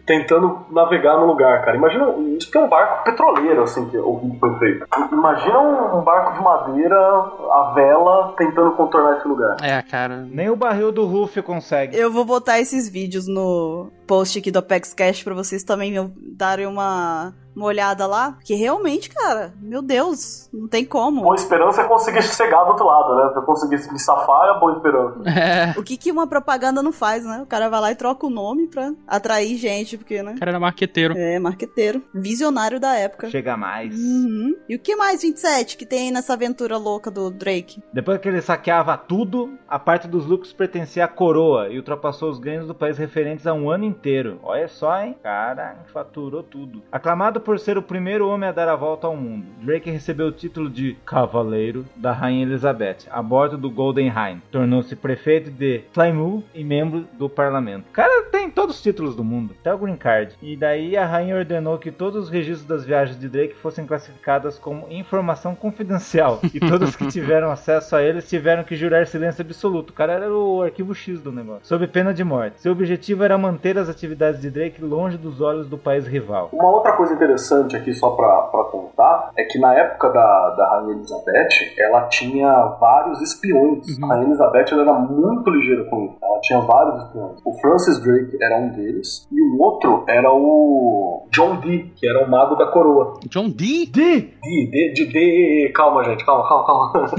tentando navegar no lugar, cara. Imagina, isso que é um barco petroleiro, assim, que o vídeo foi feito. Imagina um, um barco de madeira, a vela, tentando contornar esse lugar. É, cara. Nem o barril do Ruff consegue. Eu vou botar esses vídeos no post aqui do Apex Cash pra vocês também darem uma, uma olhada lá. Que realmente, cara, meu Deus, não tem como. Boa Esperança é conseguir chegar do outro lado, né? Pra conseguir me safar é Boa Esperança. *laughs* É. O que, que uma propaganda não faz, né? O cara vai lá e troca o nome pra atrair gente, porque, né? O cara era marqueteiro. É, marqueteiro. Visionário da época. Chega mais. Uhum. E o que mais, 27, que tem nessa aventura louca do Drake? Depois que ele saqueava tudo, a parte dos lucros pertencia à coroa e ultrapassou os ganhos do país referentes a um ano inteiro inteiro. Olha só, hein? Cara, faturou tudo. Aclamado por ser o primeiro homem a dar a volta ao mundo, Drake recebeu o título de Cavaleiro da Rainha Elizabeth a bordo do Golden Hind. Tornou-se prefeito de Plymouth e membro do parlamento. Cara tem todos os títulos do mundo, até o Green Card. E daí a rainha ordenou que todos os registros das viagens de Drake fossem classificadas como informação confidencial. E todos que tiveram acesso a eles tiveram que jurar silêncio absoluto. O cara era o arquivo X do negócio. Sob pena de morte. Seu objetivo era manter atividades de Drake longe dos olhos do país rival. Uma outra coisa interessante aqui, só pra, pra contar, é que na época da, da Rainha Elizabeth, ela tinha vários espiões. Uhum. A Rainha Elizabeth ela era muito ligeira com isso. Ela tinha vários espiões. O Francis Drake era um deles, e o outro era o John Dee, que era o mago da coroa. John Dee? Di! Dee, de, de, de... Calma, gente, calma, calma, calma.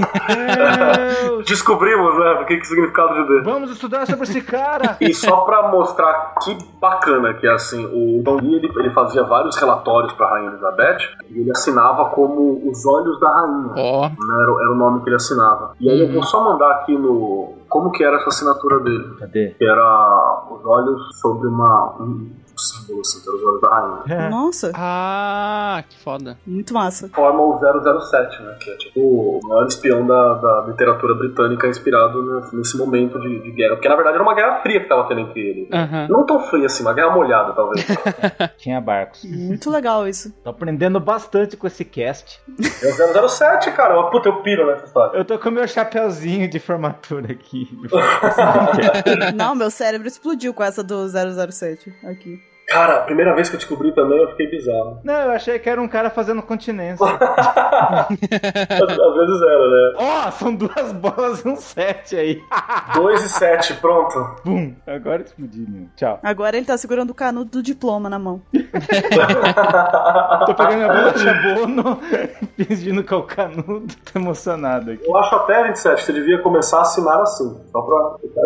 *laughs* Descobrimos, né, o que, que é o significado de D. Vamos estudar sobre esse cara! E só pra mostrar que bacana que é assim, o Don Lee ele, ele fazia vários relatórios pra Rainha Elizabeth e ele assinava como os olhos da rainha. Ó, né, Era, era o nome que ele assinava. E aí eu vou só mandar aqui no. Como que era essa assinatura dele? Cadê? Que era os olhos sobre uma. um símbolo assim, os olhos da rainha. Nossa, ah, que foda. muito massa. Forma o 007, né? Que é tipo o maior espião da, da literatura britânica inspirado nesse- nesse momento de, de guerra. Porque na verdade era uma guerra fria que tava tendo entre eles. Aham. Não tão fria assim, uma guerra molhada, talvez. *laughs* Tinha barcos. Muito legal isso. Tô aprendendo bastante com esse cast. É o 007, cara. Puta, eu piro nessa história. Eu tô com meu chapeuzinho de formatura aqui. *laughs* Não, meu cérebro explodiu com essa do 007 aqui. Cara, a primeira vez que eu descobri também eu fiquei bizarro. Não, eu achei que era um cara fazendo continência. Às, *laughs* às vezes era, né? Ó, são duas bolas e um set aí. *laughs* 2 e 7, pronto. Bum. Agora explodi, meu. Tchau. Agora ele tá segurando o canudo do diploma na mão. *laughs* Tô pegando a bola de abono, fingindo que é o canudo. Tô emocionado aqui. Eu acho até, 27, você devia começar a assinar assim. Só pra ficar.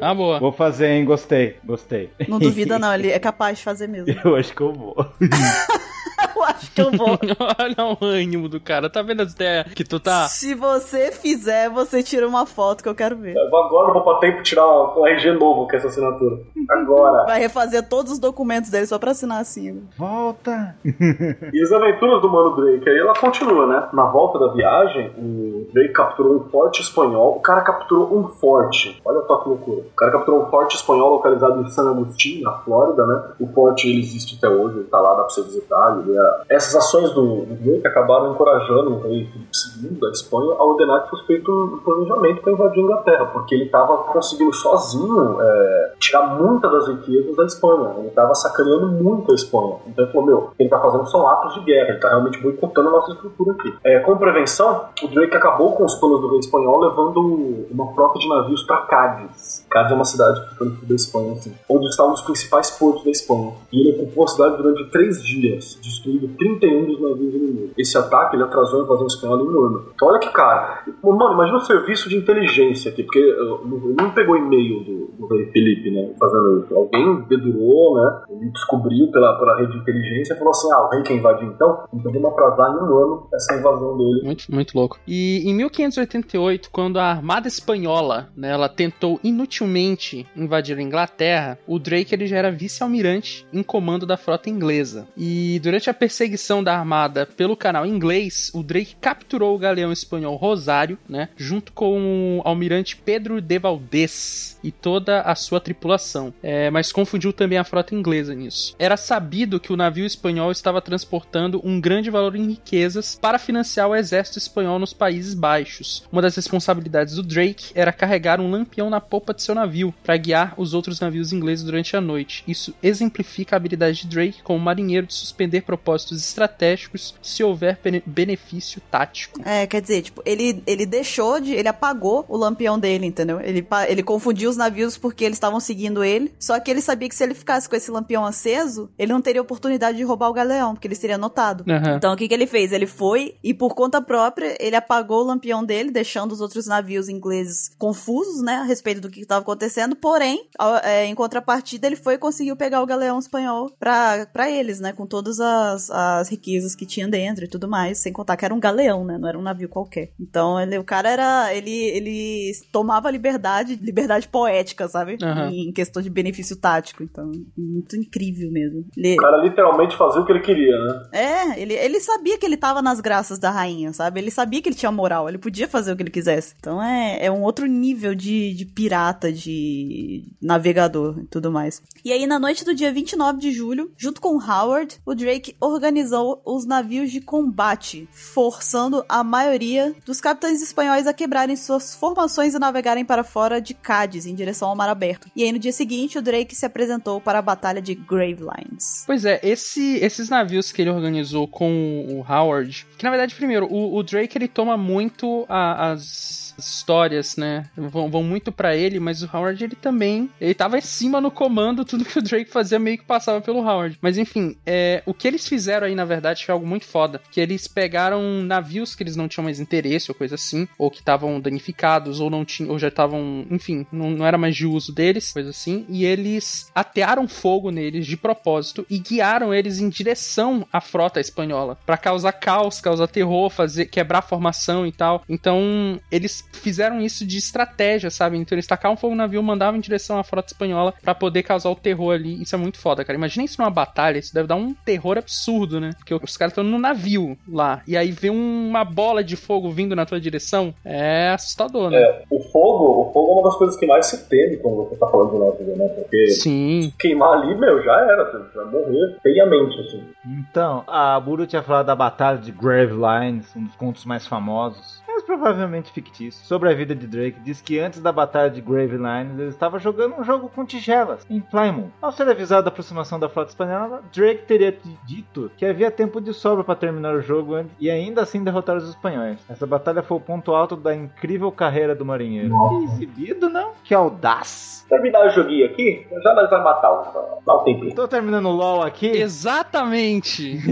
Ah, boa. Vou fazer, hein? Gostei. Gostei. Não duvida, não, ele é capaz fazer mesmo. Eu acho que eu vou. *laughs* *laughs* Eu acho que eu vou. *laughs* Olha o ânimo do cara. Tá vendo as ideias que tu tá. Se você fizer, você tira uma foto que eu quero ver. Eu vou agora, eu vou pra tempo tirar um RG novo com essa assinatura. Agora. Vai refazer todos os documentos dele só pra assinar assim. né? Volta. *laughs* E as aventuras do Mano Drake, aí ela continua, né? Na volta da viagem, o Drake capturou um forte espanhol. O cara capturou um forte. Olha só que loucura. O cara capturou um forte espanhol localizado em San Agustín, na Flórida, né? O forte ele existe até hoje, ele tá lá, dá pra você visitar. É... Essas ações do, do Drake acabaram encorajando o rei II da Espanha a ordenar que fosse feito um planejamento para invadir a Inglaterra, porque ele tava conseguindo sozinho é, tirar muitas das riquezas da Espanha. Ele tava sacaneando muito a Espanha. Então ele falou: Meu, o que ele tá fazendo são atos de guerra, ele tá realmente boicotando a nossa estrutura aqui. É, como prevenção, o Drake acabou com os planos do rei espanhol, levando uma frota de navios para Cádiz. Cádiz é uma cidade sul da Espanha, assim, onde está um dos principais portos da Espanha. E ele ocupou a cidade durante três dias, destruindo 31 dos navios inimigos. Esse ataque ele atrasou a invasão espanhola em ano. Então olha que cara. Mano, imagina o serviço de inteligência aqui, porque uh, ele não pegou e-mail do, rei Felipe, né, fazendo isso. Alguém dedurou, né, ele descobriu pela, pela rede de inteligência e falou assim, ah, o rei quer invadir então? Então vamos atrasar em um ano essa invasão dele. Muito, muito louco. E em 1588, quando a Armada Espanhola, né, ela tentou inutilmente invadir a Inglaterra, o Drake ele já era vice-almirante em comando da frota inglesa. E durante a perseguição da armada pelo canal inglês, o Drake capturou o galeão espanhol Rosário, né, junto com o almirante Pedro de Valdez e toda a sua tripulação. É, mas confundiu também a frota inglesa nisso. Era sabido que o navio espanhol estava transportando um grande valor em riquezas para financiar o exército espanhol nos Países Baixos. Uma das responsabilidades do Drake era carregar um lampião na popa de seu navio para guiar os outros navios ingleses durante a noite. Isso exemplifica a habilidade de Drake como marinheiro de suspender propósitos estratégicos se houver bene- benefício tático. É, quer dizer, tipo, ele, ele deixou de. Ele apagou o lampião dele, entendeu? Ele, ele confundiu os navios porque eles estavam seguindo ele. Só que ele sabia que se ele ficasse com esse lampião aceso, ele não teria oportunidade de roubar o galeão, porque ele seria notado. Aham. Então o que, que ele fez? Ele foi e por conta própria ele apagou o lampião dele, deixando os outros navios ingleses confusos, né, a respeito do que estava acontecendo. Porém, é, em contrapartida, ele foi e conseguiu pegar o galeão espanhol pra, pra eles, né, com todas as as, as riquezas que tinha dentro e tudo mais, sem contar que era um galeão, né? Não era um navio qualquer. Então, ele, o cara era. Ele, ele tomava liberdade, liberdade poética, sabe? Aham. Em questão de benefício tático. Então, muito incrível mesmo. Ele, O cara literalmente fazia o que ele queria, né? é, ele, ele sabia que ele tava nas graças da rainha, sabe? Ele sabia que ele tinha moral, ele podia fazer o que ele quisesse. Então é, é um outro nível de, de pirata, de navegador e tudo mais. E aí, na noite do dia 29 de julho, junto com Howard, o Drake organizou os navios de combate, forçando a maioria dos capitães espanhóis a quebrarem suas formações e navegarem para fora de Cádiz, em direção ao mar aberto. E aí, no dia seguinte, o Drake se apresentou para a Batalha de Gravelines. Pois é, esse- esses navios que ele organizou com o Howard, que na verdade, primeiro, o, o Drake ele toma muito a- as histórias, né? Vão, vão muito pra ele, mas o Howard ele também, ele tava acima no comando, tudo que o Drake fazia meio que passava pelo Howard. Mas enfim, é, o que eles fizeram aí na verdade foi algo muito foda, que eles pegaram navios que eles não tinham mais interesse ou coisa assim, ou que estavam danificados ou não tinham, ou já estavam, enfim, não, não era mais de uso deles, coisa assim, e eles atearam fogo neles de propósito e guiaram eles em direção à frota espanhola Pra causar caos, causar terror, fazer quebrar a formação e tal. Então, eles fizeram isso de estratégia, sabe? Então, eles tacavam fogo no navio, mandavam em direção à frota espanhola pra poder causar o terror ali. Isso é muito foda, cara. Imagina isso numa batalha, isso deve dar um terror absurdo, né? Porque os caras estão no navio lá e aí vê uma bola de fogo vindo na tua direção. É assustador, né? É, o fogo, o fogo é uma das coisas que mais se teme quando você tá falando de navio, né? Porque Sim. queimar ali, meu, já era, você vai morrer feiamente, assim. Então, a Buru tinha falado da Batalha de Gravelines, um dos contos mais famosos, mas provavelmente fictício, sobre a vida de Drake. Diz que antes da Batalha de Gravelines ele estava jogando um jogo com tigelas, em Plymouth. Ao ser avisado da aproximação da frota espanhola, Drake teria dito que havia tempo de sobra para terminar o jogo antes- e ainda assim derrotar os espanhóis. Essa batalha foi o ponto alto da incrível carreira do marinheiro. Que exibido, não? Que audaz! Terminar o joguinho aqui, já nós vai matar o, dá o tempinho. Tô terminando o LoL aqui. Exatamente. *laughs*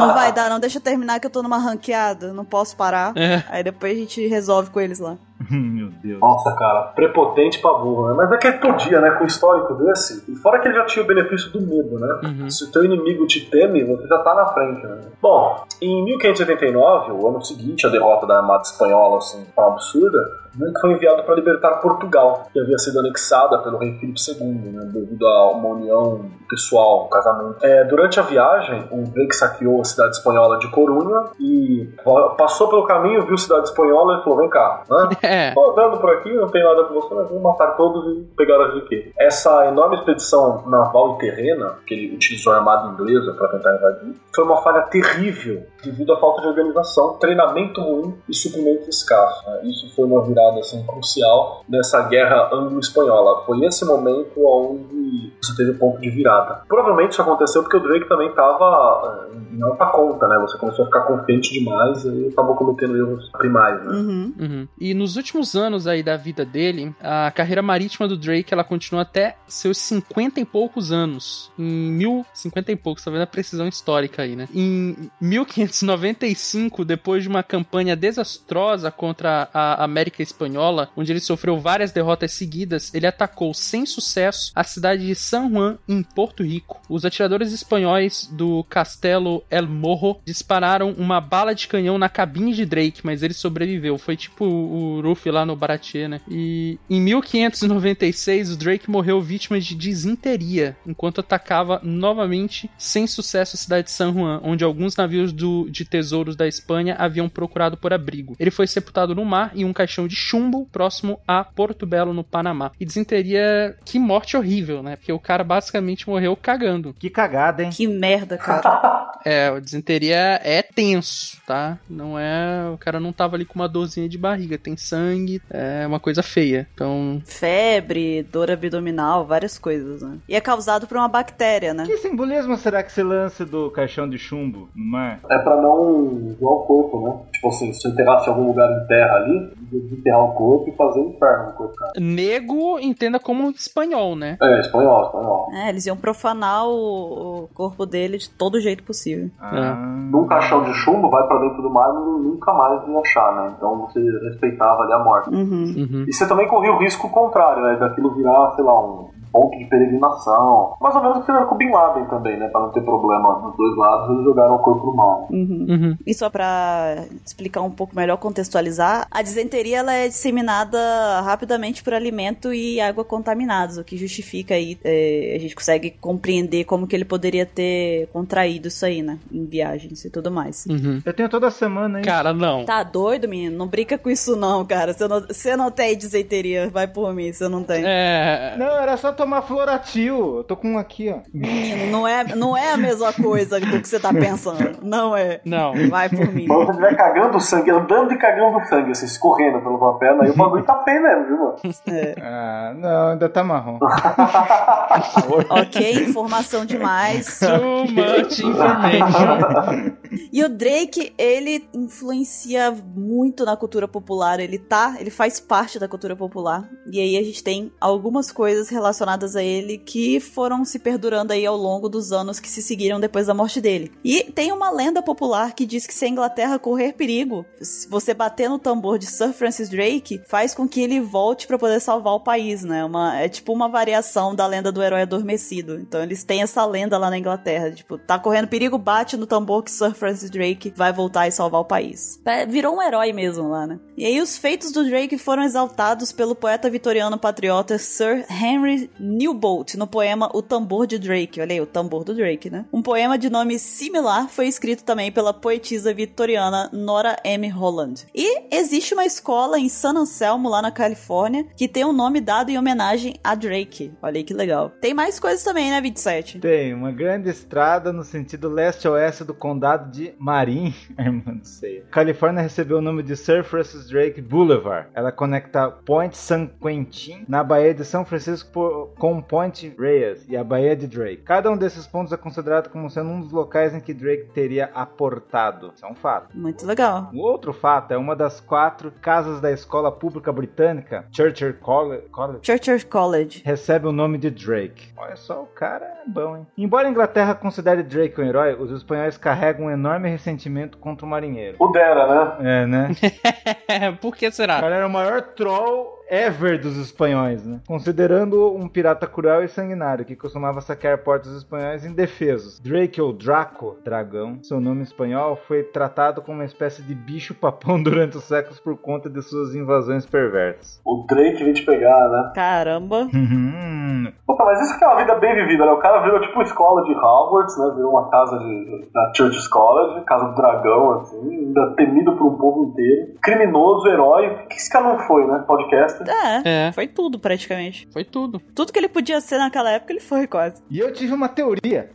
Não vai dar, não. Deixa eu terminar que eu tô numa ranqueada. Não posso parar. É. Aí depois a gente resolve com eles lá. *laughs* Meu Deus. Nossa, cara, prepotente pra burro, né? Mas é que ele podia, né? Com o histórico desse. E fora que ele já tinha o benefício do medo, né? Uhum. Se o teu inimigo te teme, você já tá na frente, né? Bom, em 1589, o ano seguinte à derrota da Armada Espanhola, assim, absurda, Drake foi enviado para libertar Portugal, que havia sido anexada pelo rei Filipe II, né, devido a uma união pessoal, um casamento. É, durante a viagem, o Drake saqueou a cidade espanhola de Corunha e passou pelo caminho, viu a cidade espanhola e falou: Vem cá, né? *laughs* É. Tô andando por aqui, não tem nada com você, mas vamos matar todos e pegar as riquezas. Essa enorme expedição naval e terrena, que ele utilizou a armada inglesa para tentar invadir, foi uma falha terrível devido à falta de organização, treinamento ruim e suprimento escasso. né? Isso foi uma virada assim, crucial nessa guerra anglo-espanhola. Foi esse momento onde você teve o ponto de virada. Provavelmente isso aconteceu porque o Drake também estava em alta conta, né? Você começou a ficar confiante demais e acabou cometendo erros primais, né? Uhum. Uhum. E nos últimos anos aí da vida dele, a carreira marítima do Drake ela continua até seus 50 e poucos anos. Em mil 50 e poucos, tá vendo a precisão histórica aí, né? Em 1595, depois de uma campanha desastrosa contra a América Espanhola, onde ele sofreu várias derrotas seguidas, ele atacou sem sucesso a cidade de San Juan, em Porto Rico. Os atiradores espanhóis do Castelo El Morro dispararam uma bala de canhão na cabine de Drake, mas ele sobreviveu. Foi tipo o Ruffy lá no Baratie, né? E em 1596, o Drake morreu vítima de disenteria, enquanto atacava novamente, sem sucesso, a cidade de San Juan, onde alguns navios do, de tesouros da Espanha haviam procurado por abrigo. Ele foi sepultado no mar em um caixão de chumbo próximo a Porto Belo, no Panamá. E disenteria, que morte horrível, né? Porque o cara basicamente morreu cagando. Que cagada, hein? Que merda, cara. *laughs* É, a disenteria é tenso, tá? Não é. O cara não tava ali com uma dorzinha de barriga, tem sangue, é uma coisa feia. Então. Febre, dor abdominal, várias coisas, né? E é causado por uma bactéria, né? Que simbolismo será que esse lance do caixão de chumbo no mar? É pra não zoar o corpo, né? Tipo assim, se enterrasse em algum lugar em terra ali, enterrar o corpo e fazer um inferno no corpo, cara. Nego entenda como espanhol, né? É, espanhol, espanhol. É, eles iam profanar o, o corpo dele de todo jeito possível. Ah, Num caixão de chumbo, vai pra dentro do mar e nunca mais ia achar, né? Então você respeitava ali a morte. Uhum. Uhum. E você também corria o risco contrário, né? Daquilo virar, sei lá, um ponto de peregrinação. Mais ou menos o que fizeram com o Bin Laden também, né? Pra não ter problema dos dois lados, eles jogaram o corpo no mal. Uhum. Uhum. E só pra explicar um pouco melhor, contextualizar, a disenteria ela é disseminada rapidamente por alimento e água contaminados, o que justifica aí, é, a gente consegue compreender como que ele poderia ter contraído isso aí, né? Em viagens e tudo mais. Uhum. Eu tenho toda semana, hein? Cara, não. Tá doido, menino? Não brinca com isso não, cara. Você não, você não tem disenteria, vai por mim, você não tem. É. Não, era só tomar Floratil. Eu tô com um aqui, ó. Menino, não é, não é a mesma coisa do que você tá pensando. Não é. Não. Vai por mim. Quando você estiver cagando sangue, andando e cagando sangue, assim, escorrendo pela tua perna, aí o bagulho tá feio mesmo, viu, mano? É. Ah, não, ainda tá marrom. *laughs* Ok, informação demais. Too much information. E o Drake, ele influencia muito na cultura popular. Ele tá, ele faz parte da cultura popular. E aí a gente tem algumas coisas relacionadas a ele que foram se perdurando aí ao longo dos anos que se seguiram depois da morte dele. E tem uma lenda popular que diz que se a Inglaterra correr perigo, se você bater no tambor de Sir Francis Drake, faz com que ele volte pra poder salvar o país, né? Uma, é tipo uma variação da lenda do herói adormecido. Então eles têm essa lenda lá na Inglaterra, tipo, tá correndo perigo, bate no tambor que Sir Francis Drake vai voltar e salvar o país. É, virou um herói mesmo lá, né? E aí os feitos do Drake foram exaltados pelo poeta vitoriano patriota Sir Henry Newbolt no poema O Tambor de Drake. Olha aí, o tambor do Drake, né? Um poema de nome similar foi escrito também pela poetisa vitoriana Nora M. Holland. E existe uma escola em San Anselmo, lá na Califórnia, que tem um nome dado em homenagem a Drake. Olha aí que legal. Tem mais coisas também, né, 27? Tem uma grande estrada no sentido leste-oeste do condado de Marin, *laughs* não sei. Califórnia recebeu o nome de Sir Francis Drake Boulevard. Ela conecta Point San Quentin na Baía de São Francisco por- com Point Reyes e a Baía de Drake. Cada um desses pontos é considerado como sendo um dos locais em que Drake teria aportado. Isso é um fato. Muito legal. O outro fato é uma das quatro casas da escola pública britânica, Churchill Colle- College, Churchill College. recebe o nome de Drake. Olha só, o cara é bom, hein? Embora a Inglaterra considere Drake um herói, os espanhóis carregam um enorme ressentimento contra o marinheiro. O Dera, né? É, né? *laughs* Por que O será? cara era o maior troll ever dos espanhóis, né? Considerando um pirata cruel e sanguinário que costumava saquear portos espanhóis indefesos. Drake ou Draco, dragão, seu nome espanhol, foi tratado como uma espécie de bicho-papão *laughs* durante os séculos por conta de suas invasões perversas. O Drake vem te pegar, né? Caramba. Uhum. Puta, mas isso que é uma vida bem vivida, né? O cara virou tipo escola de Hogwarts, né? Virou uma casa de, da Church's College, casa do dragão, assim, ainda temido por um povo inteiro. Criminoso, herói. O que esse cara não foi, né? Podcast. É, É, foi tudo praticamente. foi tudo. Tudo que ele podia ser naquela época, ele foi quase. E eu tive uma teoria.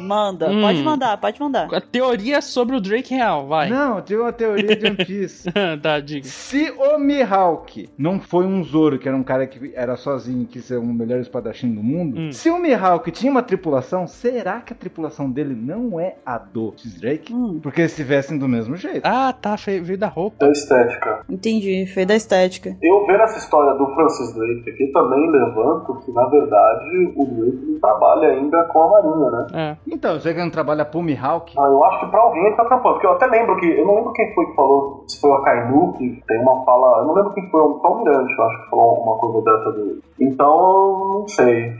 Manda, Hum. pode mandar, pode mandar. A teoria sobre o Drake real, vai. Não, eu tive uma teoria de One *laughs* Piece. *laughs* tá, diga. Se o Mihawk não foi um Zoro, que era um cara que era sozinho e quis ser o melhor espadachim do mundo, Hum. se o Mihawk tinha uma tripulação, será que a tripulação dele não é a do X-Drake? Hum, Porque eles se vestem do mesmo jeito. Ah, tá, veio da roupa. Da estética. entendi, foi da estética. Eu vendo essa história do Francis Drake aqui também levanto que, na verdade, o Drake não trabalha ainda com a Marinha, né? É. Então, você que não trabalha pro Mihawk? Ah, eu acho que pra alguém ele tá trampando. Porque eu até lembro que. Eu não lembro quem foi que falou. Se foi o Akainu, que tem uma fala. Eu não lembro quem foi. O Almirante, eu acho que falou uma coisa dessa dele. Então, eu não sei.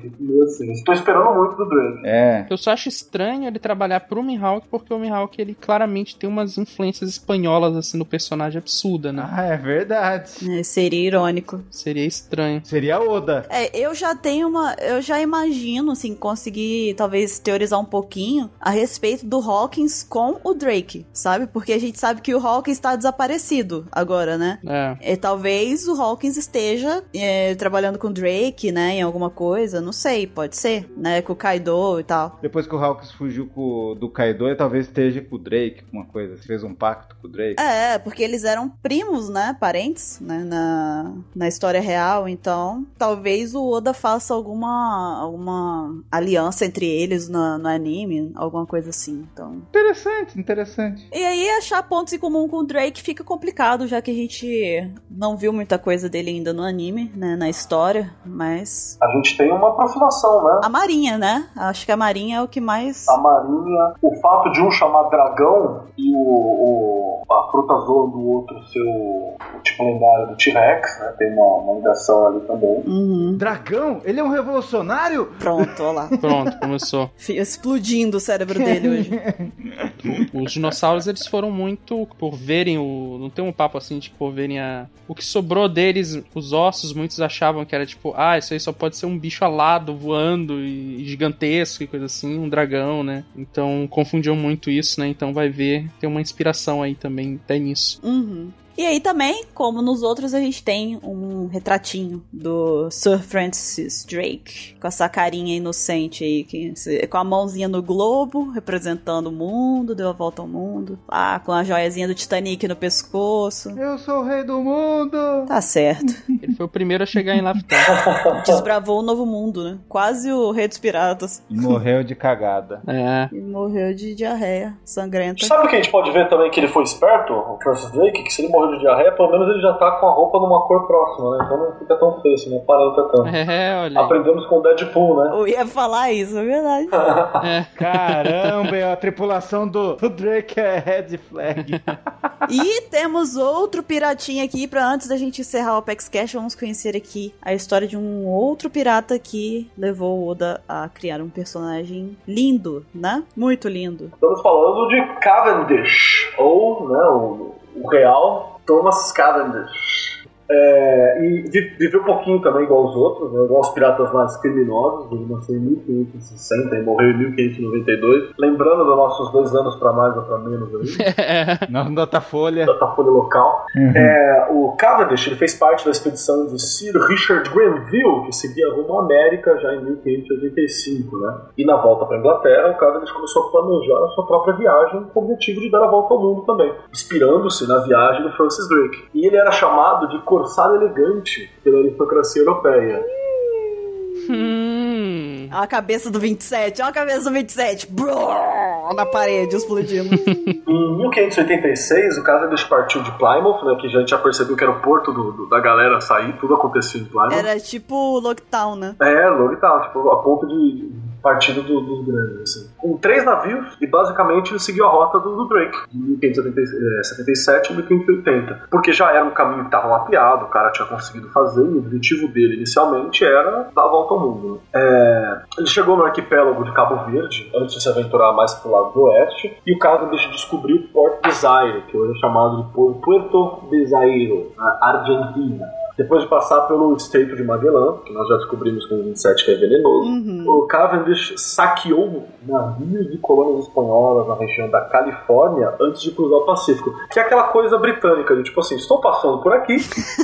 Assim. Estou esperando muito do Drake. É. Eu só acho estranho ele trabalhar pro Mihawk, porque o Mihawk, ele claramente tem umas influências espanholas, assim, no personagem absurda, né? Ah, é verdade. É, seria irônico. Seria estranho. Seria Oda. É, eu já tenho uma. Eu já imagino, assim, conseguir talvez teorizar um pouquinho a respeito do Hawkins com o Drake, sabe? Porque a gente sabe que o Hawkins está desaparecido agora, né? É. E talvez o Hawkins esteja é, trabalhando com o Drake, né? Em alguma coisa, não sei, pode ser, né? Com o Kaido e tal. Depois que o Hawks fugiu com, do Kaido, ele talvez esteja com o Drake, uma coisa. Fez um pacto com o Drake. É, porque eles eram primos, né? Parentes, né? Na, na história real. Então, talvez o Oda faça alguma, alguma aliança entre eles na- no anime, alguma coisa assim. Então. Interessante, interessante. E aí, achar pontos em comum com o Drake fica complicado, já que a gente não viu muita coisa dele ainda no anime, né? Na história. Mas. A gente tem uma aproximação, né? A Marinha, né? Acho que a Marinha é o que mais. A Marinha, o fato de um chamar dragão e o, o- a fruta azul do outro ser o, o tipo lendário do T-Rex, né? Tem uma, uma ligação ali também. Uhum. Dragão? Ele é um revolucionário? Pronto, olha lá. Pronto, começou. *laughs* Explodindo o cérebro dele hoje. Os dinossauros, eles foram muito por verem o. Não tem um papo assim de por verem a. O que sobrou deles, os ossos, muitos achavam que era tipo, ah, isso aí só pode ser um bicho alado voando e gigantesco e coisa assim, um dragão, né? Então confundiam muito isso, né? Então vai ver, tem uma inspiração aí também até nisso. Uhum. E aí também, como nos outros, a gente tem um retratinho do Sir Francis Drake, com essa carinha inocente aí, que, com a mãozinha no globo, representando o mundo, deu a volta ao mundo. Ah, com a joiazinha do Titanic no pescoço. Eu sou o rei do mundo! Tá certo. *laughs* Ele foi o primeiro a chegar em Laftar. *laughs* Desbravou o novo mundo, né? Quase o rei dos piratas. E morreu de cagada. *laughs* É. E morreu de diarreia sangrenta. Sabe o que a gente pode ver também que ele foi esperto, o Francis Drake? Que se ele morreu de diarreia, pelo menos ele já tá com a roupa numa cor próxima, né? Então não fica tão feio, assim, não aparenta tanto. É, olha. Aprendemos com o Deadpool, né? Eu ia falar isso, é verdade. *laughs* É. Caramba, é a tripulação do, do Drake é Red Flag. *laughs* E temos outro piratinha aqui, pra antes da gente encerrar o Apex Cash, vamos conhecer aqui a história de um outro pirata que levou o Oda a criar um personagem lindo, né? Muito lindo. Estamos falando de Cavendish, ou né, o, o real Thomas Cavendish. É, e vi- viveu um pouquinho também igual os outros, né, igual os piratas mais criminosos. Ele nasceu em 1560 e morreu em 1592. Lembrando dos nossos dois anos pra mais ou pra menos aí. *laughs* Não nota folha. Datafolha local. É, o Cavendish ele fez parte da expedição de Sir Richard Grenville, que seguia rumo à América já em 1585, né? E na volta para Inglaterra, o Cavendish começou a planejar a sua própria viagem com o objetivo de dar a volta ao mundo também, inspirando-se na viagem do Francis Drake. E ele era chamado de corsário elegante pela aristocracia europeia. Hum. Olha a cabeça do 27, olha a cabeça do 27. Brrr, na parede, explodindo. *laughs* Em 1586, o Cavendish partiu de Plymouth, né, que já a gente já percebeu que era o porto do- do- da galera sair, tudo acontecia em Plymouth. Era tipo Lockdown, né? É, tal, tipo, a ponto de partida do- dos grandes, assim. Com três navios, e basicamente ele seguiu a rota do, do Drake, de 1577 e 1580. Porque já era um caminho que estava mapeado, o cara tinha conseguido fazer, e o objetivo dele inicialmente era dar a volta ao mundo. É, ele chegou no arquipélago de Cabo Verde, antes de se aventurar mais pro lado do oeste, e o Cavendish descobriu Port Desire, que hoje é chamado de Puerto Desairo, na Argentina. Depois de passar pelo Estreito de Magellan, que nós já descobrimos com o 27 que é venenoso, Uhum. o Cavendish saqueou navios de colônias espanholas na região da Califórnia antes de cruzar o Pacífico. Que é aquela coisa britânica, de tipo assim, estou passando por aqui,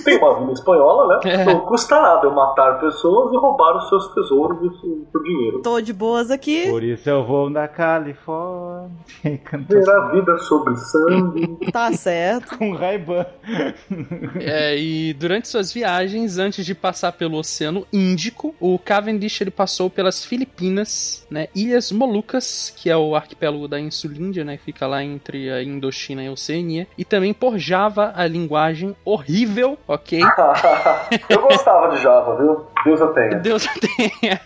tem uma vila espanhola, né? É. Não custa nada eu matar pessoas e roubar os seus tesouros e o seu dinheiro. Tô de boas aqui. Por isso eu vou na Califórnia. Ver a vida sobre sangue. Tá certo. *laughs* com Ray-Ban. É, e durante suas viagens, antes de passar pelo Oceano Índico, o Cavendish ele passou pelas Filipinas, né, Ilhas Molucas, que é o arquipélago da Insulíndia, né, que fica lá entre a Indochina e a Oceania, e também por Java, a linguagem horrível, ok? *laughs* eu gostava de Java, viu? Deus eu tenho. Deus tenha.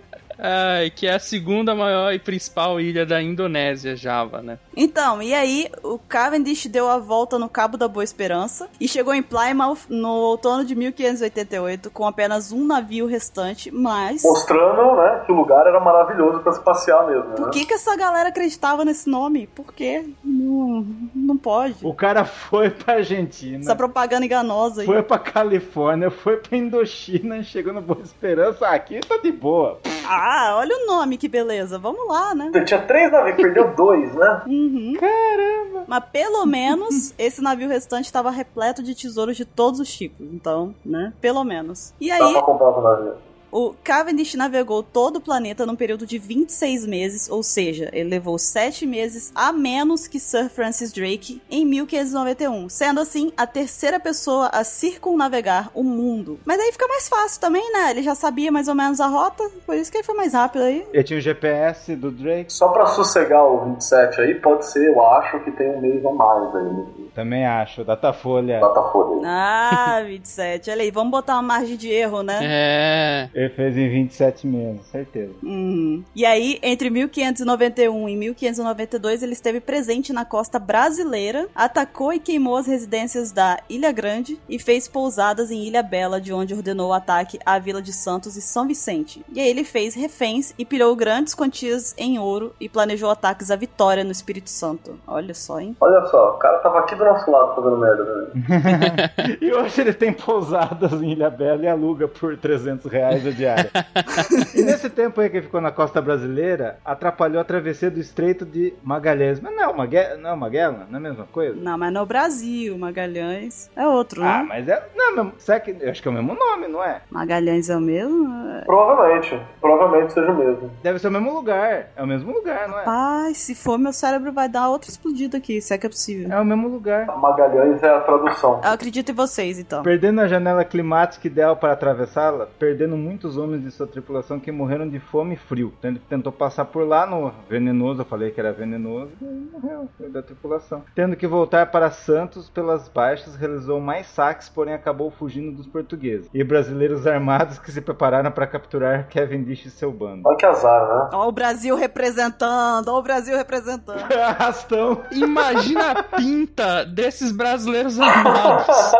*laughs* Ai, que é a segunda maior e principal ilha da Indonésia, Java, né? Então, e aí, o Cavendish deu a volta no Cabo da Boa Esperança e chegou em Plymouth no outono de 1588 com apenas um navio restante, mas... Mostrando, né, que o lugar era maravilhoso pra se passear mesmo, né? Por que, que essa galera acreditava nesse nome? Por quê? Não, não pode. O cara foi pra Argentina. Essa propaganda enganosa aí. Foi pra Califórnia, foi pra Indochina, chegou na Boa Esperança, aqui tá de boa. Ah, olha o nome, que beleza. Vamos lá, né? Tinha três navios, perdeu dois, né? *laughs* Uhum. Caramba! Mas pelo menos esse navio restante estava repleto de tesouros de todos os tipos. Então, né? Pelo menos. E Dá aí, pra comprar outro navio. O Cavendish navegou todo o planeta num período de 26 meses, ou seja, ele levou 7 meses a menos que Sir Francis Drake em 1591, sendo assim a terceira pessoa a circunnavegar o mundo. Mas aí fica mais fácil também, né? Ele já sabia mais ou menos a rota, por isso que ele foi mais rápido aí. Eu tinha o GPS do Drake, Só pra sossegar o 27 aí, pode ser, eu acho, que tem um mês a mais aí no também acho, Datafolha. Datafolha. Ah, 27. Olha aí, vamos botar uma margem de erro, né? É. Ele fez em 27 meses, certeza. Uhum. E aí, entre 1591 e 1592, ele esteve presente na costa brasileira, atacou e queimou as residências da Ilha Grande e fez pousadas em Ilha Bela, de onde ordenou o ataque à Vila de Santos e São Vicente. E aí ele fez reféns e pilhou grandes quantias em ouro e planejou ataques à Vitória no Espírito Santo. Olha só, hein? Olha só, o cara tava aqui do nosso lado fazendo merda, né? *laughs* *laughs* e hoje ele tem pousadas em Ilha Bela e aluga por 300 reais a diária. *laughs* e nesse tempo aí que ele ficou na costa brasileira, atrapalhou a travessia do Estreito de Magalhães. Mas não, Mague... não Magellan, não é a mesma coisa? Não, mas no Brasil, Magalhães é outro, né? Ah, mas é. Não, mesmo... Será que... eu acho que é o mesmo nome, não é? Magalhães é o mesmo? Provavelmente. Provavelmente seja o mesmo. Deve ser o mesmo lugar. É o mesmo lugar, não é? Pai, se for, meu cérebro vai dar outra explodida aqui, se é que é possível. É o mesmo lugar. Magalhães é a tradução. Eu acredito em vocês, então. Perdendo a janela climática ideal para atravessá-la, perdendo muitos homens de sua tripulação que morreram de fome e frio. Então ele tentou passar por lá no venenoso, eu falei que era venenoso, e morreu, foi da tripulação. Tendo que voltar para Santos pelas baixas, realizou mais saques, porém acabou fugindo dos portugueses. E brasileiros armados que se prepararam para capturar Kevin Dish e seu bando. Olha que azar, né? Ó o Brasil representando, ó o Brasil representando. *laughs* Arrastão. Imagina a pinta desses brasileiros armados.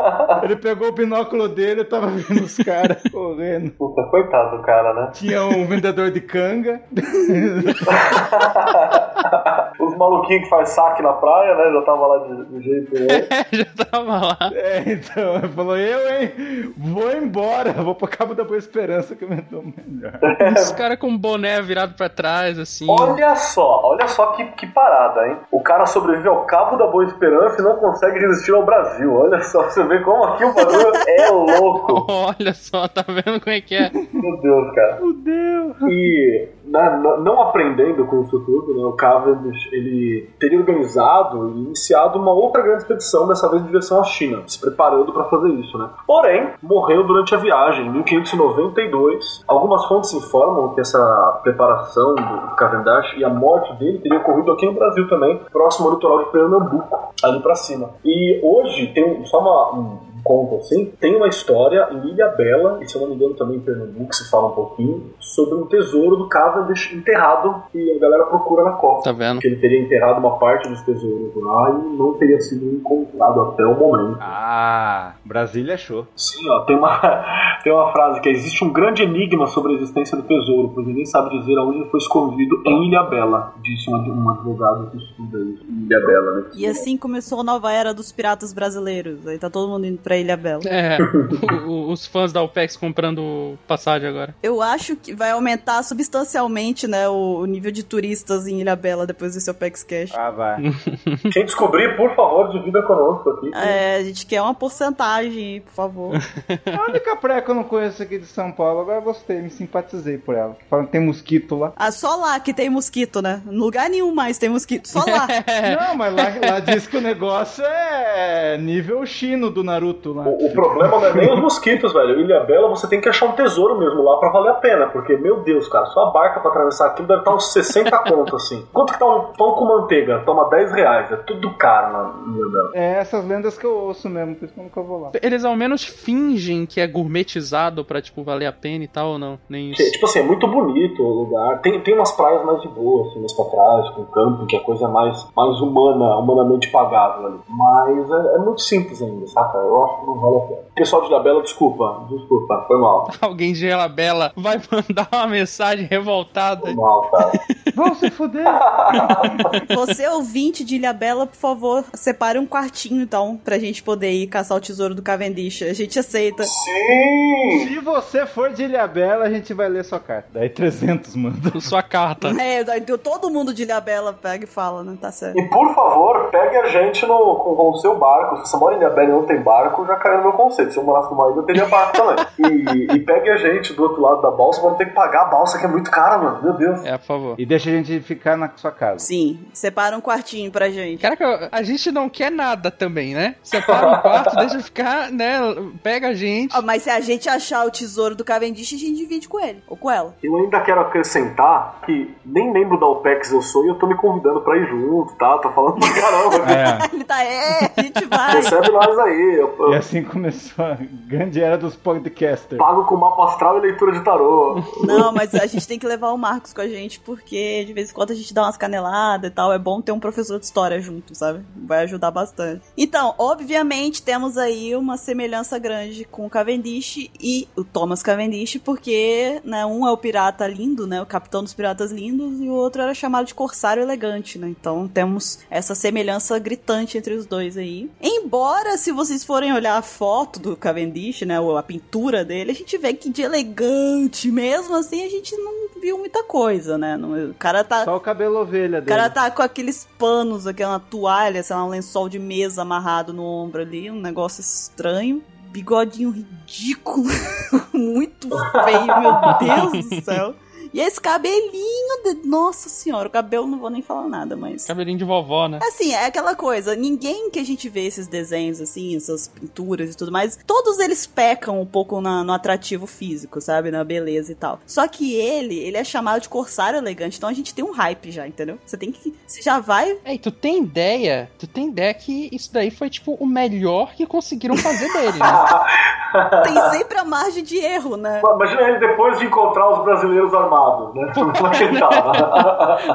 Ele pegou o binóculo dele e tava vendo os caras correndo. Puta, coitado do cara, né? Tinha um vendedor de canga. *laughs* Os maluquinhos que faz saque na praia, né? Já tava lá de, de jeito. Né? *laughs* Já tava lá. É, então, ele falou, eu, hein? Vou embora, vou pro Cabo da Boa Esperança que eu me dou melhor. *laughs* Os caras com o boné virado pra trás, assim. Olha só, olha só que, que parada, hein? O cara sobrevive ao Cabo da Boa Esperança e não consegue resistir ao Brasil. Olha só, você vê como aqui o bagulho é louco. *laughs* Olha só, tá vendo como é que é? Meu Deus, cara. Fudeu. E na- não aprendendo com isso tudo, né, o Cavendish ele teria organizado e iniciado uma outra grande expedição, dessa vez em direção à China, se preparando para fazer isso, né? Porém, morreu durante a viagem, em 1592. Algumas fontes informam que essa preparação do Cavendish e a morte dele teria ocorrido aqui no Brasil também, próximo ao litoral de Pernambuco, ali para cima. E hoje tem só uma, um conto assim, tem uma história em Ilha Bela, e se eu não me engano também em Pernambuco se fala um pouquinho, sobre um tesouro do Cavendish enterrado que a galera procura na costa. Tá vendo? Que ele teria enterrado uma parte dos tesouros lá e não teria sido encontrado até o momento. Ah, Brasília achou. Sim, ó, tem uma, *laughs* tem uma frase que é, existe um grande enigma sobre a existência do tesouro, pois ninguém sabe dizer aonde ele foi escondido em Ilha Bela, disse um, um advogado que estuda isso em Ilha Bela, né? E assim começou a nova era dos piratas brasileiros. Aí tá todo mundo indo pra Ilha Bela. É, o- o- os fãs da OPEX comprando passagem agora. Eu acho que vai aumentar substancialmente, né, o, o nível de turistas em Ilha Bela depois desse OPEX Cash. Ah, vai. *laughs* Quem descobrir, por favor, divida conosco aqui. É, a gente quer uma porcentagem, por favor. *laughs* A única praia que eu não conheço aqui de São Paulo, agora eu gostei, me simpatizei por ela. Falam que tem mosquito lá. Ah, só lá que tem mosquito, né? Em lugar nenhum mais tem mosquito, só lá. *laughs* Não, mas lá, lá diz que o negócio é nível chino do Naruto lá. O, o problema não é nem os mosquitos, velho. Ilha Bela, você tem que achar um tesouro mesmo lá pra valer a pena. Porque, meu Deus, cara, só a barca pra atravessar aquilo deve estar uns 60 conto, assim. Quanto que tá um pão com manteiga? Toma 10 reais. É tudo caro na Ilha Bela. É essas lendas que eu ouço mesmo, por isso que eu nunca vou lá. Eles ao menos fingem que é gourmetizado pra, tipo, valer a pena e tal ou não? Nem isso. Tipo assim, é muito bonito o lugar. Tem, tem umas praias mais de boa, assim, mais pra trás, com camping, que é coisa mais, mais humana, humanamente pagável ali. Mas é, é muito simples ainda, saca? Eu acho não vale a pena. Pessoal de Ilha Bela, desculpa, desculpa, foi mal. *laughs* Alguém de Ela Bela vai mandar uma mensagem revoltada. Foi mal, cara. *laughs* Vão se fuder! Você, ouvinte de Ilha Bela, por favor, separe um quartinho, então, pra gente poder ir caçar o tesouro do Cavendish. A gente aceita. Sim! Se você for de Ilha Bela, a gente vai ler sua carta. Daí 300 manda. *laughs* Sua carta. É, daí todo mundo de Ilha Bela pega e fala, né? Tá certo. E por favor, pegue a gente no, com, o seu barco. Se você mora em Ilha Bela e não tem barco, já caiu no meu conceito. Se eu morasse numa ilha, eu teria barco também. *laughs* E, e pegue a gente do outro lado da balsa, vamos ter que pagar a balsa, que é muito cara, mano. Meu Deus. É, por favor. E deixa a gente ficar na sua casa. Sim, separa um quartinho pra gente. Caraca, a gente não quer nada também, né? Separa um quarto, *laughs* deixa ficar, né? Pega a gente. Ó, mas se a gente achar o tesouro do Cavendish, a gente divide com ele, ou com ela. Eu ainda quero acrescentar que nem membro da OPEX eu sou e eu tô me convidando pra ir junto, tá? Tô falando pra caramba. *laughs* É. Ele tá, é, a gente vai. Recebe nós aí. Eu, eu E assim *laughs* começou a grande era dos podcasters. pago com mapa astral e leitura de tarô. Não, mas a gente tem que levar o Marcos com a gente, porque de vez em quando a gente dá umas caneladas e tal. É bom ter um professor de história junto, sabe? Vai ajudar bastante. Então, obviamente, temos aí uma semelhança grande com o Cavendish e o Thomas Cavendish, porque, né, um é o pirata lindo, né? O capitão dos piratas lindos, e o outro era chamado de corsário elegante, né? Então temos essa semelhança gritante entre os dois aí. Embora, se vocês forem olhar a foto do Cavendish, né? ou A pintura dele, a gente vê que de elegante, mesmo assim, a gente não viu muita coisa, né? O cara tá. Só o cabelo ovelha O dele. cara tá com aqueles panos, aquela toalha, sei lá, um lençol de mesa amarrado no ombro ali, um negócio estranho. Bigodinho ridículo, *laughs* muito feio, meu Deus do céu. E esse cabelinho, de... nossa senhora, o cabelo não vou nem falar nada, mas. Cabelinho de vovó, né? Assim, é aquela coisa, ninguém que a gente vê esses desenhos, assim, essas pinturas e tudo mais, todos eles pecam um pouco na- no atrativo físico, sabe? Na beleza e tal. Só que ele, ele é chamado de corsário elegante, então a gente tem um hype já, entendeu? Você tem que. Você já vai. É, e tu tem ideia? Tu tem ideia que isso daí foi, tipo, o melhor que conseguiram fazer dele, né? *laughs* Tem sempre a margem de erro, né? Imagina ele depois de encontrar os brasileiros armados, né? *laughs* Como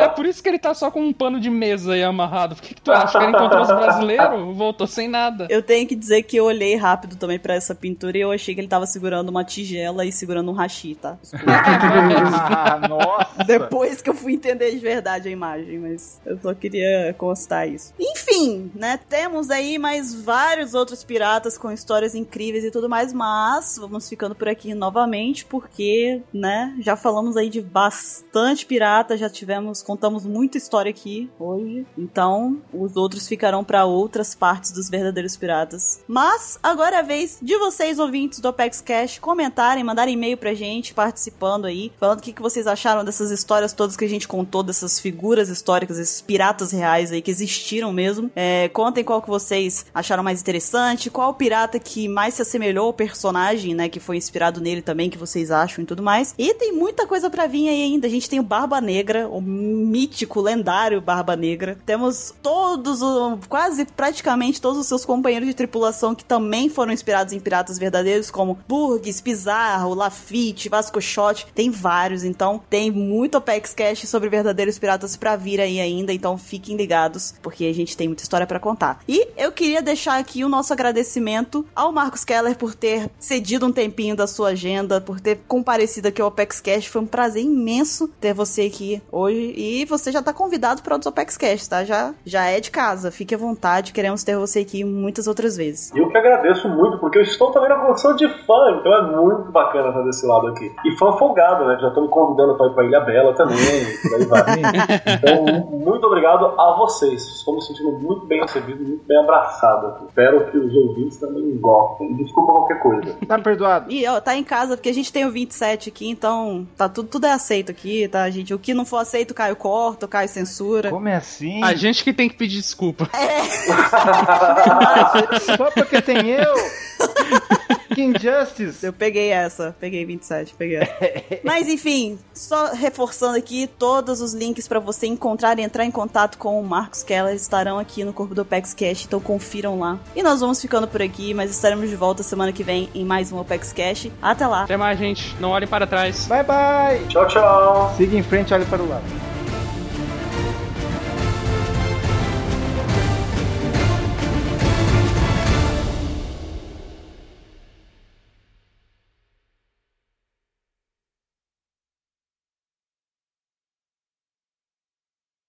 é por isso que ele tá só com um pano de mesa aí amarrado. Por que, que tu acha que ele encontrou os brasileiros? Voltou sem nada. Eu tenho que dizer que eu olhei rápido também pra essa pintura e eu achei que ele tava segurando uma tigela e segurando um hashi, tá? Ah, nossa. Depois que eu fui entender de verdade a imagem, mas eu só queria constar isso. Enfim, né? Temos aí mais vários outros piratas com histórias incríveis e tudo mais, mas vamos ficando por aqui novamente porque, né? Já falamos aí de bastante pirata, já tivemos, contamos muita história aqui hoje. Então, os outros ficarão pra outras partes dos verdadeiros piratas. Mas agora é a vez de vocês, ouvintes do Apex Cash, comentarem, mandarem e-mail pra gente, participando aí, falando o que, que vocês acharam dessas histórias todas que a gente contou, dessas figuras históricas, esses piratas reais aí que existiram mesmo. É, contem qual que vocês acharam mais interessante, qual pirata que mais se assemelhou ao personagem, né, que foi inspirado nele também, que vocês acham e tudo mais. E tem muita coisa pra vir aí ainda. A gente tem o Barba Negra, o mítico, lendário Barba Negra. Temos todos, quase praticamente todos os seus companheiros de tripulação que também foram inspirados em piratas verdadeiros, como Burgess, Pizarro, Lafitte, Vasco Shot. Tem vários, então tem muito Apex Cash sobre verdadeiros piratas pra vir aí ainda, então fiquem ligados, porque a gente tem muita história pra contar. E eu queria deixar aqui o nosso agradecimento ao Marcos Keller por ter cedido um tempinho da sua agenda, por ter comparecido aqui ao Apex Cash. Foi um prazer imenso ter você aqui hoje e você já tá convidado para outros Apex Cash, tá? Já, já é de casa. Fique à vontade, queremos ter você aqui muitas outras vezes. E eu que agradeço muito, porque eu estou também na condição de fã, então é muito bacana estar desse lado aqui. E fã folgado, né? Já estou me convidando para ir pra Ilha Bela também, por aí vai. *laughs* Então, mu- muito obrigado a vocês. Estou me sentindo muito bem recebido, muito bem abraçado aqui. Espero que os ouvintes também gostem. Desculpa qualquer coisa. Tá perdoado. E ó, tá em casa, porque a gente tem o 27 aqui, então tá tudo, tudo é aceito aqui, tá, gente? O que não for aceito, o Caio corta, o Caio censura. Como é assim? A gente que tem que pedir desculpa. *laughs* Só porque tem eu? *laughs* que injustice. Eu peguei essa, peguei 27, peguei essa. *laughs* Mas enfim, só reforçando aqui, todos os links pra você encontrar e entrar em contato com o Marcos Keller estarão aqui no corpo do Opex Cash, então confiram lá. E nós vamos ficando por aqui, mas estaremos de volta semana que vem em mais um Opex Cash. Até lá! Até mais, gente. Não olhem para trás. Bye, bye. Tchau, tchau. Siga em frente, olhe para o lado.